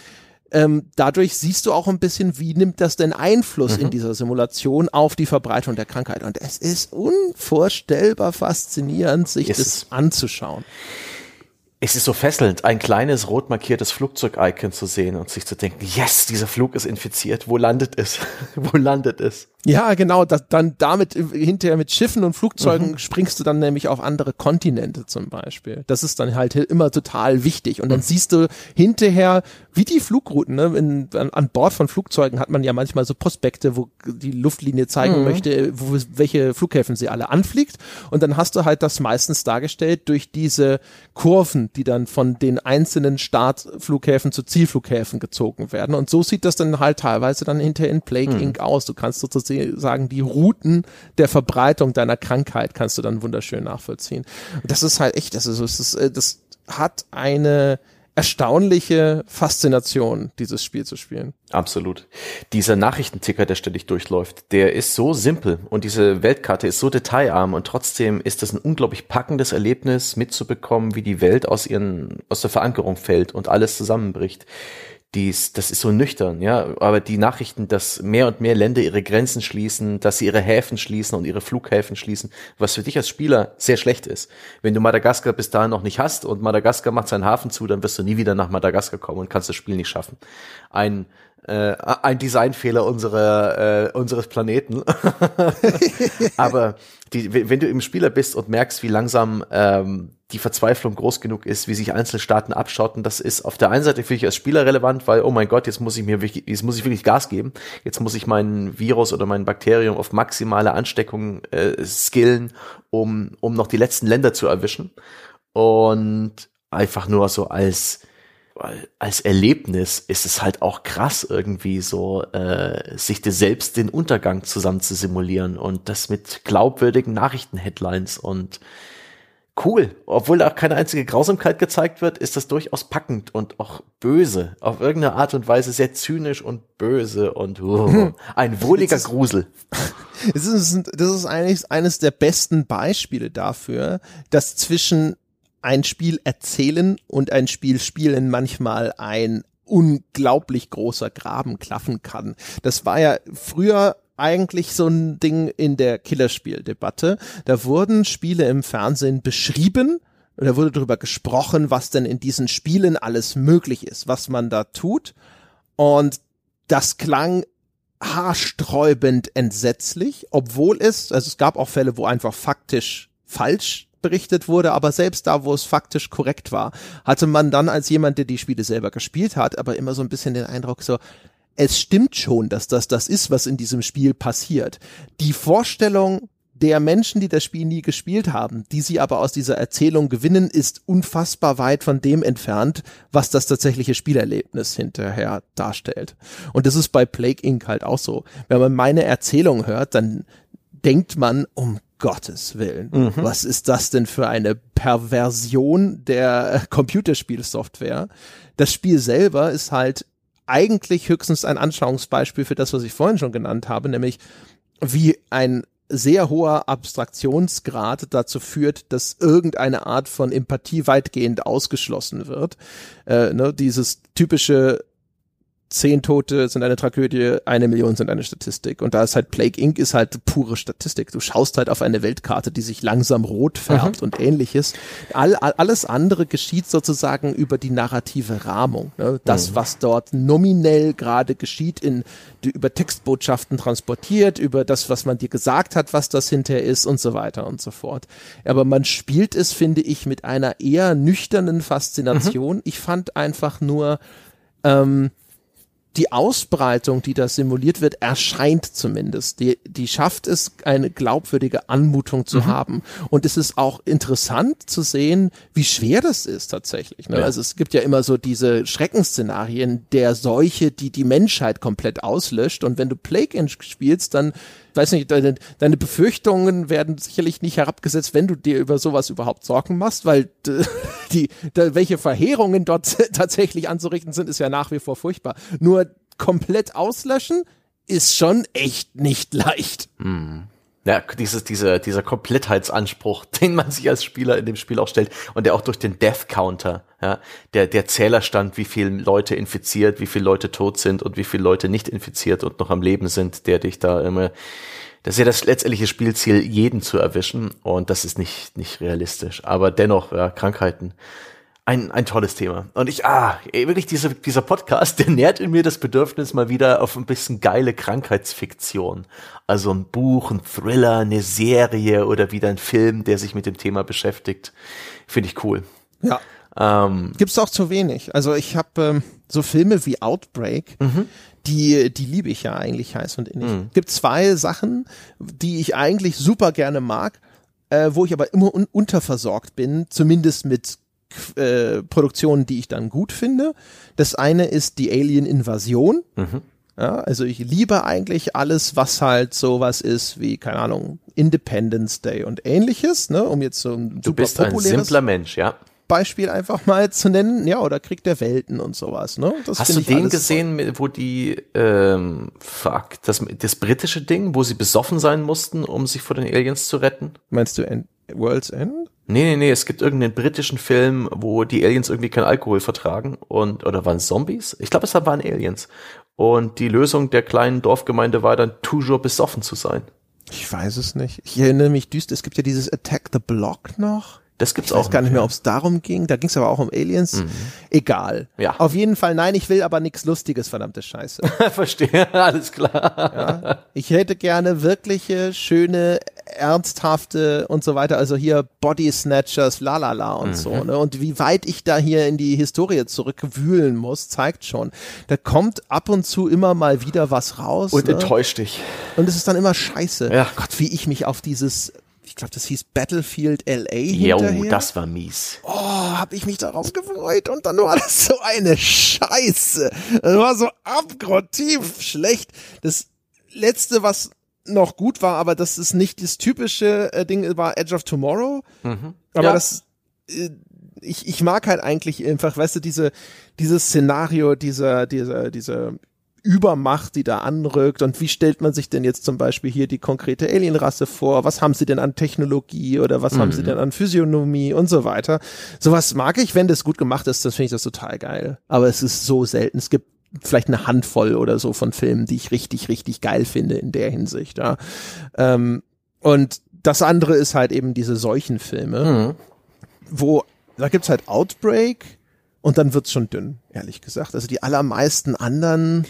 ähm, dadurch siehst du auch ein bisschen, wie nimmt das denn Einfluss mhm. in dieser Simulation auf die Verbreitung der Krankheit. Und es ist unvorstellbar faszinierend, sich yes. das anzuschauen es ist so fesselnd, ein kleines rot markiertes Flugzeug-Icon zu sehen und sich zu denken, yes, dieser Flug ist infiziert, wo landet es? wo landet es? Ja, genau, das, dann damit hinterher mit Schiffen und Flugzeugen mhm. springst du dann nämlich auf andere Kontinente zum Beispiel. Das ist dann halt immer total wichtig. Und dann mhm. siehst du hinterher, wie die Flugrouten, ne? In, an, an, Bord von Flugzeugen hat man ja manchmal so Prospekte, wo die Luftlinie zeigen mhm. möchte, wo, welche Flughäfen sie alle anfliegt. Und dann hast du halt das meistens dargestellt durch diese Kurven, die dann von den einzelnen Startflughäfen zu Zielflughäfen gezogen werden. Und so sieht das dann halt teilweise dann hinterher in Plague mhm. Inc. aus. Du kannst sozusagen sagen, die Routen der Verbreitung deiner Krankheit kannst du dann wunderschön nachvollziehen. Und das ist halt echt, das ist, das, ist, äh, das hat eine erstaunliche Faszination, dieses Spiel zu spielen. Absolut. Dieser Nachrichtenticker, der ständig durchläuft, der ist so simpel und diese Weltkarte ist so detailarm und trotzdem ist es ein unglaublich packendes Erlebnis mitzubekommen, wie die Welt aus ihren, aus der Verankerung fällt und alles zusammenbricht dies, das ist so nüchtern, ja, aber die Nachrichten, dass mehr und mehr Länder ihre Grenzen schließen, dass sie ihre Häfen schließen und ihre Flughäfen schließen, was für dich als Spieler sehr schlecht ist. Wenn du Madagaskar bis dahin noch nicht hast und Madagaskar macht seinen Hafen zu, dann wirst du nie wieder nach Madagaskar kommen und kannst das Spiel nicht schaffen. Ein äh, ein Designfehler unserer, äh, unseres Planeten. Aber die, wenn du im Spieler bist und merkst, wie langsam ähm, die Verzweiflung groß genug ist, wie sich einzelne Staaten abschotten, das ist auf der einen Seite für dich als Spieler relevant, weil, oh mein Gott, jetzt muss ich mir wirklich, jetzt muss ich wirklich Gas geben. Jetzt muss ich mein Virus oder mein Bakterium auf maximale Ansteckung äh, skillen, um, um noch die letzten Länder zu erwischen. Und einfach nur so als als Erlebnis ist es halt auch krass irgendwie so, äh, sich selbst den Untergang zusammen zu simulieren und das mit glaubwürdigen Nachrichten-Headlines und cool. Obwohl da auch keine einzige Grausamkeit gezeigt wird, ist das durchaus packend und auch böse. Auf irgendeine Art und Weise sehr zynisch und böse und uh, ein wohliger ist, Grusel. Das ist, das ist eigentlich eines der besten Beispiele dafür, dass zwischen ein Spiel erzählen und ein Spiel spielen manchmal ein unglaublich großer Graben klaffen kann. Das war ja früher eigentlich so ein Ding in der Killerspieldebatte. Da wurden Spiele im Fernsehen beschrieben, da wurde darüber gesprochen, was denn in diesen Spielen alles möglich ist, was man da tut. Und das klang haarsträubend entsetzlich, obwohl es, also es gab auch Fälle, wo einfach faktisch falsch berichtet wurde, aber selbst da, wo es faktisch korrekt war, hatte man dann als jemand, der die Spiele selber gespielt hat, aber immer so ein bisschen den Eindruck so, es stimmt schon, dass das das ist, was in diesem Spiel passiert. Die Vorstellung der Menschen, die das Spiel nie gespielt haben, die sie aber aus dieser Erzählung gewinnen, ist unfassbar weit von dem entfernt, was das tatsächliche Spielerlebnis hinterher darstellt. Und das ist bei Plague Inc. halt auch so. Wenn man meine Erzählung hört, dann denkt man, um Gottes Willen. Mhm. Was ist das denn für eine Perversion der Computerspielsoftware? Das Spiel selber ist halt eigentlich höchstens ein Anschauungsbeispiel für das, was ich vorhin schon genannt habe, nämlich wie ein sehr hoher Abstraktionsgrad dazu führt, dass irgendeine Art von Empathie weitgehend ausgeschlossen wird. Äh, ne, dieses typische zehn Tote sind eine Tragödie, eine Million sind eine Statistik. Und da ist halt Plague Inc. ist halt pure Statistik. Du schaust halt auf eine Weltkarte, die sich langsam rot färbt mhm. und ähnliches. All, all, alles andere geschieht sozusagen über die narrative Rahmung. Ne? Das, mhm. was dort nominell gerade geschieht, in, über Textbotschaften transportiert, über das, was man dir gesagt hat, was das hinterher ist und so weiter und so fort. Aber man spielt es, finde ich, mit einer eher nüchternen Faszination. Mhm. Ich fand einfach nur, ähm, die Ausbreitung, die da simuliert wird, erscheint zumindest. Die, die schafft es, eine glaubwürdige Anmutung zu mhm. haben. Und es ist auch interessant zu sehen, wie schwer das ist tatsächlich. Ne? Ja. Also es gibt ja immer so diese Schreckensszenarien der Seuche, die die Menschheit komplett auslöscht. Und wenn du Plague Inc. spielst, dann weiß nicht, deine, deine Befürchtungen werden sicherlich nicht herabgesetzt, wenn du dir über sowas überhaupt Sorgen machst, weil die, die welche Verheerungen dort tatsächlich anzurichten sind, ist ja nach wie vor furchtbar. Nur komplett auslöschen ist schon echt nicht leicht. Hm. Ja, dieses, dieser, dieser Komplettheitsanspruch, den man sich als Spieler in dem Spiel auch stellt und der auch durch den Death Counter, ja, der, der Zählerstand, wie viele Leute infiziert, wie viele Leute tot sind und wie viele Leute nicht infiziert und noch am Leben sind, der dich da immer, das ist ja das letztendliche Spielziel, jeden zu erwischen und das ist nicht, nicht realistisch. Aber dennoch, ja, Krankheiten ein, ein tolles Thema. Und ich, ah, wirklich diese, dieser Podcast, der nährt in mir das Bedürfnis mal wieder auf ein bisschen geile Krankheitsfiktion. Also ein Buch, ein Thriller, eine Serie oder wieder ein Film, der sich mit dem Thema beschäftigt. Finde ich cool. Ja. Ähm, Gibt's auch zu wenig. Also ich habe ähm, so Filme wie Outbreak, mhm. die, die liebe ich ja eigentlich heiß und innig. Mhm. Gibt zwei Sachen, die ich eigentlich super gerne mag, äh, wo ich aber immer un unterversorgt bin, zumindest mit äh, Produktionen, die ich dann gut finde. Das eine ist die Alien-Invasion. Mhm. Ja, also ich liebe eigentlich alles, was halt sowas ist wie, keine Ahnung, Independence Day und ähnliches, ne, um jetzt so ein Du bist ein simpler Mensch, ja. Beispiel einfach mal zu nennen, ja, oder Krieg der Welten und sowas, ne? Das Hast du den gesehen, toll. wo die, ähm, fuck, das, das britische Ding, wo sie besoffen sein mussten, um sich vor den Aliens zu retten? Meinst du End World's End? Nee, nee, nee, es gibt irgendeinen britischen Film, wo die Aliens irgendwie keinen Alkohol vertragen und, oder waren es Zombies? Ich glaube, es waren Aliens. Und die Lösung der kleinen Dorfgemeinde war dann, toujours besoffen zu sein. Ich weiß es nicht. Ich erinnere mich düster, es gibt ja dieses Attack the Block noch. Das gibt's ich auch. Ich weiß gar nicht mehr, ob es darum ging. Da ging es aber auch um Aliens. Mhm. Egal. Ja. Auf jeden Fall, nein, ich will aber nichts Lustiges, verdammte Scheiße. Verstehe, alles klar. Ja. Ich hätte gerne wirkliche, schöne, ernsthafte und so weiter. Also hier Body Snatchers, lalala und mhm. so. Ne? Und wie weit ich da hier in die Historie zurückwühlen muss, zeigt schon. Da kommt ab und zu immer mal wieder was raus. Und ne? enttäuscht dich. Und es ist dann immer scheiße. Ja. Gott, wie ich mich auf dieses ich glaube, das hieß Battlefield LA Jo, das war mies. Oh, hab ich mich darauf gefreut und dann war das so eine Scheiße. Das war so abgrundtief schlecht. Das letzte, was noch gut war, aber das ist nicht das typische äh, Ding, war Edge of Tomorrow. Mhm. Aber ja. das, äh, ich, ich mag halt eigentlich einfach, weißt du, diese, dieses Szenario, dieser, dieser, dieser Übermacht, die da anrückt und wie stellt man sich denn jetzt zum Beispiel hier die konkrete Alienrasse vor? Was haben sie denn an Technologie oder was mhm. haben sie mhm. denn an Physiognomie und so weiter? Sowas mag ich, wenn das gut gemacht ist, das finde ich das total geil. Aber es ist so selten. Es gibt vielleicht eine Handvoll oder so von Filmen, die ich richtig, richtig geil finde in der Hinsicht. Ja. Ähm, und das andere ist halt eben diese Seuchenfilme, mhm. wo da gibt's halt Outbreak, und dann wird's schon dünn, ehrlich gesagt. Also die allermeisten anderen.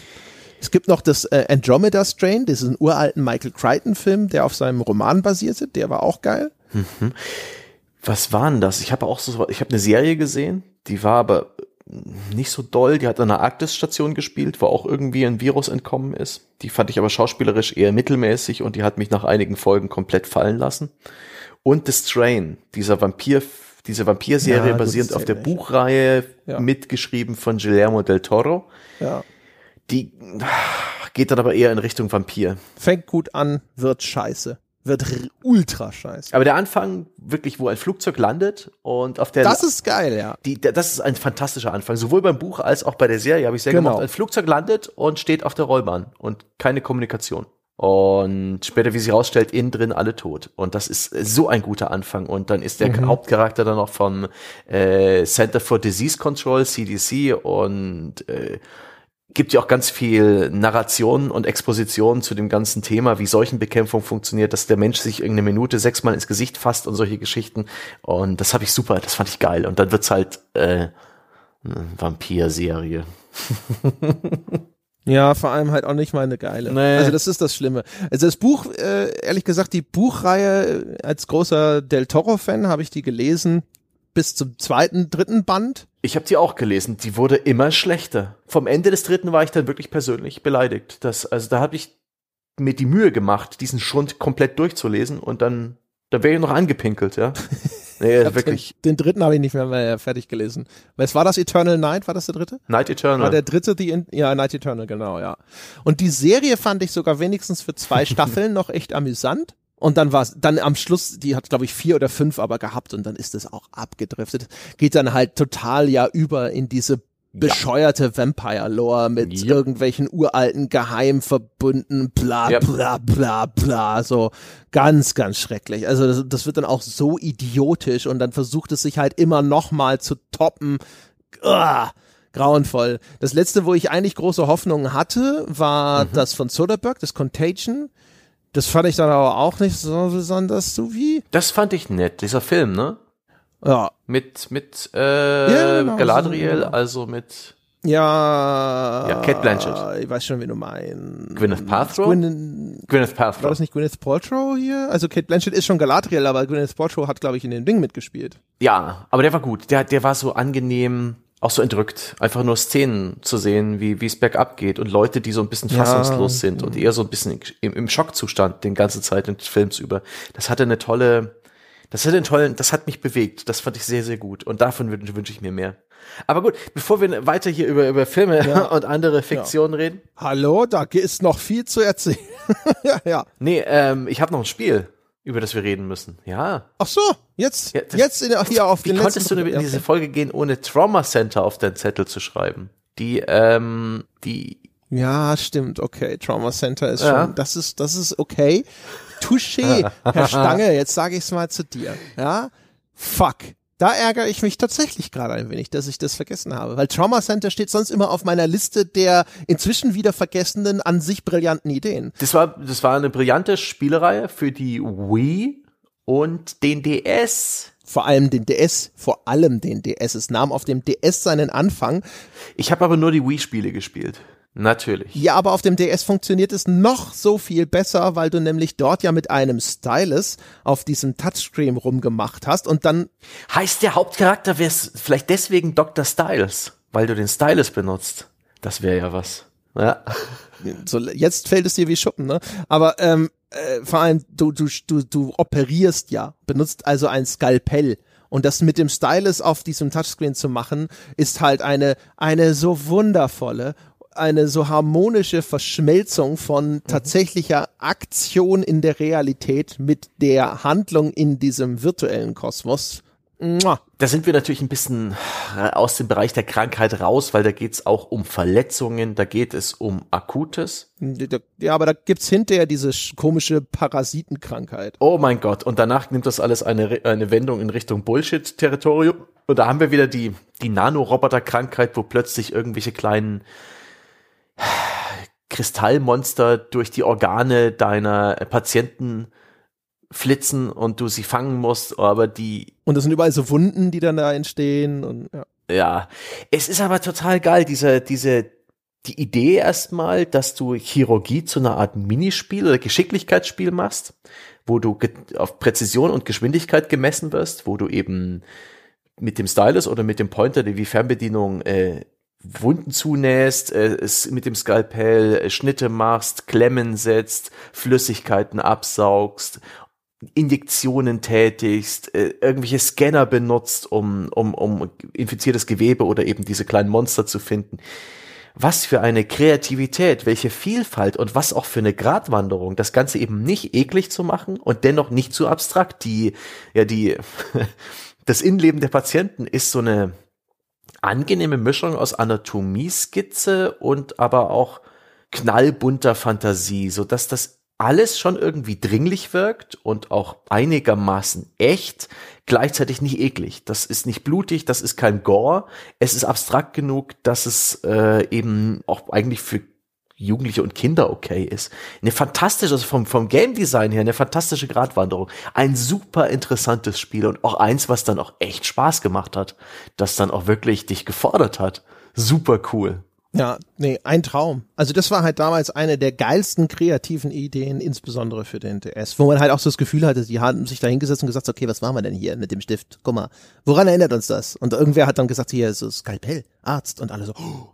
Es gibt noch das äh, Andromeda Strain, das ist ein uralten Michael Crichton-Film, der auf seinem Roman basierte. Der war auch geil. Mhm. Was war denn das? Ich habe auch so, ich habe eine Serie gesehen, die war aber nicht so doll. Die hat an einer Arktis-Station gespielt, wo auch irgendwie ein Virus entkommen ist. Die fand ich aber schauspielerisch eher mittelmäßig und die hat mich nach einigen Folgen komplett fallen lassen. Und The Strain, dieser Vampir diese Vampirserie ja, basierend auf der nicht. Buchreihe, ja. mitgeschrieben von Guillermo del Toro. Ja. Die geht dann aber eher in Richtung Vampir. Fängt gut an, wird scheiße. Wird ultra scheiße. Aber der Anfang, wirklich, wo ein Flugzeug landet und auf der. Das ist geil, ja. Die, das ist ein fantastischer Anfang. Sowohl beim Buch als auch bei der Serie habe ich sehr genau. gemacht. Ein Flugzeug landet und steht auf der Rollbahn und keine Kommunikation. Und später, wie sie rausstellt, innen drin alle tot. Und das ist so ein guter Anfang. Und dann ist der mhm. Hauptcharakter dann noch vom äh, Center for Disease Control, CDC, und äh, gibt ja auch ganz viel Narration und Exposition zu dem ganzen Thema, wie Seuchenbekämpfung funktioniert, dass der Mensch sich irgendeine Minute sechsmal ins Gesicht fasst und solche Geschichten. Und das habe ich super, das fand ich geil. Und dann wird's halt äh, eine Vampir-Serie. Ja, vor allem halt auch nicht mal eine geile. Nee. Also das ist das Schlimme. Also das Buch, äh, ehrlich gesagt, die Buchreihe äh, als großer Del Toro-Fan habe ich die gelesen bis zum zweiten, dritten Band. Ich habe die auch gelesen. Die wurde immer schlechter. Vom Ende des dritten war ich dann wirklich persönlich beleidigt. Das, also da habe ich mir die Mühe gemacht, diesen Schund komplett durchzulesen und dann, da wäre ich noch angepinkelt, ja. Nee, wirklich. Den, den dritten habe ich nicht mehr, mehr fertig gelesen. Was war das? Eternal Night? War das der dritte? Night Eternal. War der dritte, die in, ja, Night Eternal, genau, ja. Und die Serie fand ich sogar wenigstens für zwei Staffeln noch echt amüsant. Und dann war es, dann am Schluss, die hat, glaube ich, vier oder fünf aber gehabt und dann ist es auch abgedriftet. Geht dann halt total ja über in diese bescheuerte Vampire-Lore mit Yep. irgendwelchen uralten Geheimverbünden, bla Yep. bla bla bla, so ganz, ganz schrecklich. Also das, das wird dann auch so idiotisch und dann versucht es sich halt immer noch mal zu toppen. Uah, grauenvoll. Das letzte, wo ich eigentlich große Hoffnungen hatte, war das von Soderbergh, das Contagion. Das fand ich dann aber auch nicht so besonders so wie. Das fand ich nett, dieser Film, ne? Ja, Mit, mit äh, Ja, genau, Galadriel, so, also mit ja. Ja, Kate Blanchett. Ich weiß schon, wie du meinst. Gwyneth Paltrow? Gwyn Gwyneth war Paltrow. das nicht Gwyneth Paltrow hier? Also Kate Blanchett ist schon Galadriel, aber Gwyneth Paltrow hat, glaube ich, in dem Ding mitgespielt. Ja, aber der war gut. Der, der war so angenehm, auch so entrückt. Einfach nur Szenen zu sehen, wie wie es bergab geht und Leute, die so ein bisschen Ja. fassungslos sind und eher so ein bisschen im, im Schockzustand den ganze Zeit des Films über. Das hatte eine tolle, das hatte einen tollen, das hat mich bewegt. Das fand ich sehr, sehr gut. Und davon wün- wünsche ich mir mehr. Aber gut, bevor wir weiter hier über, über Filme Ja. und andere Fiktionen reden. Hallo, da ist noch viel zu erzählen. ja, ja. Nee, ähm, ich habe noch ein Spiel, über das wir reden müssen. Ja. Ach so, jetzt, Ja, das- jetzt in, hier auf Wie den konntest du in diese Folge gehen, ohne Trauma Center auf deinen Zettel zu schreiben? Die, ähm, die, Ja, stimmt, okay. Trauma Center ist Ja. schon, das ist, das ist okay. Touché, Herr Stange, jetzt sage ich es mal zu dir. Ja, fuck. Da ärgere ich mich tatsächlich gerade ein wenig, dass ich das vergessen habe, weil Trauma Center steht sonst immer auf meiner Liste der inzwischen wieder vergessenen, an sich brillanten Ideen. das war, das war eine brillante Spielereihe für die Wii und den DS. Vor allem den DS, vor allem den DS. Es nahm auf dem DS seinen Anfang. Ich habe aber nur die Wii-Spiele gespielt. Natürlich. Ja, aber auf dem DS funktioniert es noch so viel besser, weil du nämlich dort ja mit einem Stylus auf diesem Touchscreen rumgemacht hast und dann Heißt der Hauptcharakter wär's vielleicht deswegen Dr. Styles, weil du den Stylus benutzt? Das wäre ja was. Ja. so jetzt fällt es dir wie Schuppen, ne? Aber ähm, äh, vor allem du du du du operierst ja, benutzt also ein Skalpell und das mit dem Stylus auf diesem Touchscreen zu machen, ist halt eine eine so wundervolle eine so harmonische Verschmelzung von tatsächlicher Aktion in der Realität mit der Handlung in diesem virtuellen Kosmos. Mua. Da sind wir natürlich ein bisschen aus dem Bereich der Krankheit raus, weil da geht's auch um Verletzungen, da geht es um Akutes. Ja, aber da gibt's hinterher diese sch- komische Parasitenkrankheit. Oh mein Gott, und danach nimmt das alles eine, eine Wendung in Richtung Bullshit-Territorium. Und da haben wir wieder die, die Nanoroboter-Krankheit, wo plötzlich irgendwelche kleinen Kristallmonster durch die Organe deiner Patienten flitzen und du sie fangen musst, aber die Und das sind überall so Wunden, die dann da entstehen und ja. Ja, es ist aber total geil, diese, diese, die Idee erstmal, dass du Chirurgie zu einer Art Minispiel oder Geschicklichkeitsspiel machst, wo du auf Präzision und Geschwindigkeit gemessen wirst, wo du eben mit dem Stylus oder mit dem Pointer, die wie Fernbedienung, äh, Wunden zunähst, äh, es mit dem Skalpell äh, Schnitte machst, Klemmen setzt, Flüssigkeiten absaugst Injektionen tätigst, äh, irgendwelche Scanner benutzt, um, um, um infiziertes Gewebe oder eben diese kleinen Monster zu finden. Was für eine Kreativität, welche Vielfalt und was auch für eine Gratwanderung, das Ganze eben nicht eklig zu machen und dennoch nicht zu abstrakt. Die, ja, die, das Innenleben der Patienten ist so eine angenehme Mischung aus Anatomie-Skizze und aber auch knallbunter Fantasie, so dass das alles schon irgendwie dringlich wirkt und auch einigermaßen echt, gleichzeitig nicht eklig. Das ist nicht blutig, das ist kein Gore. Es ist abstrakt genug, dass es äh, eben auch eigentlich für Jugendliche und Kinder okay ist. Eine fantastische, also vom, vom Game Design her, eine fantastische Gratwanderung. Ein super interessantes Spiel und auch eins, was dann auch echt Spaß gemacht hat. Das dann auch wirklich dich gefordert hat. Super cool. Ja, nee, ein Traum. Also das war halt damals eine der geilsten kreativen Ideen, insbesondere für den DS, wo man halt auch so das Gefühl hatte, die haben sich da hingesetzt und gesagt, okay, was machen wir denn hier mit dem Stift? Guck mal, woran erinnert uns das? Und irgendwer hat dann gesagt, hier ist so Skalpell, Arzt und alle so, oh,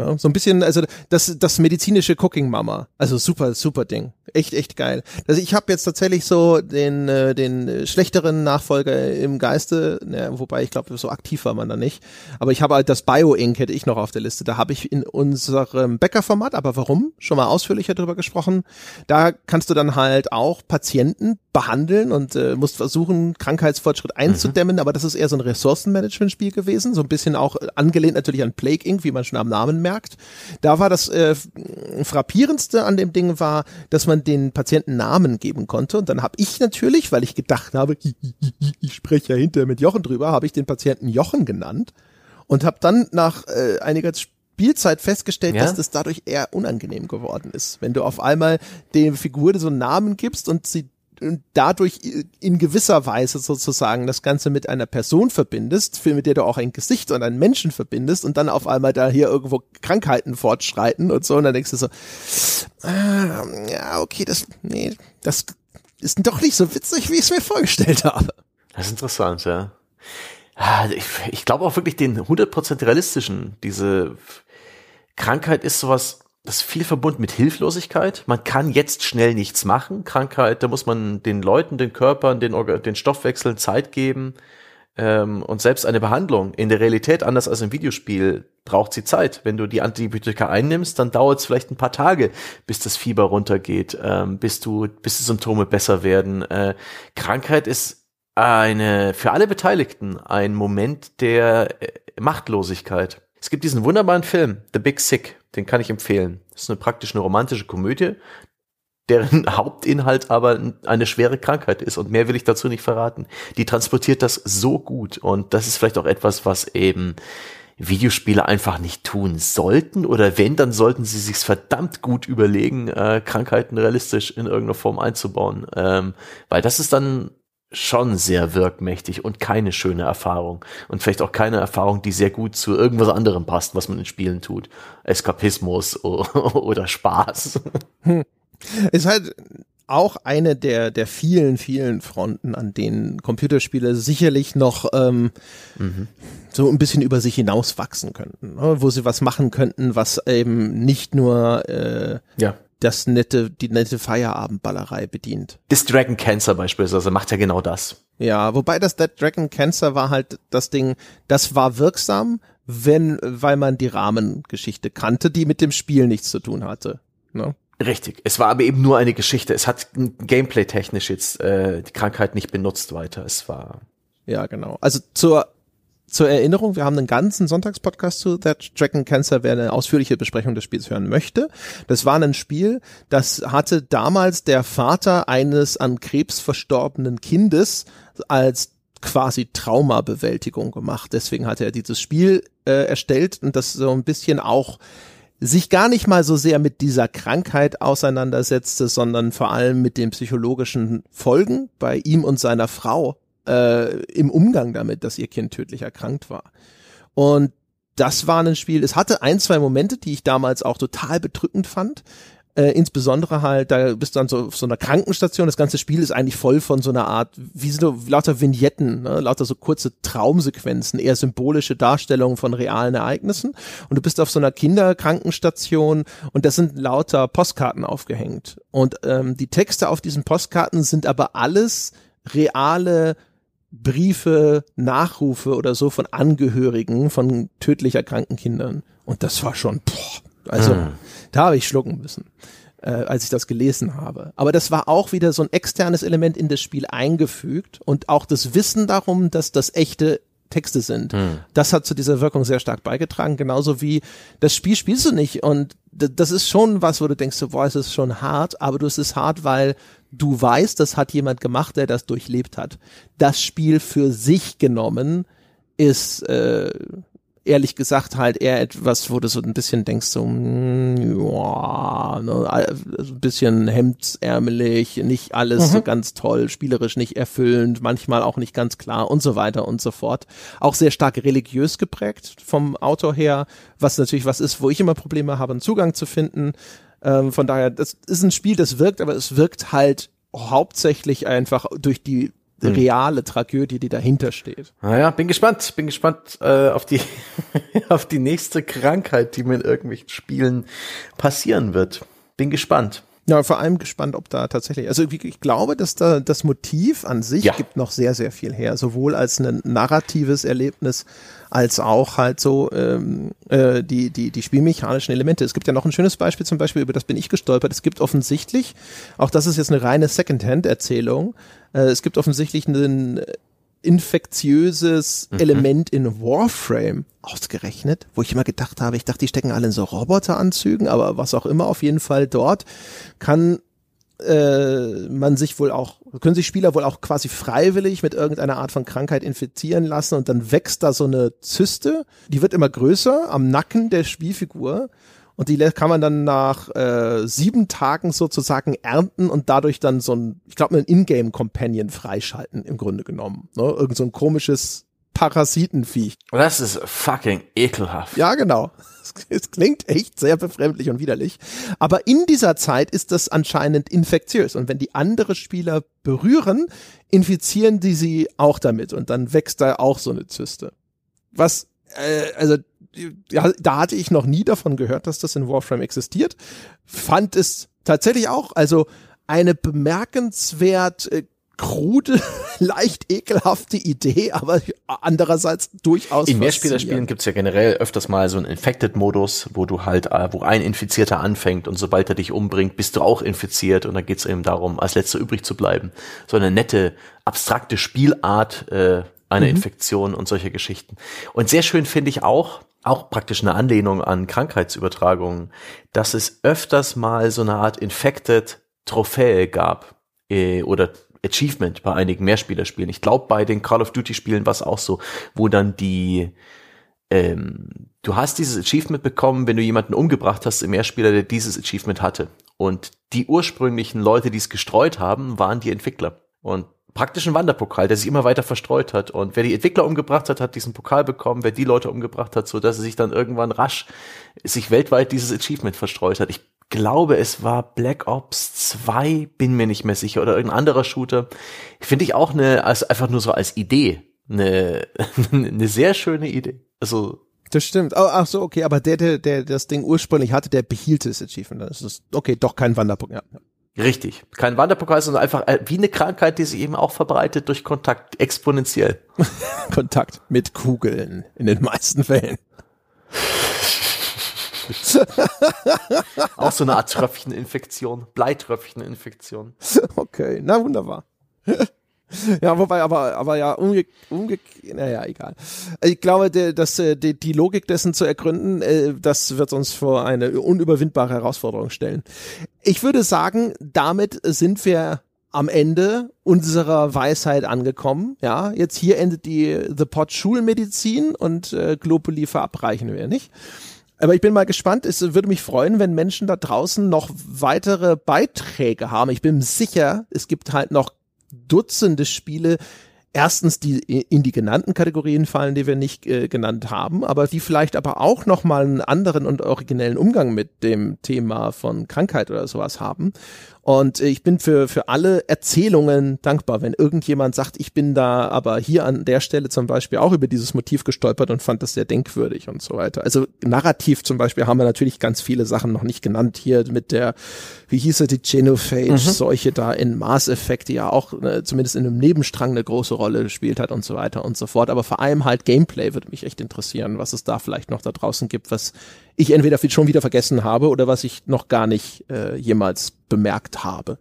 ja, so ein bisschen, also das, das medizinische Cooking Mama. Also super, super Ding. Echt, echt geil. Also ich habe jetzt tatsächlich so den, äh, den schlechteren Nachfolger im Geiste, ne, wobei ich glaube, so aktiv war man da nicht. Aber ich habe halt das Bio-Ink hätte ich noch auf der Liste. Da habe ich in unserem Bäckerformat, aber warum? Schon mal ausführlicher drüber gesprochen. Da kannst du dann halt auch Patienten behandeln und äh, musst versuchen, Krankheitsfortschritt einzudämmen, mhm. aber das ist eher so ein Ressourcenmanagement-Spiel gewesen, so ein bisschen auch angelehnt natürlich an Plague Inc., wie man schon am Namen merkt. Da war das äh, frappierendste an dem Ding war, dass man den Patienten Namen geben konnte und dann habe ich natürlich, weil ich gedacht habe, ich spreche ja hinterher mit Jochen drüber, habe ich den Patienten Jochen genannt und habe dann nach äh, einiger Spielzeit festgestellt, ja? dass das dadurch eher unangenehm geworden ist. Wenn du auf einmal der Figur so einen Namen gibst und sie und dadurch in gewisser Weise sozusagen das Ganze mit einer Person verbindest, mit der du auch ein Gesicht und einen Menschen verbindest und dann auf einmal da hier irgendwo Krankheiten fortschreiten und so und dann denkst du so, ah, ja, okay, das, nee, das ist doch nicht so witzig, wie ich es mir vorgestellt habe. Das ist interessant, ja. Ah, ich, ich glaube auch wirklich den 100% realistischen, diese Krankheit ist sowas, das ist viel verbunden mit Hilflosigkeit. Man kann jetzt schnell nichts machen. Krankheit, da muss man den Leuten, den Körpern, den, den Stoffwechseln Zeit geben. Ähm, und selbst eine Behandlung in der Realität, anders als im Videospiel, braucht sie Zeit. Wenn du die Antibiotika einnimmst, dann dauert es vielleicht ein paar Tage, bis das Fieber runtergeht, ähm, bis du, bis die Symptome besser werden. Äh, Krankheit ist eine, für alle Beteiligten ein Moment der äh, Machtlosigkeit. Es gibt diesen wunderbaren Film, The Big Sick, den kann ich empfehlen. Das ist eine praktisch eine romantische Komödie, deren Hauptinhalt aber eine schwere Krankheit ist und mehr will ich dazu nicht verraten. Die transportiert das so gut und das ist vielleicht auch etwas, was eben Videospiele einfach nicht tun sollten oder wenn, dann sollten sie sich verdammt gut überlegen, äh, Krankheiten realistisch in irgendeiner Form einzubauen, ähm, weil das ist dann schon sehr wirkmächtig und keine schöne Erfahrung. Und vielleicht auch keine Erfahrung, die sehr gut zu irgendwas anderem passt, was man in Spielen tut. Eskapismus oder Spaß. Hm. Ist halt auch eine der, der vielen, vielen Fronten, an denen Computerspiele sicherlich noch ähm, mhm. so ein bisschen über sich hinauswachsen könnten, ne? wo sie was machen könnten, was eben nicht nur äh, ja das nette, die nette Feierabendballerei bedient. Das Dragon Cancer beispielsweise macht ja genau das. Ja, wobei das Dead Dragon Cancer war halt das Ding, das war wirksam, wenn, weil man die Rahmengeschichte kannte, die mit dem Spiel nichts zu tun hatte. Ne? Richtig. Es war aber eben nur eine Geschichte. Es hat gameplay-technisch jetzt äh, die Krankheit nicht benutzt weiter. Es war. Ja, genau. Also zur zur Erinnerung, wir haben einen ganzen Sonntagspodcast zu That Dragon Cancer, wer eine ausführliche Besprechung des Spiels hören möchte. Das war ein Spiel, das hatte damals der Vater eines an Krebs verstorbenen Kindes als quasi Traumabewältigung gemacht. Deswegen hatte er dieses Spiel äh, erstellt und das so ein bisschen auch sich gar nicht mal so sehr mit dieser Krankheit auseinandersetzte, sondern vor allem mit den psychologischen Folgen bei ihm und seiner Frau äh, im Umgang damit, dass ihr Kind tödlich erkrankt war. Und das war ein Spiel, es hatte ein, zwei Momente, die ich damals auch total bedrückend fand. Äh, insbesondere halt, da bist du dann so auf so einer Krankenstation. Das ganze Spiel ist eigentlich voll von so einer Art, wie so lauter Vignetten, ne? lauter so kurze Traumsequenzen, eher symbolische Darstellungen von realen Ereignissen. Und du bist auf so einer Kinderkrankenstation und da sind lauter Postkarten aufgehängt. Und ähm, die Texte auf diesen Postkarten sind aber alles reale Briefe, Nachrufe oder so von Angehörigen von tödlich erkrankten Kindern. Und das war schon, boah, also hm. da habe ich schlucken müssen, äh, als ich das gelesen habe. Aber das war auch wieder so ein externes Element in das Spiel eingefügt und auch das Wissen darum, dass das echte Texte sind. Hm. Das hat zu dieser Wirkung sehr stark beigetragen, genauso wie das Spiel spielst du nicht und das ist schon was, wo du denkst, boah, es ist schon hart, aber du es ist hart, weil du weißt, das hat jemand gemacht, der das durchlebt hat. Das Spiel für sich genommen ist äh, ehrlich gesagt halt eher etwas, wo du so ein bisschen denkst, so, mm, ja, ne, also ein bisschen hemdsärmelig, nicht alles mhm. so ganz toll, spielerisch nicht erfüllend, manchmal auch nicht ganz klar und so weiter und so fort. Auch sehr stark religiös geprägt vom Autor her, was natürlich was ist, wo ich immer Probleme habe, einen Zugang zu finden. Ähm, von daher, das ist ein Spiel, das wirkt, aber es wirkt halt hauptsächlich einfach durch die hm. reale Tragödie, die dahinter steht. Naja, bin gespannt, bin gespannt äh, auf die auf die nächste Krankheit, die mir in irgendwelchen Spielen passieren wird. Bin gespannt. Ja, vor allem gespannt, ob da tatsächlich, also ich glaube, dass da das Motiv an sich ja. gibt noch sehr, sehr viel her, sowohl als ein narratives Erlebnis als auch halt so ähm, äh, die, die, die spielmechanischen Elemente. Es gibt ja noch ein schönes Beispiel, zum Beispiel, über das bin ich gestolpert. Es gibt offensichtlich, auch das ist jetzt eine reine Secondhand-Erzählung, äh, es gibt offensichtlich einen infektiöses mhm. Element in Warframe ausgerechnet, wo ich immer gedacht habe, ich dachte, die stecken alle in so Roboteranzügen, aber was auch immer, auf jeden Fall dort kann äh, man sich wohl auch, können sich Spieler wohl auch quasi freiwillig mit irgendeiner Art von Krankheit infizieren lassen und dann wächst da so eine Zyste, die wird immer größer am Nacken der Spielfigur und die kann man dann nach äh, sieben Tagen sozusagen ernten und dadurch dann so ein, ich glaube, ein Ingame-Companion freischalten im Grunde genommen. Ne? Irgend so ein komisches Parasitenviech. Das ist fucking ekelhaft. Ja, genau. Es klingt echt sehr befremdlich und widerlich. Aber in dieser Zeit ist das anscheinend infektiös. Und wenn die andere Spieler berühren, infizieren die sie auch damit. Und dann wächst da auch so eine Zyste. Was, äh, also, ja, da hatte ich noch nie davon gehört, dass das in Warframe existiert. Fand es tatsächlich auch, also eine bemerkenswert äh, krude, leicht ekelhafte Idee, aber andererseits durchaus. In Mehrspielerspielen gibt's ja generell öfters mal so einen Infected-Modus, wo du halt, äh, wo ein Infizierter anfängt und sobald er dich umbringt, bist du auch infiziert und dann geht's eben darum, als letzter übrig zu bleiben. So eine nette, abstrakte Spielart äh, einer mhm. Infektion und solche Geschichten. Und sehr schön finde ich auch, auch praktisch eine Anlehnung an Krankheitsübertragungen, dass es öfters mal so eine Art Infected Trophäe gab äh, oder Achievement bei einigen Mehrspielerspielen. Ich glaube, bei den Call of Duty Spielen war es auch so, wo dann die ähm, du hast dieses Achievement bekommen, wenn du jemanden umgebracht hast im Mehrspieler, der dieses Achievement hatte. Und die ursprünglichen Leute, die es gestreut haben, waren die Entwickler. Und praktisch ein Wanderpokal, der sich immer weiter verstreut hat. Und wer die Entwickler umgebracht hat, hat diesen Pokal bekommen. Wer die Leute umgebracht hat, so dass er sich dann irgendwann rasch sich weltweit dieses Achievement verstreut hat. Ich glaube, es war Black Ops 2, bin mir nicht mehr sicher, oder irgendein anderer Shooter. Finde ich auch eine, also einfach nur so als Idee, eine, eine sehr schöne Idee. Also. Das stimmt. Oh, ach so, okay, aber der, der, der das Ding ursprünglich hatte, der behielt das Achievement. Das ist, okay, doch kein Wanderpokal. Ja. Richtig. Kein Wanderpokal, sondern einfach äh, wie eine Krankheit, die sich eben auch verbreitet durch Kontakt, exponentiell. Kontakt mit Kugeln in den meisten Fällen. Auch so eine Art Tröpfcheninfektion, Bleitröpfcheninfektion. Okay, na wunderbar. Ja, wobei, aber, aber ja, umge, umge naja, egal. Ich glaube, der, dass äh, die, die Logik dessen zu ergründen, äh, das wird uns vor eine unüberwindbare Herausforderung stellen. Ich würde sagen, damit sind wir am Ende unserer Weisheit angekommen. Ja, jetzt hier endet die The Pot Schulmedizin und äh, Globuli verabreichen wir nicht. Aber ich bin mal gespannt. Es würde mich freuen, wenn Menschen da draußen noch weitere Beiträge haben. Ich bin sicher, es gibt halt noch Dutzende Spiele, erstens die in die genannten Kategorien fallen, die wir nicht äh, genannt haben, aber die vielleicht aber auch noch mal einen anderen und originellen Umgang mit dem Thema von Krankheit oder sowas haben. Und ich bin für, für alle Erzählungen dankbar, wenn irgendjemand sagt, ich bin da aber hier an der Stelle zum Beispiel auch über dieses Motiv gestolpert und fand das sehr denkwürdig und so weiter. Also narrativ zum Beispiel haben wir natürlich ganz viele Sachen noch nicht genannt hier mit der, wie hieß er, die Genophage-Seuche mhm. da in Mass Effect, die ja auch ne, zumindest in einem Nebenstrang eine große Rolle gespielt hat und so weiter und so fort. Aber vor allem halt Gameplay würde mich echt interessieren, was es da vielleicht noch da draußen gibt, was ich entweder schon wieder vergessen habe oder was ich noch gar nicht äh, jemals bemerkt habe.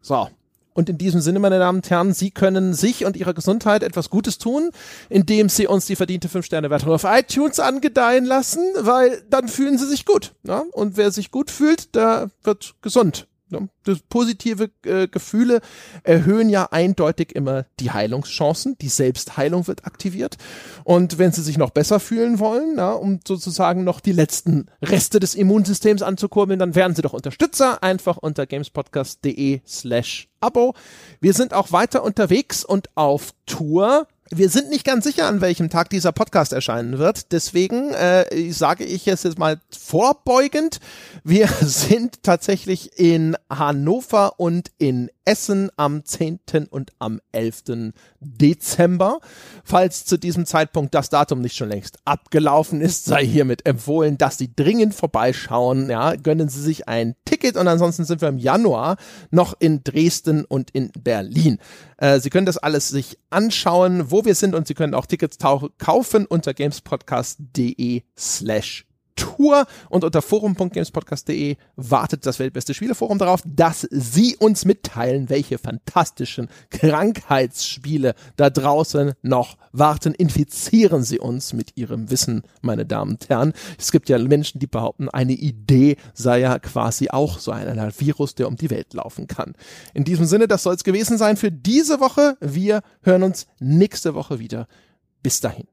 So. Und in diesem Sinne, meine Damen und Herren, Sie können sich und Ihrer Gesundheit etwas Gutes tun, indem Sie uns die verdiente 5-Sterne-Wertung auf iTunes angedeihen lassen, weil dann fühlen Sie sich gut. Ja? Und wer sich gut fühlt, der wird gesund. Das positive äh, Gefühle erhöhen ja eindeutig immer die Heilungschancen. Die Selbstheilung wird aktiviert. Und wenn Sie sich noch besser fühlen wollen, ja, um sozusagen noch die letzten Reste des Immunsystems anzukurbeln, dann werden Sie doch Unterstützer. Einfach unter gamespodcast.de slash Abo. Wir sind auch weiter unterwegs und auf Tour. Wir sind nicht ganz sicher, an welchem Tag dieser Podcast erscheinen wird. Deswegen äh, sage ich es jetzt mal vorbeugend. Wir sind tatsächlich in Hannover und in Essen am 10. und am 11. Dezember. Falls zu diesem Zeitpunkt das Datum nicht schon längst abgelaufen ist, sei hiermit empfohlen, dass Sie dringend vorbeischauen. Ja, gönnen Sie sich ein Ticket und ansonsten sind wir im Januar noch in Dresden und in Berlin. Äh, Sie können das alles sich anschauen, wo wir sind und Sie können auch Tickets kaufen unter gamespodcast.de slash Tour und unter forum.gamespodcast.de wartet das Weltbeste Spieleforum darauf, dass Sie uns mitteilen, welche fantastischen Krankheitsspiele da draußen noch warten. Infizieren Sie uns mit Ihrem Wissen, meine Damen und Herren. Es gibt ja Menschen, die behaupten, eine Idee sei ja quasi auch so ein, ein Virus, der um die Welt laufen kann. In diesem Sinne, das soll es gewesen sein für diese Woche. Wir hören uns nächste Woche wieder. Bis dahin.